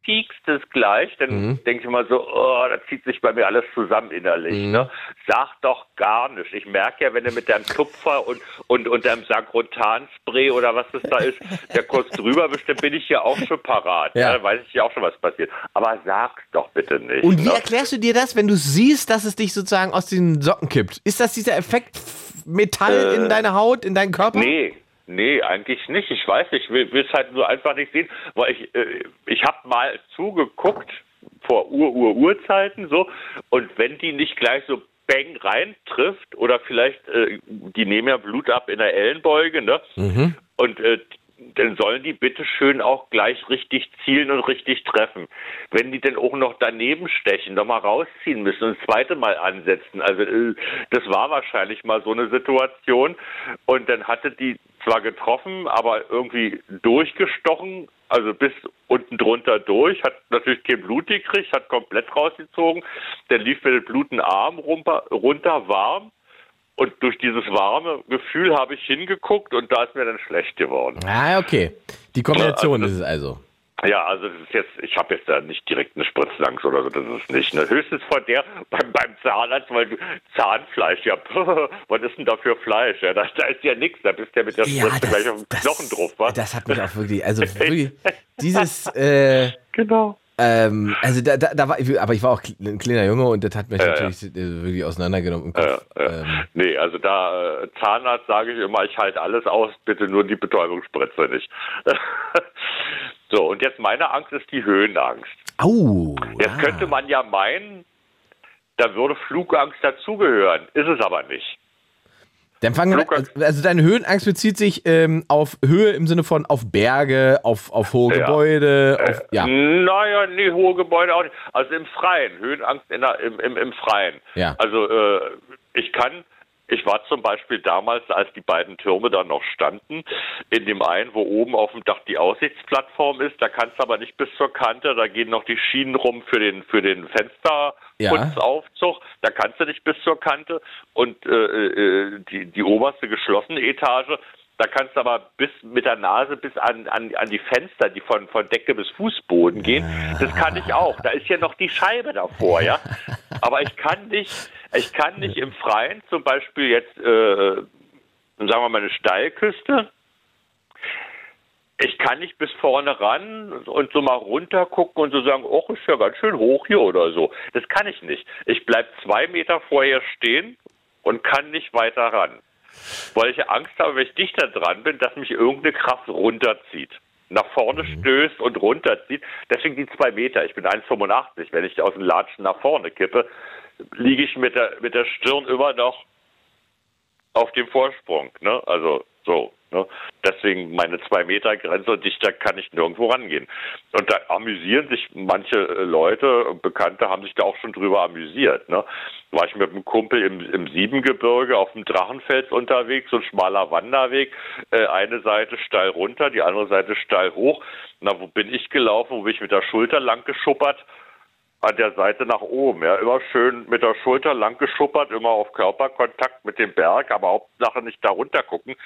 piekst es gleich, dann Mhm. denke ich immer so, oh, da zieht sich bei mir alles zusammen innerlich. Mhm. Ne? Sag doch gar nicht. Ich merke ja, wenn du mit deinem Tupfer und, und, und deinem Sagrotanspray oder was das da ist, der kurz drüber bist, dann bin ich ja auch schon parat. Ja. Ja. Dann weiß ich ja auch schon, was passiert. Aber sag's doch bitte nicht. Und wie ne? erklärst du dir das, wenn du siehst, dass es dich sozusagen aus den Socken kippt? Ist das dieser Effekt Metall Äh, in deiner Haut, in deinen Körper? Nee, nee, eigentlich nicht. Ich weiß nicht, ich will es halt nur einfach nicht sehen, weil ich, äh, ich habe mal zugeguckt vor Ur-Ur-Urzeiten so und wenn die nicht gleich so bang rein trifft oder vielleicht, äh, die nehmen ja Blut ab in der Ellenbeuge, ne? Mhm. Und äh, dann sollen die bitte schön auch gleich richtig zielen und richtig treffen. Wenn die dann auch noch daneben stechen, nochmal rausziehen müssen und das zweite Mal ansetzen. Also äh, das war wahrscheinlich mal so eine Situation. Und dann hatte die zwar getroffen, aber irgendwie durchgestochen, also bis unten drunter durch, hat natürlich kein Blut gekriegt, hat komplett rausgezogen. Dann lief mir der Blut einen Arm runter, runter warm. Und durch dieses warme Gefühl habe ich hingeguckt und da ist mir dann schlecht geworden. Ah, okay. Die Kombination Ja, also ist es also. Ja, also das ist jetzt, ich habe jetzt da nicht direkt eine Spritzenangst oder so, das ist nicht. Ne? Höchstens von der beim, beim Zahnarzt, weil du Zahnfleisch, ja, was ist denn da für Fleisch? Ja, da, da ist ja nichts, da bist du ja mit der Spritze gleich auf dem Knochen drauf, was? das hat mich auch wirklich, also wirklich, dieses, äh, Genau. Ähm, also da, da, da war ich, aber ich war auch ein kleiner Junge und das hat mich Ja, natürlich äh, wirklich auseinandergenommen im Kopf. Ähm, Nee, also da äh, Zahnarzt sage ich immer, ich halte alles aus, bitte nur die Betäubungsspritze nicht. so, und jetzt meine Angst ist die Höhenangst. au. Jetzt ja. könnte man ja meinen, da würde Flugangst dazugehören. Ist es aber nicht. Dann fangen wir, Flugangst. also deine Höhenangst bezieht sich ähm, auf Höhe im Sinne von auf Berge, auf, auf hohe Ja. Gebäude, auf, ja. Naja, nee, hohe Gebäude auch nicht. Also im Freien, Höhenangst der, im, im, im Freien. Ja. Also äh, ich kann Ich war zum Beispiel damals, als die beiden Türme da noch standen, in dem einen, wo oben auf dem Dach die Aussichtsplattform ist. Da kannst du aber nicht bis zur Kante. Da gehen noch die Schienen rum für den für den Fensterputzaufzug. Ja. Da kannst du nicht bis zur Kante. Und äh, äh, die die oberste geschlossene Etage, da kannst du aber bis mit der Nase bis an, an, an die Fenster, die von, von Decke bis Fußboden gehen. Das kann ich auch. Da ist ja noch die Scheibe davor, ja. Aber ich kann nicht, ich kann nicht im Freien zum Beispiel jetzt, äh, sagen wir mal, eine Steilküste. Ich kann nicht bis vorne ran und so mal runter gucken und so sagen, oh, ist ja ganz schön hoch hier oder so. Das kann ich nicht. Ich bleib zwei Meter vorher stehen und kann nicht weiter ran weil ich Angst habe, wenn ich dichter dran bin, dass mich irgendeine Kraft runterzieht. Nach vorne mhm. stößt und runterzieht. Deswegen die zwei Meter. Ich bin 1,85. Wenn ich aus dem Latschen nach vorne kippe, liege ich mit der, mit der Stirn immer noch auf dem Vorsprung. Ne? Also so. Ne? Deswegen meine zwei Meter Grenze und dichter kann ich nirgendwo rangehen. Und da amüsieren sich manche äh, Leute, Bekannte haben sich da auch schon drüber amüsiert. Ne? War ich mit einem Kumpel im, im Siebengebirge auf dem Drachenfels unterwegs, so ein schmaler Wanderweg, äh, eine Seite steil runter, die andere Seite steil hoch. Na, wo bin ich gelaufen? Wo bin ich mit der Schulter lang geschuppert? An der Seite nach oben. Ja, immer schön mit der Schulter lang geschuppert, immer auf Körperkontakt mit dem Berg, aber Hauptsache nicht da runter gucken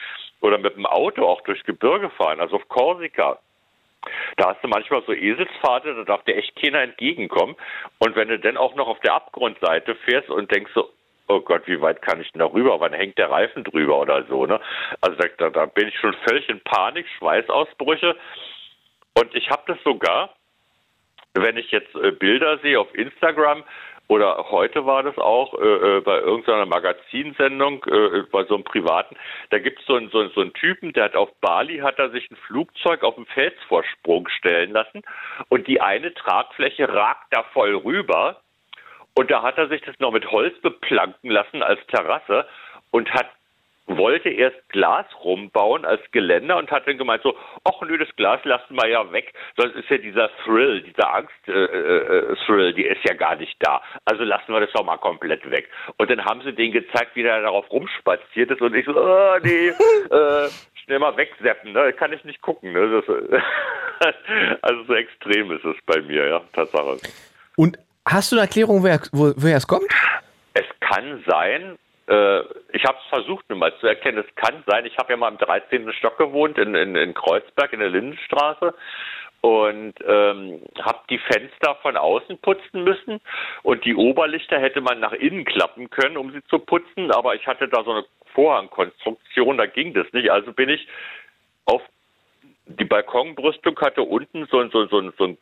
oder mit dem Auto auch durchs Gebirge fahren, also auf Korsika. Da hast du manchmal so Eselspfade, da darf dir echt keiner entgegenkommen. Und wenn du dann auch noch auf der Abgrundseite fährst und denkst so, oh Gott, wie weit kann ich denn da rüber? Wann hängt der Reifen drüber oder so, ne? Also da, da bin ich schon völlig in Panik, Schweißausbrüche. Und ich habe das sogar, wenn ich jetzt äh, Bilder sehe auf Instagram oder heute war das auch äh, äh bei irgendeiner Magazinsendung, äh, bei so einem privaten, da gibt es so einen, so, so einen Typen, der hat auf Bali, hat er sich ein Flugzeug auf dem Felsvorsprung stellen lassen und die eine Tragfläche ragt da voll rüber und da hat er sich das noch mit Holz beplanken lassen als Terrasse und hat wollte erst Glas rumbauen als Geländer und hat dann gemeint so, ach nö, das Glas lassen wir ja weg. Sonst ist ja dieser Thrill, dieser Angst-Thrill, äh, äh, die ist ja gar nicht da. Also lassen wir das doch mal komplett weg. Und dann haben sie den gezeigt, wie der darauf rumspaziert ist und ich so, oh nee, äh, schnell mal wegseppen, ne? kann ich nicht gucken. Ne? Das, also so extrem ist es bei mir, ja, Tatsache. Und hast du eine Erklärung, woher es kommt? Es kann sein, äh, ich habe es versucht, mir mal zu erkennen. Es kann sein, ich habe ja mal im 13. Stock gewohnt, in, in, in Kreuzberg, in der Lindenstraße und ähm, habe die Fenster von außen putzen müssen und die Oberlichter hätte man nach innen klappen können, um sie zu putzen, aber ich hatte da so eine Vorhangkonstruktion, da ging das nicht. Also bin ich auf die Balkonbrüstung hatte unten so, so, so, so ein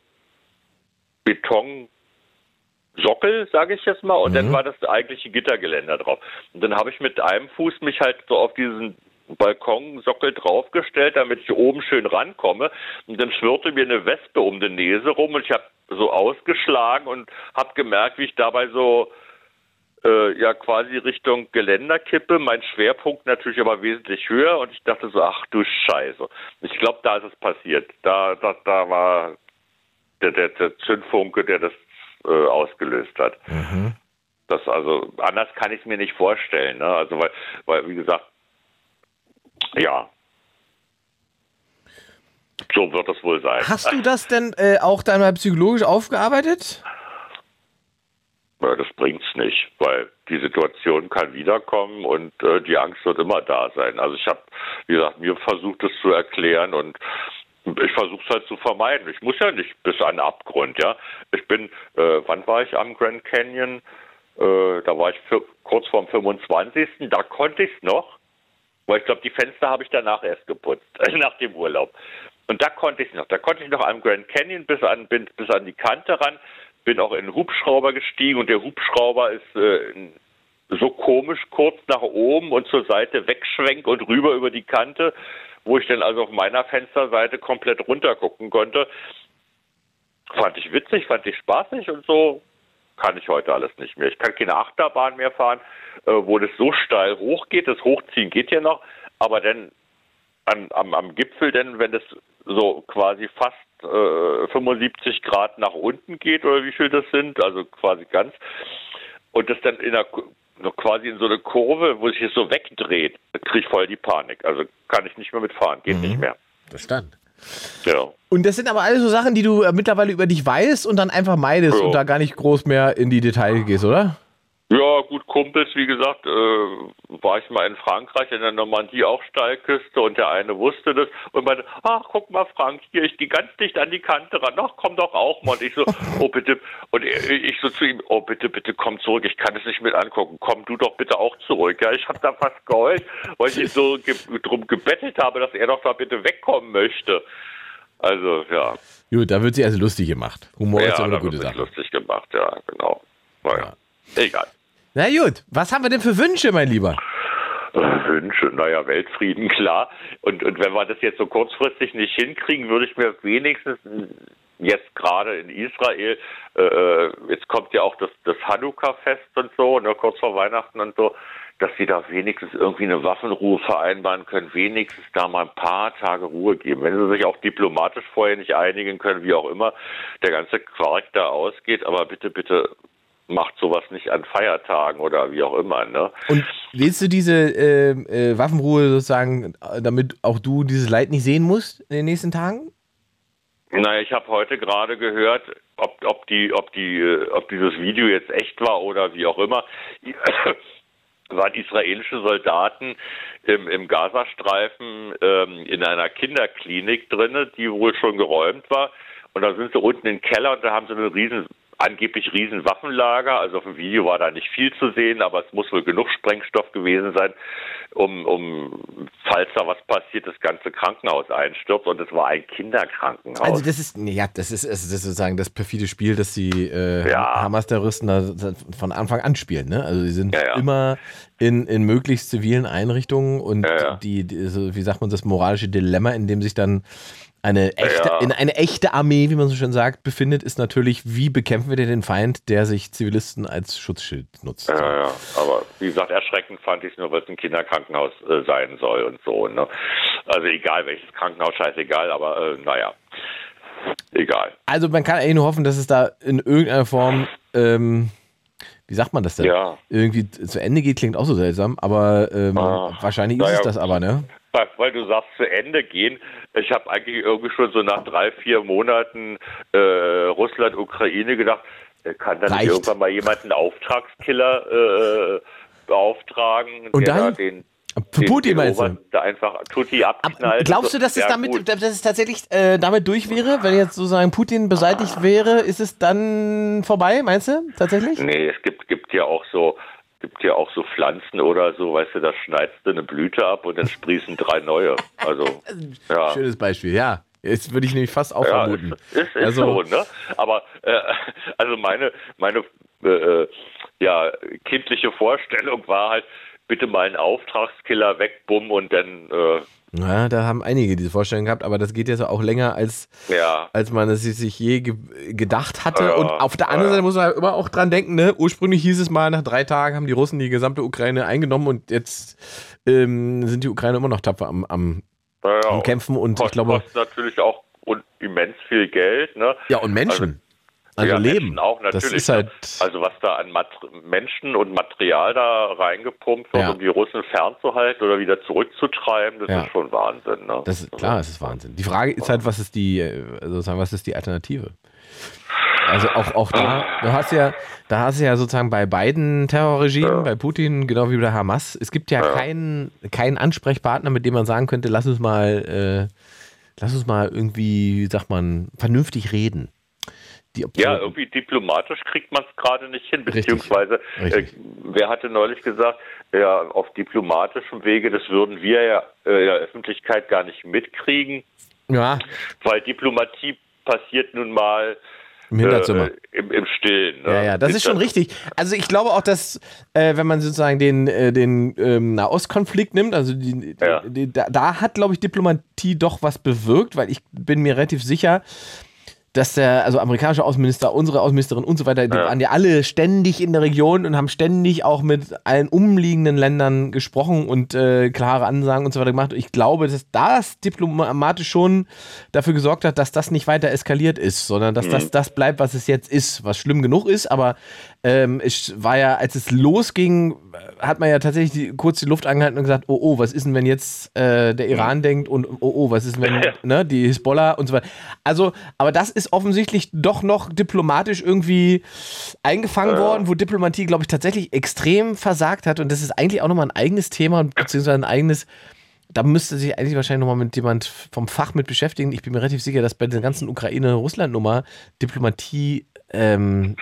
Beton Sockel, sage ich jetzt mal, und mhm. dann war das eigentliche Gittergeländer drauf. Und dann habe ich mit einem Fuß mich halt so auf diesen Balkonsockel draufgestellt, damit ich oben schön rankomme. Und dann schwirrte mir eine Wespe um die Nase rum und ich habe so ausgeschlagen und habe gemerkt, wie ich dabei so äh, ja quasi Richtung Geländer kippe. Mein Schwerpunkt natürlich aber wesentlich höher und ich dachte so, ach du Scheiße. Ich glaube, da ist es passiert. Da, da, da war der, der, der Zündfunke, der das äh, ausgelöst hat. Mhm. Das also anders kann ich es mir nicht vorstellen. Ne? Also weil, weil wie gesagt, ja, so wird es wohl sein. Hast du das denn äh, auch dann mal psychologisch aufgearbeitet? Ja, das bringt's nicht, weil die Situation kann wiederkommen und äh, die Angst wird immer da sein. Also ich habe, wie gesagt, mir versucht es zu erklären und ich versuche es halt zu vermeiden. Ich muss ja nicht bis an den Abgrund, ja. Ich bin, äh, wann war ich am Grand Canyon? Äh, da war ich für, kurz vorm 25. Da konnte ich es noch, weil ich glaube, die Fenster habe ich danach erst geputzt, äh, nach dem Urlaub. Und da konnte ich noch. Da konnte ich noch am Grand Canyon bis an, bin, bis an die Kante ran, bin auch in den Hubschrauber gestiegen und der Hubschrauber ist äh, so komisch kurz nach oben und zur Seite wegschwenkt und rüber über die Kante wo ich dann also auf meiner Fensterseite komplett runter gucken konnte. Fand ich witzig, fand ich spaßig und so kann ich heute alles nicht mehr. Ich kann keine Achterbahn mehr fahren, äh, wo das so steil hochgeht. Das Hochziehen geht ja noch, aber dann an, am, am Gipfel, denn wenn das so quasi fast äh, 75 Grad nach unten geht oder wie viel das sind, also quasi ganz, und das dann in der noch quasi in so eine Kurve, wo sich es so wegdreht, kriege ich voll die Panik. Also kann ich nicht mehr mitfahren, geht nicht mehr. Verstanden. Ja. Und das sind aber alles so Sachen, die du äh, mittlerweile über dich weißt und dann einfach meidest Ja. und da gar nicht groß mehr in die Details gehst, oder? Ja, gut, Kumpels, wie gesagt, äh, war ich mal in Frankreich in der Normandie auch Steilküste und der eine wusste das und meinte, ach, guck mal, Frank, hier, ich gehe ganz dicht an die Kante ran, ach, komm doch auch mal. Und ich so, oh, bitte, und ich so zu ihm, oh, bitte, bitte, komm zurück, ich kann es nicht mit angucken, komm du doch bitte auch zurück. Ja, ich habe da fast geheult, weil ich ihn so ge drum gebettelt habe, dass er doch da bitte wegkommen möchte. Also, ja. Gut, da wird sie also lustig gemacht. Humor ist ja, ja eine da gute wird Sache. lustig gemacht, ja, genau. Naja, egal. Na gut, was haben wir denn für Wünsche, mein Lieber? Äh, Wünsche, naja, Weltfrieden, klar. Und, und wenn wir das jetzt so kurzfristig nicht hinkriegen, würde ich mir wenigstens jetzt gerade in Israel, äh, jetzt kommt ja auch das, das Hanukkah-Fest und so, ne, kurz vor Weihnachten und so, dass sie da wenigstens irgendwie eine Waffenruhe vereinbaren können, wenigstens da mal ein paar Tage Ruhe geben. Wenn sie sich auch diplomatisch vorher nicht einigen können, wie auch immer der ganze Quark da ausgeht, aber bitte, bitte macht sowas nicht an Feiertagen oder wie auch immer, ne? Und willst du diese äh, äh, Waffenruhe sozusagen, äh, damit auch du dieses Leid nicht sehen musst in den nächsten Tagen? Naja, ich habe heute gerade gehört, ob, ob, die, ob, die, äh, ob dieses Video jetzt echt war oder wie auch immer. waren israelische Soldaten im, im Gazastreifen ähm, in einer Kinderklinik drinne, die wohl schon geräumt war. Und da sind sie unten im Keller und da haben sie einen riesen angeblich riesen Waffenlager. Also auf dem Video war da nicht viel zu sehen, aber es muss wohl genug Sprengstoff gewesen sein, um, um falls da was passiert, das ganze Krankenhaus einstürzt. Und es war ein Kinderkrankenhaus. Also das ist, ja, das ist, also das ist sozusagen das perfide Spiel, das die äh, Ja. Hamas-Terroristen da von Anfang an spielen. Ne? Also sie sind Ja, ja. immer in, in möglichst zivilen Einrichtungen und. Die, die, wie sagt man, das moralische Dilemma, in dem sich dann eine echte, Ja. in eine echte Armee, wie man so schön sagt, befindet, ist natürlich, wie bekämpfen wir denn den Feind, der sich Zivilisten als Schutzschild nutzt. Ja, ja, aber wie gesagt, erschreckend fand ich es nur, weil es ein Kinderkrankenhaus äh, sein soll und so. Ne? Also egal welches Krankenhaus, scheißegal, aber äh, naja, egal. Also man kann eigentlich nur hoffen, dass es da in irgendeiner Form, ähm, wie sagt man das denn? Ja. Irgendwie zu Ende geht, klingt auch so seltsam, aber ähm, Ah, wahrscheinlich ist naja. es das aber, ne? Weil- du sagst, zu Ende gehen. Ich habe eigentlich irgendwie schon so nach drei, vier Monaten äh, Russland, Ukraine gedacht, äh, kann dann Reicht. irgendwann mal jemand einen Auftragskiller äh, beauftragen, Und der dann? da den, Putin meinst du? Da einfach Tutti abknallt. glaubst du, dass es Ja, damit, gut. dass es tatsächlich äh, damit durch wäre, wenn jetzt sozusagen Putin beseitigt wäre, ist es dann vorbei, meinst du? Tatsächlich? Nee, es gibt, gibt ja auch so, gibt ja auch so Pflanzen oder so, weißt du, da schneidest du eine Blüte ab und dann sprießen drei neue. Also, ja. Schönes Beispiel, ja. Jetzt würde ich nämlich fast auch Ja, vermuten. ist, ist, Also- so, ne? Aber äh, also meine, meine äh, ja, kindliche Vorstellung war halt, bitte mal einen Auftragskiller weg, bumm, und dann äh, Ja, da haben einige diese Vorstellung gehabt, aber das geht jetzt auch länger, als, ja. als man es sich je ge gedacht hatte. Ja, und auf der anderen ja. Seite muss man halt immer auch dran denken, ne? Ursprünglich hieß es mal, nach drei Tagen haben die Russen die gesamte Ukraine eingenommen und jetzt ähm, sind die Ukraine immer noch tapfer am, am, am Kämpfen und ich kostet, glaube, kostet natürlich auch immens viel Geld, ne? ja, und Menschen. Also, ja, Leben. Menschen auch natürlich. das ist ne? halt. Also was da an Mat Menschen und Material da reingepumpt wird, Ja. um die Russen fernzuhalten oder wieder zurückzutreiben, das Ja. ist schon Wahnsinn. Ne? Das ist, klar, es ist Wahnsinn. Die Frage ist halt, was ist die, äh, sozusagen, was ist die Alternative? Also auch, auch da, du hast ja, da hast du ja sozusagen bei beiden Terrorregimen, bei Putin genau wie bei der Hamas, es gibt ja, keinen, keinen Ansprechpartner, mit dem man sagen könnte, lass uns mal, äh, lass uns mal irgendwie, wie sagt man, vernünftig reden. Ja, irgendwie diplomatisch kriegt man es gerade nicht hin, Richtig. beziehungsweise äh, Richtig. wer hatte neulich gesagt, ja, auf diplomatischem Wege, das würden wir ja äh, in der Öffentlichkeit gar nicht mitkriegen, ja, weil Diplomatie passiert nun mal im Hinterzimmer. äh, im, im Stillen. Ne? Ja, ja, das ist schon richtig. Also ich glaube auch, dass äh, wenn man sozusagen den, äh, den ähm, Nahostkonflikt nimmt, also die, Ja. die, die, da, da hat, glaube ich, Diplomatie doch was bewirkt, weil ich bin mir relativ sicher, dass der, also amerikanische Außenminister, unsere Außenministerin und so weiter, die Ja. waren ja alle ständig in der Region und haben ständig auch mit allen umliegenden Ländern gesprochen und äh, klare Ansagen und so weiter gemacht. Ich glaube, dass das diplomatisch schon dafür gesorgt hat, dass das nicht weiter eskaliert ist, sondern dass das das bleibt, was es jetzt ist, was schlimm genug ist. Aber ähm, es war ja, als es losging, hat man ja tatsächlich die, kurz die Luft angehalten und gesagt, oh, oh, was ist denn, wenn jetzt äh, der Iran denkt und oh, oh, was ist, wenn ne, die Hisbollah und so weiter. Also, aber das ist offensichtlich doch noch diplomatisch irgendwie eingefangen Ja. worden, wo Diplomatie, glaube ich, tatsächlich extrem versagt hat und das ist eigentlich auch nochmal ein eigenes Thema, beziehungsweise ein eigenes da müsste sich eigentlich wahrscheinlich nochmal mit jemand vom Fach mit beschäftigen. Ich bin mir relativ sicher, dass bei der ganzen Ukraine-Russland-Nummer Diplomatie ähm,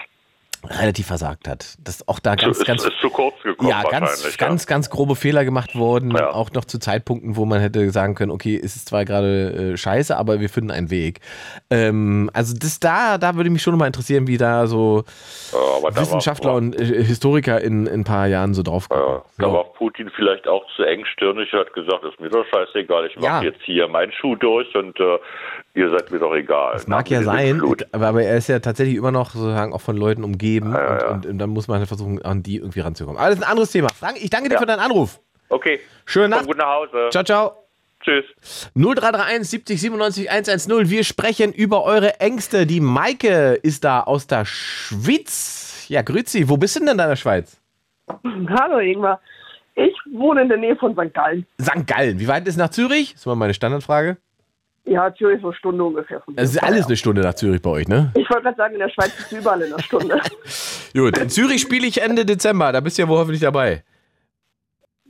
relativ versagt hat. Dass auch da ganz, ist, ganz, ist zu kurz gekommen ja, ganz, wahrscheinlich. ganz, ganz grobe Fehler gemacht worden. Ja. Auch noch zu Zeitpunkten, wo man hätte sagen können, okay, es ist zwar gerade äh, scheiße, aber wir finden einen Weg. Ähm, also das da, da würde mich schon mal interessieren, wie da so ja. Ja, da Wissenschaftler und äh, Historiker in, in ein paar Jahren so drauf. Ja, da war Putin vielleicht auch zu engstirnig, hat gesagt, ist mir doch scheißegal, ich mache Ja. jetzt hier meinen Schuh durch und äh, ihr seid mir doch egal. Das mag ja sein, aber, aber er ist ja tatsächlich immer noch sozusagen auch von Leuten umgeben Ja, ja, ja. Und, und, und dann muss man halt versuchen, an die irgendwie ranzukommen. Aber das ist ein anderes Thema. Frank, ich danke dir Ja. für deinen Anruf. Okay, Schöne komm Nacht. gut nach Hause. Ciao, ciao. Tschüss. 0331 70 97 110. Wir sprechen über eure Ängste. Die Maike ist da aus der Schweiz. Ja, grüezi. Wo bist du denn in deiner Schweiz? Hallo Ingmar. Ich wohne in der Nähe von St. Gallen. St. Gallen. Wie weit ist nach Zürich? Das ist mal meine Standardfrage. Ja, Zürich so eine Stunde ungefähr. Von Das ist alles eine Stunde nach Zürich bei euch, ne? Ich wollte gerade sagen, in der Schweiz ist es überall in einer Stunde. Gut. In Zürich spiele ich Ende Dezember. Da bist du ja wohl hoffentlich dabei.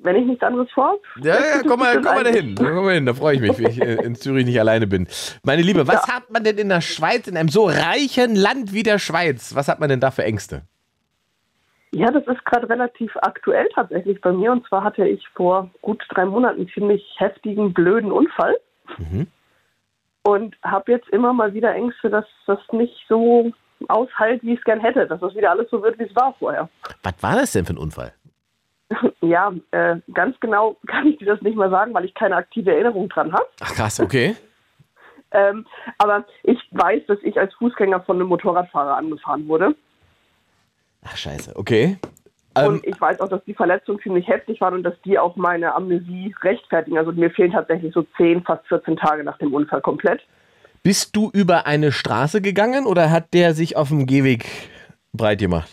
Wenn ich nichts anderes vor. Ja, ja, komm mal, komm mal dahin. Komm mal hin, da freue ich mich, wenn ich äh, in Zürich nicht alleine bin. Meine Liebe, was hat man denn in der Schweiz, in einem so reichen Land wie der Schweiz, was hat man denn da für Ängste? Ja, das ist gerade relativ aktuell tatsächlich bei mir. Und zwar hatte ich vor gut drei Monaten einen ziemlich heftigen, blöden Unfall. Mhm. Und habe jetzt immer mal wieder Ängste, dass das nicht so aushält, wie ich es gern hätte. Dass das wieder alles so wird, wie es war vorher. Was war das denn für ein Unfall? Ja, äh, ganz genau kann ich dir das nicht mal sagen, weil ich keine aktive Erinnerung dran habe. Ach krass, okay. Ähm, aber ich weiß, dass ich als Fußgänger von einem Motorradfahrer angefahren wurde. Ach scheiße, okay. Ähm, und ich weiß auch, dass die Verletzungen ziemlich heftig waren und dass die auch meine Amnesie rechtfertigen. Also mir fehlen tatsächlich so 10, fast 14 Tage nach dem Unfall komplett. bist du über eine Straße gegangen oder hat der sich auf dem Gehweg breit gemacht?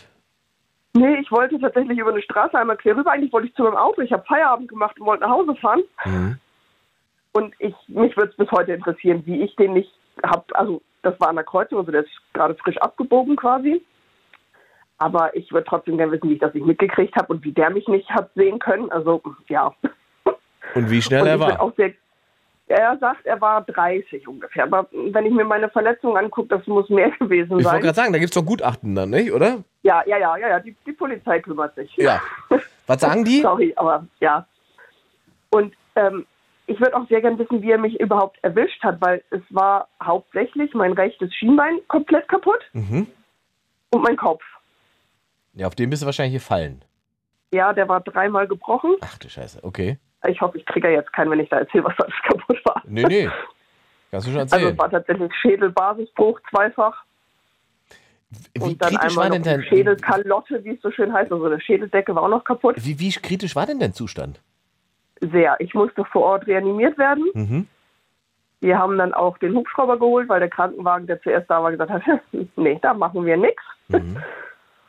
Nee, ich wollte tatsächlich über eine Straße einmal quer rüber. Eigentlich wollte ich zu meinem Auto. Ich habe Feierabend gemacht und wollte nach Hause fahren. Mhm. Und ich, mich würde es bis heute interessieren, wie ich den nicht habe. Also, das war an der Kreuzung, also der ist gerade frisch abgebogen quasi. Aber ich würde trotzdem gerne wissen, wie ich das nicht mitgekriegt habe und wie der mich nicht hat sehen können. Also, ja. Und wie schnell und er war? Auch sehr, er sagt, er war 30 ungefähr. Aber wenn ich mir meine Verletzung angucke, das muss mehr gewesen Ich wollte sein. gerade sagen, da gibt es doch Gutachten dann, nicht, oder? Ja, ja, ja, ja, ja. Die, die Polizei kümmert sich. Ja. Was sagen die? Sorry, aber ja. Und ähm, ich würde auch sehr gerne wissen, wie er mich überhaupt erwischt hat, weil es war hauptsächlich mein rechtes Schienbein komplett kaputt Mhm. und mein Kopf. Ja, auf den bist du wahrscheinlich gefallen. Ja, der war dreimal gebrochen. Ach du Scheiße, okay. Ich hoffe, ich trigger jetzt keinen, wenn ich da erzähle, was alles kaputt war. Nee, nee. Kannst du schon Also erzählen. es war tatsächlich Schädelbasisbruch zweifach wie und dann kritisch war einmal denn noch die dein Schädelkalotte, wie es so schön heißt. Also eine Schädeldecke war auch noch kaputt. wie, wie kritisch war denn dein Zustand? Sehr. Ich musste vor Ort reanimiert werden. Mhm. Wir haben dann auch den Hubschrauber geholt, weil der Krankenwagen, der zuerst da war, gesagt hat, nee, da machen wir nichts. Mhm.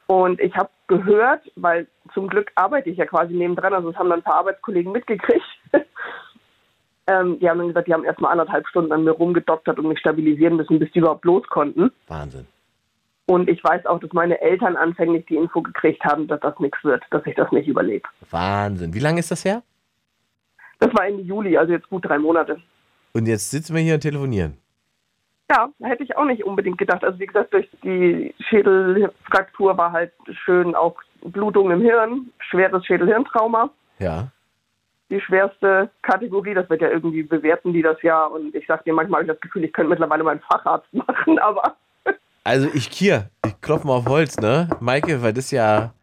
Und ich habe gehört, weil zum Glück arbeite ich ja quasi nebendran, also das haben dann ein paar Arbeitskollegen mitgekriegt. ähm, die haben dann gesagt, die haben erstmal anderthalb Stunden an mir rumgedoktert und mich stabilisieren müssen, bis die überhaupt los konnten. Wahnsinn. Und ich weiß auch, dass meine Eltern anfänglich die Info gekriegt haben, dass das nichts wird, dass ich das nicht überlebe. Wahnsinn. Wie lange ist das her? Das war Ende Juli, also jetzt gut drei Monate. Und jetzt sitzen wir hier und telefonieren. Ja, hätte ich auch nicht unbedingt gedacht. Also wie gesagt, durch die Schädelfraktur war halt schön auch Blutung im Hirn, schweres Schädelhirntrauma. Ja. Die schwerste Kategorie, das wird ja irgendwie bewerten die das ja. Und ich sag dir, manchmal habe ich das Gefühl, ich könnte mittlerweile meinen Facharzt machen, aber Also ich hier, ich klopfe mal auf Holz, ne? Maike, weil das ja,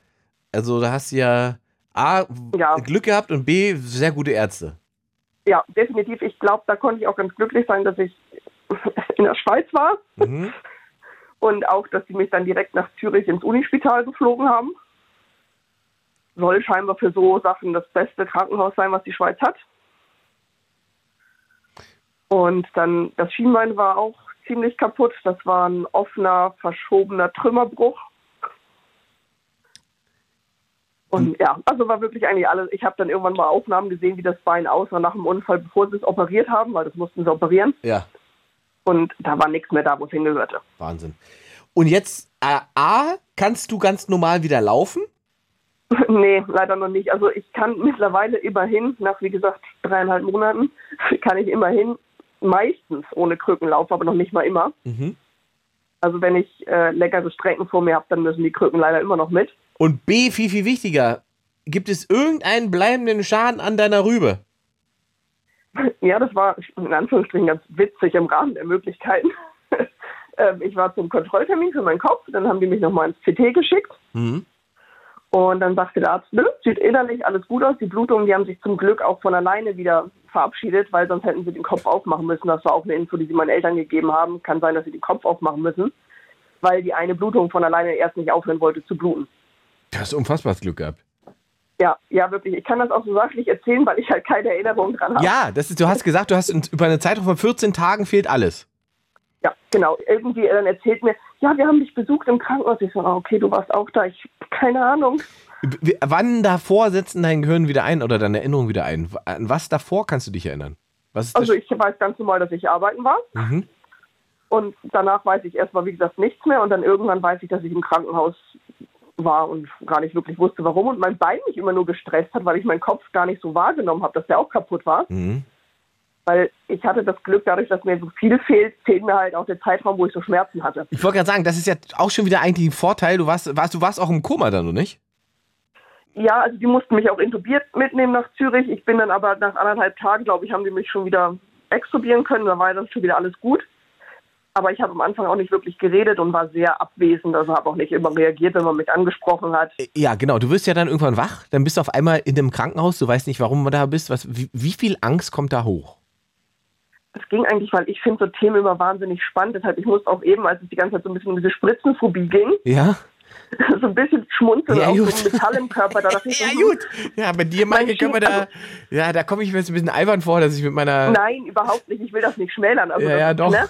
also da hast du ja A, Ja. Glück gehabt und B, sehr gute Ärzte. ja, definitiv. Ich glaube, da konnte ich auch ganz glücklich sein, dass ich in der Schweiz war Mhm. und auch, dass sie mich dann direkt nach Zürich ins Unispital geflogen haben. Soll scheinbar für so Sachen das beste Krankenhaus sein, was die Schweiz hat. Und dann das Schienbein war auch ziemlich kaputt. Das war ein offener, verschobener Trümmerbruch. Und ja, also war wirklich eigentlich alles. Ich habe dann irgendwann mal Aufnahmen gesehen, wie das Bein aussah nach dem Unfall, bevor sie es operiert haben, weil das mussten sie operieren. Ja, Und da war nichts mehr da, wo es hingehörte. Wahnsinn. Und jetzt, äh, A, kannst du ganz normal wieder laufen? nee, leider noch nicht. Also ich kann mittlerweile immerhin, nach wie gesagt dreieinhalb Monaten, kann ich immerhin meistens ohne Krücken laufen, aber noch nicht mal immer. Mhm. Also wenn ich äh, leckere Strecken vor mir habe, dann müssen die Krücken leider immer noch mit. Und B, viel, viel wichtiger, gibt es irgendeinen bleibenden Schaden an deiner Rübe? Ja, das war in Anführungsstrichen ganz witzig im Rahmen der Möglichkeiten. Ähm, ich war zum Kontrolltermin für meinen Kopf, dann haben die mich nochmal ins CT geschickt Mhm. und dann sagte der Arzt, nö, sieht innerlich alles gut aus. Die Blutungen, die haben sich zum Glück auch von alleine wieder verabschiedet, weil sonst hätten sie den Kopf aufmachen müssen. Das war auch eine Info, die sie meinen Eltern gegeben haben. Kann sein, dass sie den Kopf aufmachen müssen, weil die eine Blutung von alleine erst nicht aufhören wollte zu bluten. Du hast unfassbares Glück gehabt. Ja, ja, wirklich. Ich kann das auch so sachlich erzählen, weil ich halt keine Erinnerung dran habe. Ja, das ist, du hast gesagt, du hast in, über eine Zeitraum von 14 Tagen fehlt alles. Ja, genau. Irgendwie äh, dann erzählt mir, ja, wir haben dich besucht im Krankenhaus. Ich so, ah, okay, du warst auch da. Ich, keine Ahnung. W- Wann davor setzt denn dein Gehirn wieder ein oder deine Erinnerung wieder ein? An was davor kannst du dich erinnern? Also ich weiß ganz normal, dass ich arbeiten war. mhm. Und danach weiß ich erstmal, wie gesagt, nichts mehr. Und dann irgendwann weiß ich, dass ich im Krankenhaus war und gar nicht wirklich wusste, warum. Und mein Bein mich immer nur gestresst hat, weil ich meinen Kopf gar nicht so wahrgenommen habe, dass der auch kaputt war. Mhm. Weil ich hatte das Glück, dadurch, dass mir so viel fehlt, fehlt mir halt auch der Zeitraum, wo ich so Schmerzen hatte. Ich wollte gerade sagen, das ist ja auch schon wieder eigentlich ein Vorteil. Du warst, warst, du warst auch im Koma dann, oder nicht? Ja, also die mussten mich auch intubiert mitnehmen nach Zürich. Ich bin dann aber nach anderthalb Tagen, glaube ich, haben die mich schon wieder extubieren können. Da war dann schon wieder alles gut. Aber ich habe am Anfang auch nicht wirklich geredet und war sehr abwesend. Also habe auch nicht immer reagiert, wenn man mich angesprochen hat. Ja, genau. Du wirst ja dann irgendwann wach. Dann bist du auf einmal in einem Krankenhaus. Du weißt nicht, warum du da bist. Was, wie, wie viel Angst kommt da hoch? Es ging eigentlich, weil ich finde so Themen immer wahnsinnig spannend. Deshalb, ich musste auch eben, als es die ganze Zeit so ein bisschen um diese Spritzenphobie ging, Ja? so ein bisschen schmunzeln Ja, auf gut. so ein Metall im Körper. Da dachte ich Ja, hm, gut. Ja, bei dir, Maike, können wir da. Ja, da komme ich mir jetzt ein bisschen albern vor, dass ich mit meiner. Nein, überhaupt nicht. Ich will das nicht schmälern. Also, Ja, das, ja, doch. Ne?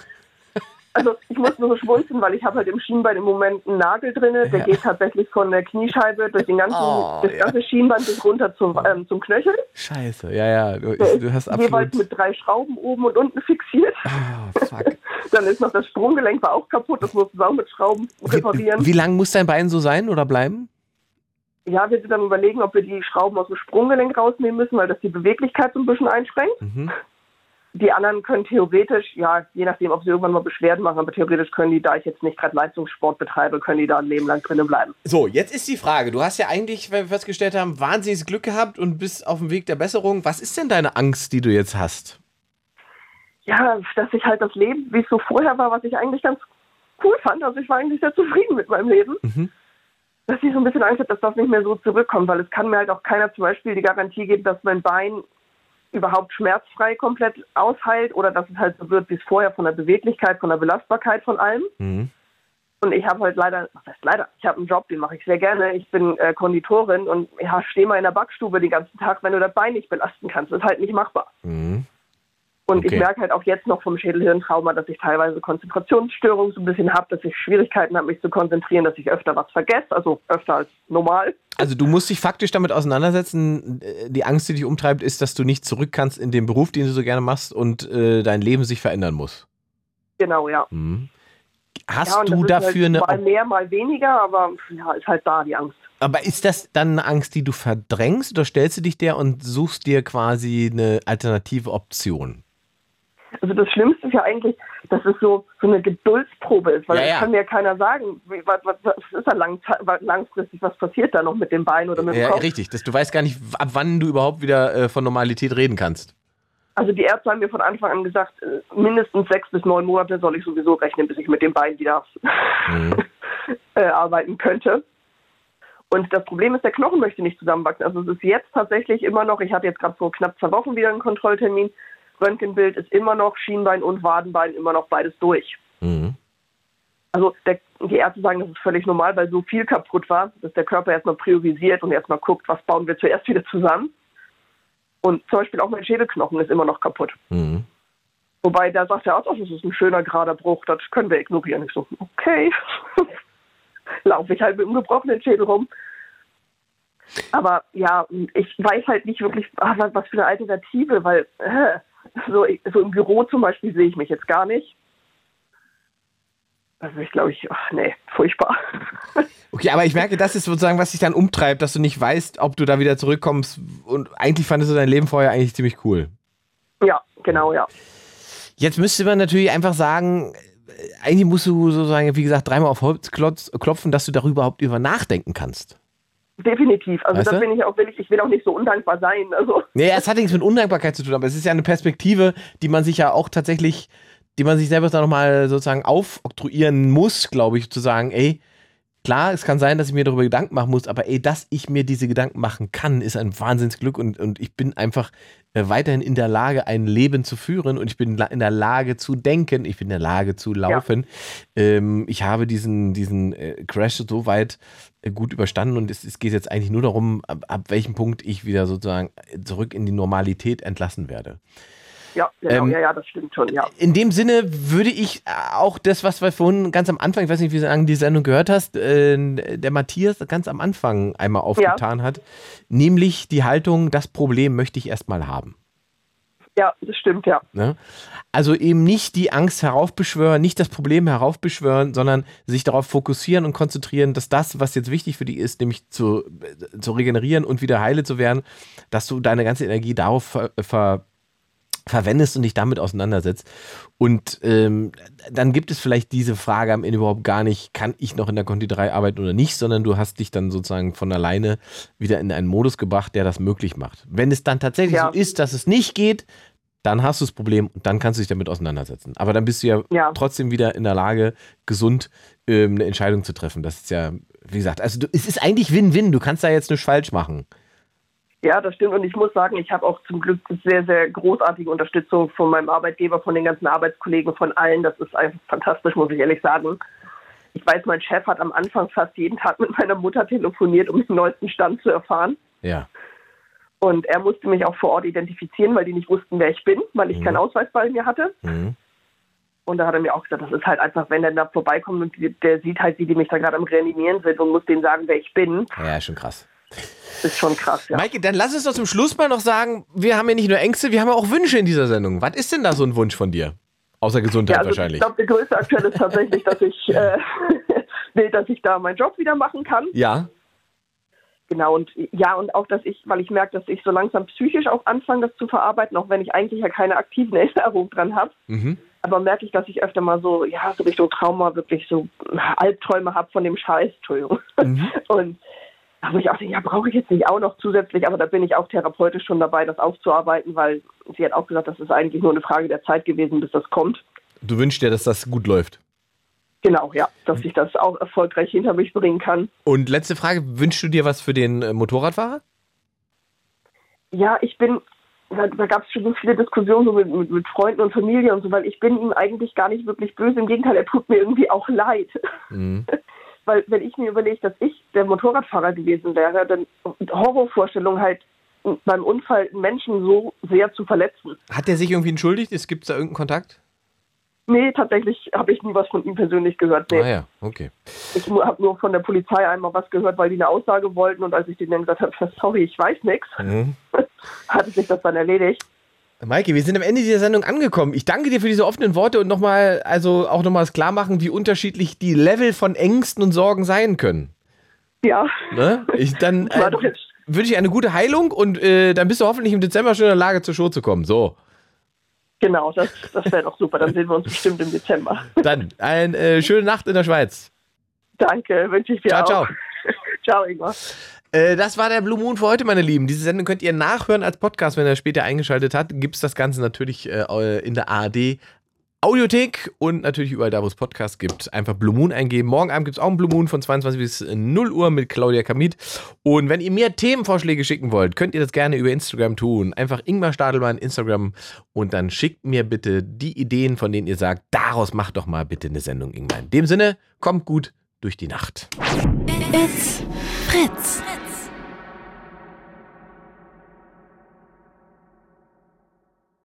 Also ich muss nur so schmunzeln, weil ich habe halt im Schienbein im Moment einen Nagel drinne. Der Ja. geht tatsächlich von der Kniescheibe durch den ganzen, Oh, das ja. ganze Schienbein bis runter zum, ähm, zum Knöchel. Scheiße, ja, ja. Du, Der du hast ist jeweils absolut. mit drei Schrauben oben und unten fixiert. Ah, fuck. Dann ist noch das Sprunggelenk war auch kaputt. Das mussten wir auch mit Schrauben reparieren. Wie, wie lang muss dein Bein so sein oder bleiben? Ja, wir sind dann überlegen, ob wir die Schrauben aus dem Sprunggelenk rausnehmen müssen, weil das die Beweglichkeit so ein bisschen einschränkt. Mhm. Die anderen können theoretisch, ja, je nachdem, ob sie irgendwann mal Beschwerden machen, aber theoretisch können die, da ich jetzt nicht gerade Leistungssport betreibe, können die da ein Leben lang drinnen bleiben. So, jetzt ist die Frage. Du hast ja eigentlich, weil wir festgestellt haben, wahnsinniges Glück gehabt und bist auf dem Weg der Besserung. Was ist denn deine Angst, die du jetzt hast? Ja, dass ich halt das Leben, wie es so vorher war, was ich eigentlich ganz cool fand. Also ich war eigentlich sehr zufrieden mit meinem Leben. Mhm. Dass ich so ein bisschen Angst habe, dass das nicht mehr so zurückkommt, weil es kann mir halt auch keiner zum Beispiel die Garantie geben, dass mein Bein überhaupt schmerzfrei komplett ausheilt oder dass es halt so wird wie es vorher von der Beweglichkeit, von der Belastbarkeit von allem. Mhm. Und ich habe halt leider, was heißt leider, ich habe einen Job, den mache ich sehr gerne. Ich bin äh, Konditorin und ja, stehe mal in der Backstube den ganzen Tag, wenn du das Bein nicht belasten kannst. Das ist halt nicht machbar. Mhm. Und Okay. ich merke halt auch jetzt noch vom Schädelhirntrauma, dass ich teilweise Konzentrationsstörungen so ein bisschen habe, dass ich Schwierigkeiten habe, mich zu konzentrieren, dass ich öfter was vergesse, also öfter als normal. Also du musst dich faktisch damit auseinandersetzen. Die Angst, die dich umtreibt, ist, dass du nicht zurück kannst in den Beruf, den du so gerne machst und äh, dein Leben sich verändern muss. Genau, ja. Mhm. Hast ja, du dafür halt eine... Mal mehr, mal weniger, aber ja, ist halt da die Angst. Aber ist das dann eine Angst, die du verdrängst oder stellst du dich der und suchst dir quasi eine alternative Option? Also das Schlimmste ist ja eigentlich, dass es so, so eine Geduldsprobe ist, weil Ja, ja. kann mir keiner sagen, was, was, was ist da lang, langfristig, was passiert da noch mit dem Bein oder mit dem Ja, Kopf. richtig. Das, du weißt gar nicht, ab wann du überhaupt wieder äh, von Normalität reden kannst. Also die Ärzte haben mir von Anfang an gesagt, äh, mindestens sechs bis neun Monate soll ich sowieso rechnen, bis ich mit dem Bein wieder Mhm. äh, arbeiten könnte. Und das Problem ist, der Knochen möchte nicht zusammenwachsen. Also es ist jetzt tatsächlich immer noch, ich hatte jetzt gerade vor knapp zwei Wochen wieder einen Kontrolltermin, Röntgenbild ist immer noch Schienbein und Wadenbein immer noch beides durch. Mhm. Also der, die Ärzte sagen, das ist völlig normal, weil so viel kaputt war, dass der Körper erstmal priorisiert und erstmal guckt, was bauen wir zuerst wieder zusammen. Und zum Beispiel auch mein Schädelknochen ist immer noch kaputt. Mhm. Wobei der sagt der Arzt, oh, das ist ein schöner gerader Bruch, das können wir ignorieren. Ich so, okay. Laufe ich halt mit einem gebrochenen Schädel rum. Aber ja, ich weiß halt nicht wirklich, ah, was was für eine Alternative, weil äh, so, so im Büro zum Beispiel sehe ich mich jetzt gar nicht. Also ich glaube, ich, ach, nee, furchtbar. Okay, aber ich merke, das ist sozusagen, was dich dann umtreibt, dass du nicht weißt, ob du da wieder zurückkommst. Und eigentlich fandest du dein Leben vorher eigentlich ziemlich cool. Ja, genau, ja. Jetzt müsste man natürlich einfach sagen, äh, eigentlich musst du sozusagen, wie gesagt, dreimal auf Holz klopfen, dass du darüber überhaupt über nachdenken kannst. Definitiv. Also Weißt das du? bin ich auch, will ich, will auch nicht so undankbar sein. Also Nee, es hat nichts mit Undankbarkeit zu tun, aber es ist ja eine Perspektive, die man sich ja auch tatsächlich, die man sich selber dann nochmal sozusagen aufoktroyieren muss, glaube ich, zu sagen, ey, klar, es kann sein, dass ich mir darüber Gedanken machen muss, aber ey, dass ich mir diese Gedanken machen kann, ist ein Wahnsinnsglück und, und ich bin einfach äh, weiterhin in der Lage, ein Leben zu führen und ich bin in der Lage zu denken, ich bin in der Lage zu laufen. Ähm, ich habe diesen, diesen äh, Crash so weit gut überstanden und es, es geht jetzt eigentlich nur darum, ab, ab welchem Punkt ich wieder sozusagen zurück in die Normalität entlassen werde. ja, genau, Ähm, ja, ja, das stimmt schon, ja. In dem Sinne würde ich äh, auch das, was wir vorhin ganz am Anfang, ich weiß nicht, wie du lange die Sendung gehört hast, äh, der Matthias ganz am Anfang einmal aufgetan hat, nämlich die Haltung, das Problem möchte ich erstmal haben. Ja, das stimmt, ja. Ne? Also eben nicht die Angst heraufbeschwören, nicht das Problem heraufbeschwören, sondern sich darauf fokussieren und konzentrieren, dass das, was jetzt wichtig für dich ist, nämlich zu, äh, zu regenerieren und wieder heile zu werden, dass du deine ganze Energie darauf ver, ver, verwendest und dich damit auseinandersetzt. Und ähm, dann gibt es vielleicht diese Frage am Ende überhaupt gar nicht, kann ich noch in der Konditorei arbeiten oder nicht, sondern du hast dich dann sozusagen von alleine wieder in einen Modus gebracht, der das möglich macht. Wenn es dann tatsächlich Ja. so ist, dass es nicht geht, dann hast du das Problem und dann kannst du dich damit auseinandersetzen. Aber dann bist du ja, Ja. trotzdem wieder in der Lage, gesund ähm, eine Entscheidung zu treffen. Das ist ja, wie gesagt, also du, es ist eigentlich Win-Win. Du kannst da jetzt nichts falsch machen. Ja, das stimmt. Und ich muss sagen, ich habe auch zum Glück sehr, sehr großartige Unterstützung von meinem Arbeitgeber, von den ganzen Arbeitskollegen, von allen. Das ist einfach fantastisch, muss ich ehrlich sagen. Ich weiß, mein Chef hat am Anfang fast jeden Tag mit meiner Mutter telefoniert, um den neuesten Stand zu erfahren. Ja. Und er musste mich auch vor Ort identifizieren, weil die nicht wussten, wer ich bin, weil ich Mhm. keinen Ausweis bei mir hatte. Mhm. Und da hat er mir auch gesagt, das ist halt einfach, wenn er da vorbeikommt und der sieht halt, wie die mich da gerade am Reanimieren sind und muss denen sagen, wer ich bin, Ja, schon krass. Ist schon krass, ja. Maike, dann lass uns doch zum Schluss mal noch sagen, wir haben ja nicht nur Ängste, wir haben ja auch Wünsche in dieser Sendung. Was ist denn da so ein Wunsch von dir? Außer Gesundheit Ja, also wahrscheinlich. ich glaube, der größte aktuell ist tatsächlich, dass ich äh, will, dass ich da meinen Job wieder machen kann. ja. Genau, und ja, und auch, dass ich, weil ich merke, dass ich so langsam psychisch auch anfange, das zu verarbeiten, auch wenn ich eigentlich ja keine aktiven Erinnerungen dran habe. Mhm. Aber merke ich, dass ich öfter mal so, ja, so Richtung Trauma wirklich so Albträume habe von dem Scheiß, Entschuldigung. Mhm. Und da muss ich auch denken, ja, brauche ich jetzt nicht auch noch zusätzlich, aber da bin ich auch therapeutisch schon dabei, das aufzuarbeiten, weil sie hat auch gesagt, das ist eigentlich nur eine Frage der Zeit gewesen, bis das kommt. Du wünschst dir, dass das gut läuft. Genau, ja, dass ich das auch erfolgreich hinter mich bringen kann. Und letzte Frage, wünschst du dir was für den äh, Motorradfahrer? Ja, ich bin, da, da gab es schon so viele Diskussionen so mit, mit, mit Freunden und Familie und so, weil ich bin ihm eigentlich gar nicht wirklich böse. Im Gegenteil, er tut mir irgendwie auch leid. Mhm. Weil wenn ich mir überlege, dass ich der Motorradfahrer gewesen wäre, dann Horrorvorstellung halt beim Unfall einen Menschen so sehr zu verletzen. Hat er sich irgendwie entschuldigt? Es gibt da irgendeinen Kontakt? Nee, tatsächlich habe ich nie was von ihm persönlich gehört. Nee. Ah ja, okay. Ich habe nur von der Polizei einmal was gehört, weil die eine Aussage wollten und als ich denen dann gesagt habe, sorry, ich weiß nichts, Mhm. hatte sich das dann erledigt. Maike, wir sind am Ende dieser Sendung angekommen. Ich danke dir für diese offenen Worte und nochmal, also auch nochmal das Klarmachen, wie unterschiedlich die Level von Ängsten und Sorgen sein können. Ja, Ne? Ich, dann äh, wünsche ich eine gute Heilung und äh, dann bist du hoffentlich im Dezember schon in der Lage, zur Show zu kommen. So, Genau, das, das wäre doch super. Dann sehen wir uns bestimmt im Dezember. dann eine äh, schöne Nacht in der Schweiz. Danke, wünsche ich dir Ciao, auch. ciao. ciao, Ingmar. Äh, das war der Blue Moon für heute, meine Lieben. Diese Sendung könnt ihr nachhören als Podcast, wenn ihr später eingeschaltet habt. Gibt es das Ganze natürlich äh, in der ARD Audiothek und natürlich überall da, wo es Podcasts gibt. Einfach Blue Moon eingeben. Morgen Abend gibt es auch einen Blue Moon von 22 bis 0 Uhr mit Claudia Kamit. Und wenn ihr mir Themenvorschläge schicken wollt, könnt ihr das gerne über Instagram tun. Einfach Ingmar Stadelmann Instagram und dann schickt mir bitte die Ideen, von denen ihr sagt, daraus macht doch mal bitte eine Sendung, Ingmar. In dem Sinne, kommt gut durch die Nacht. It's Fritz.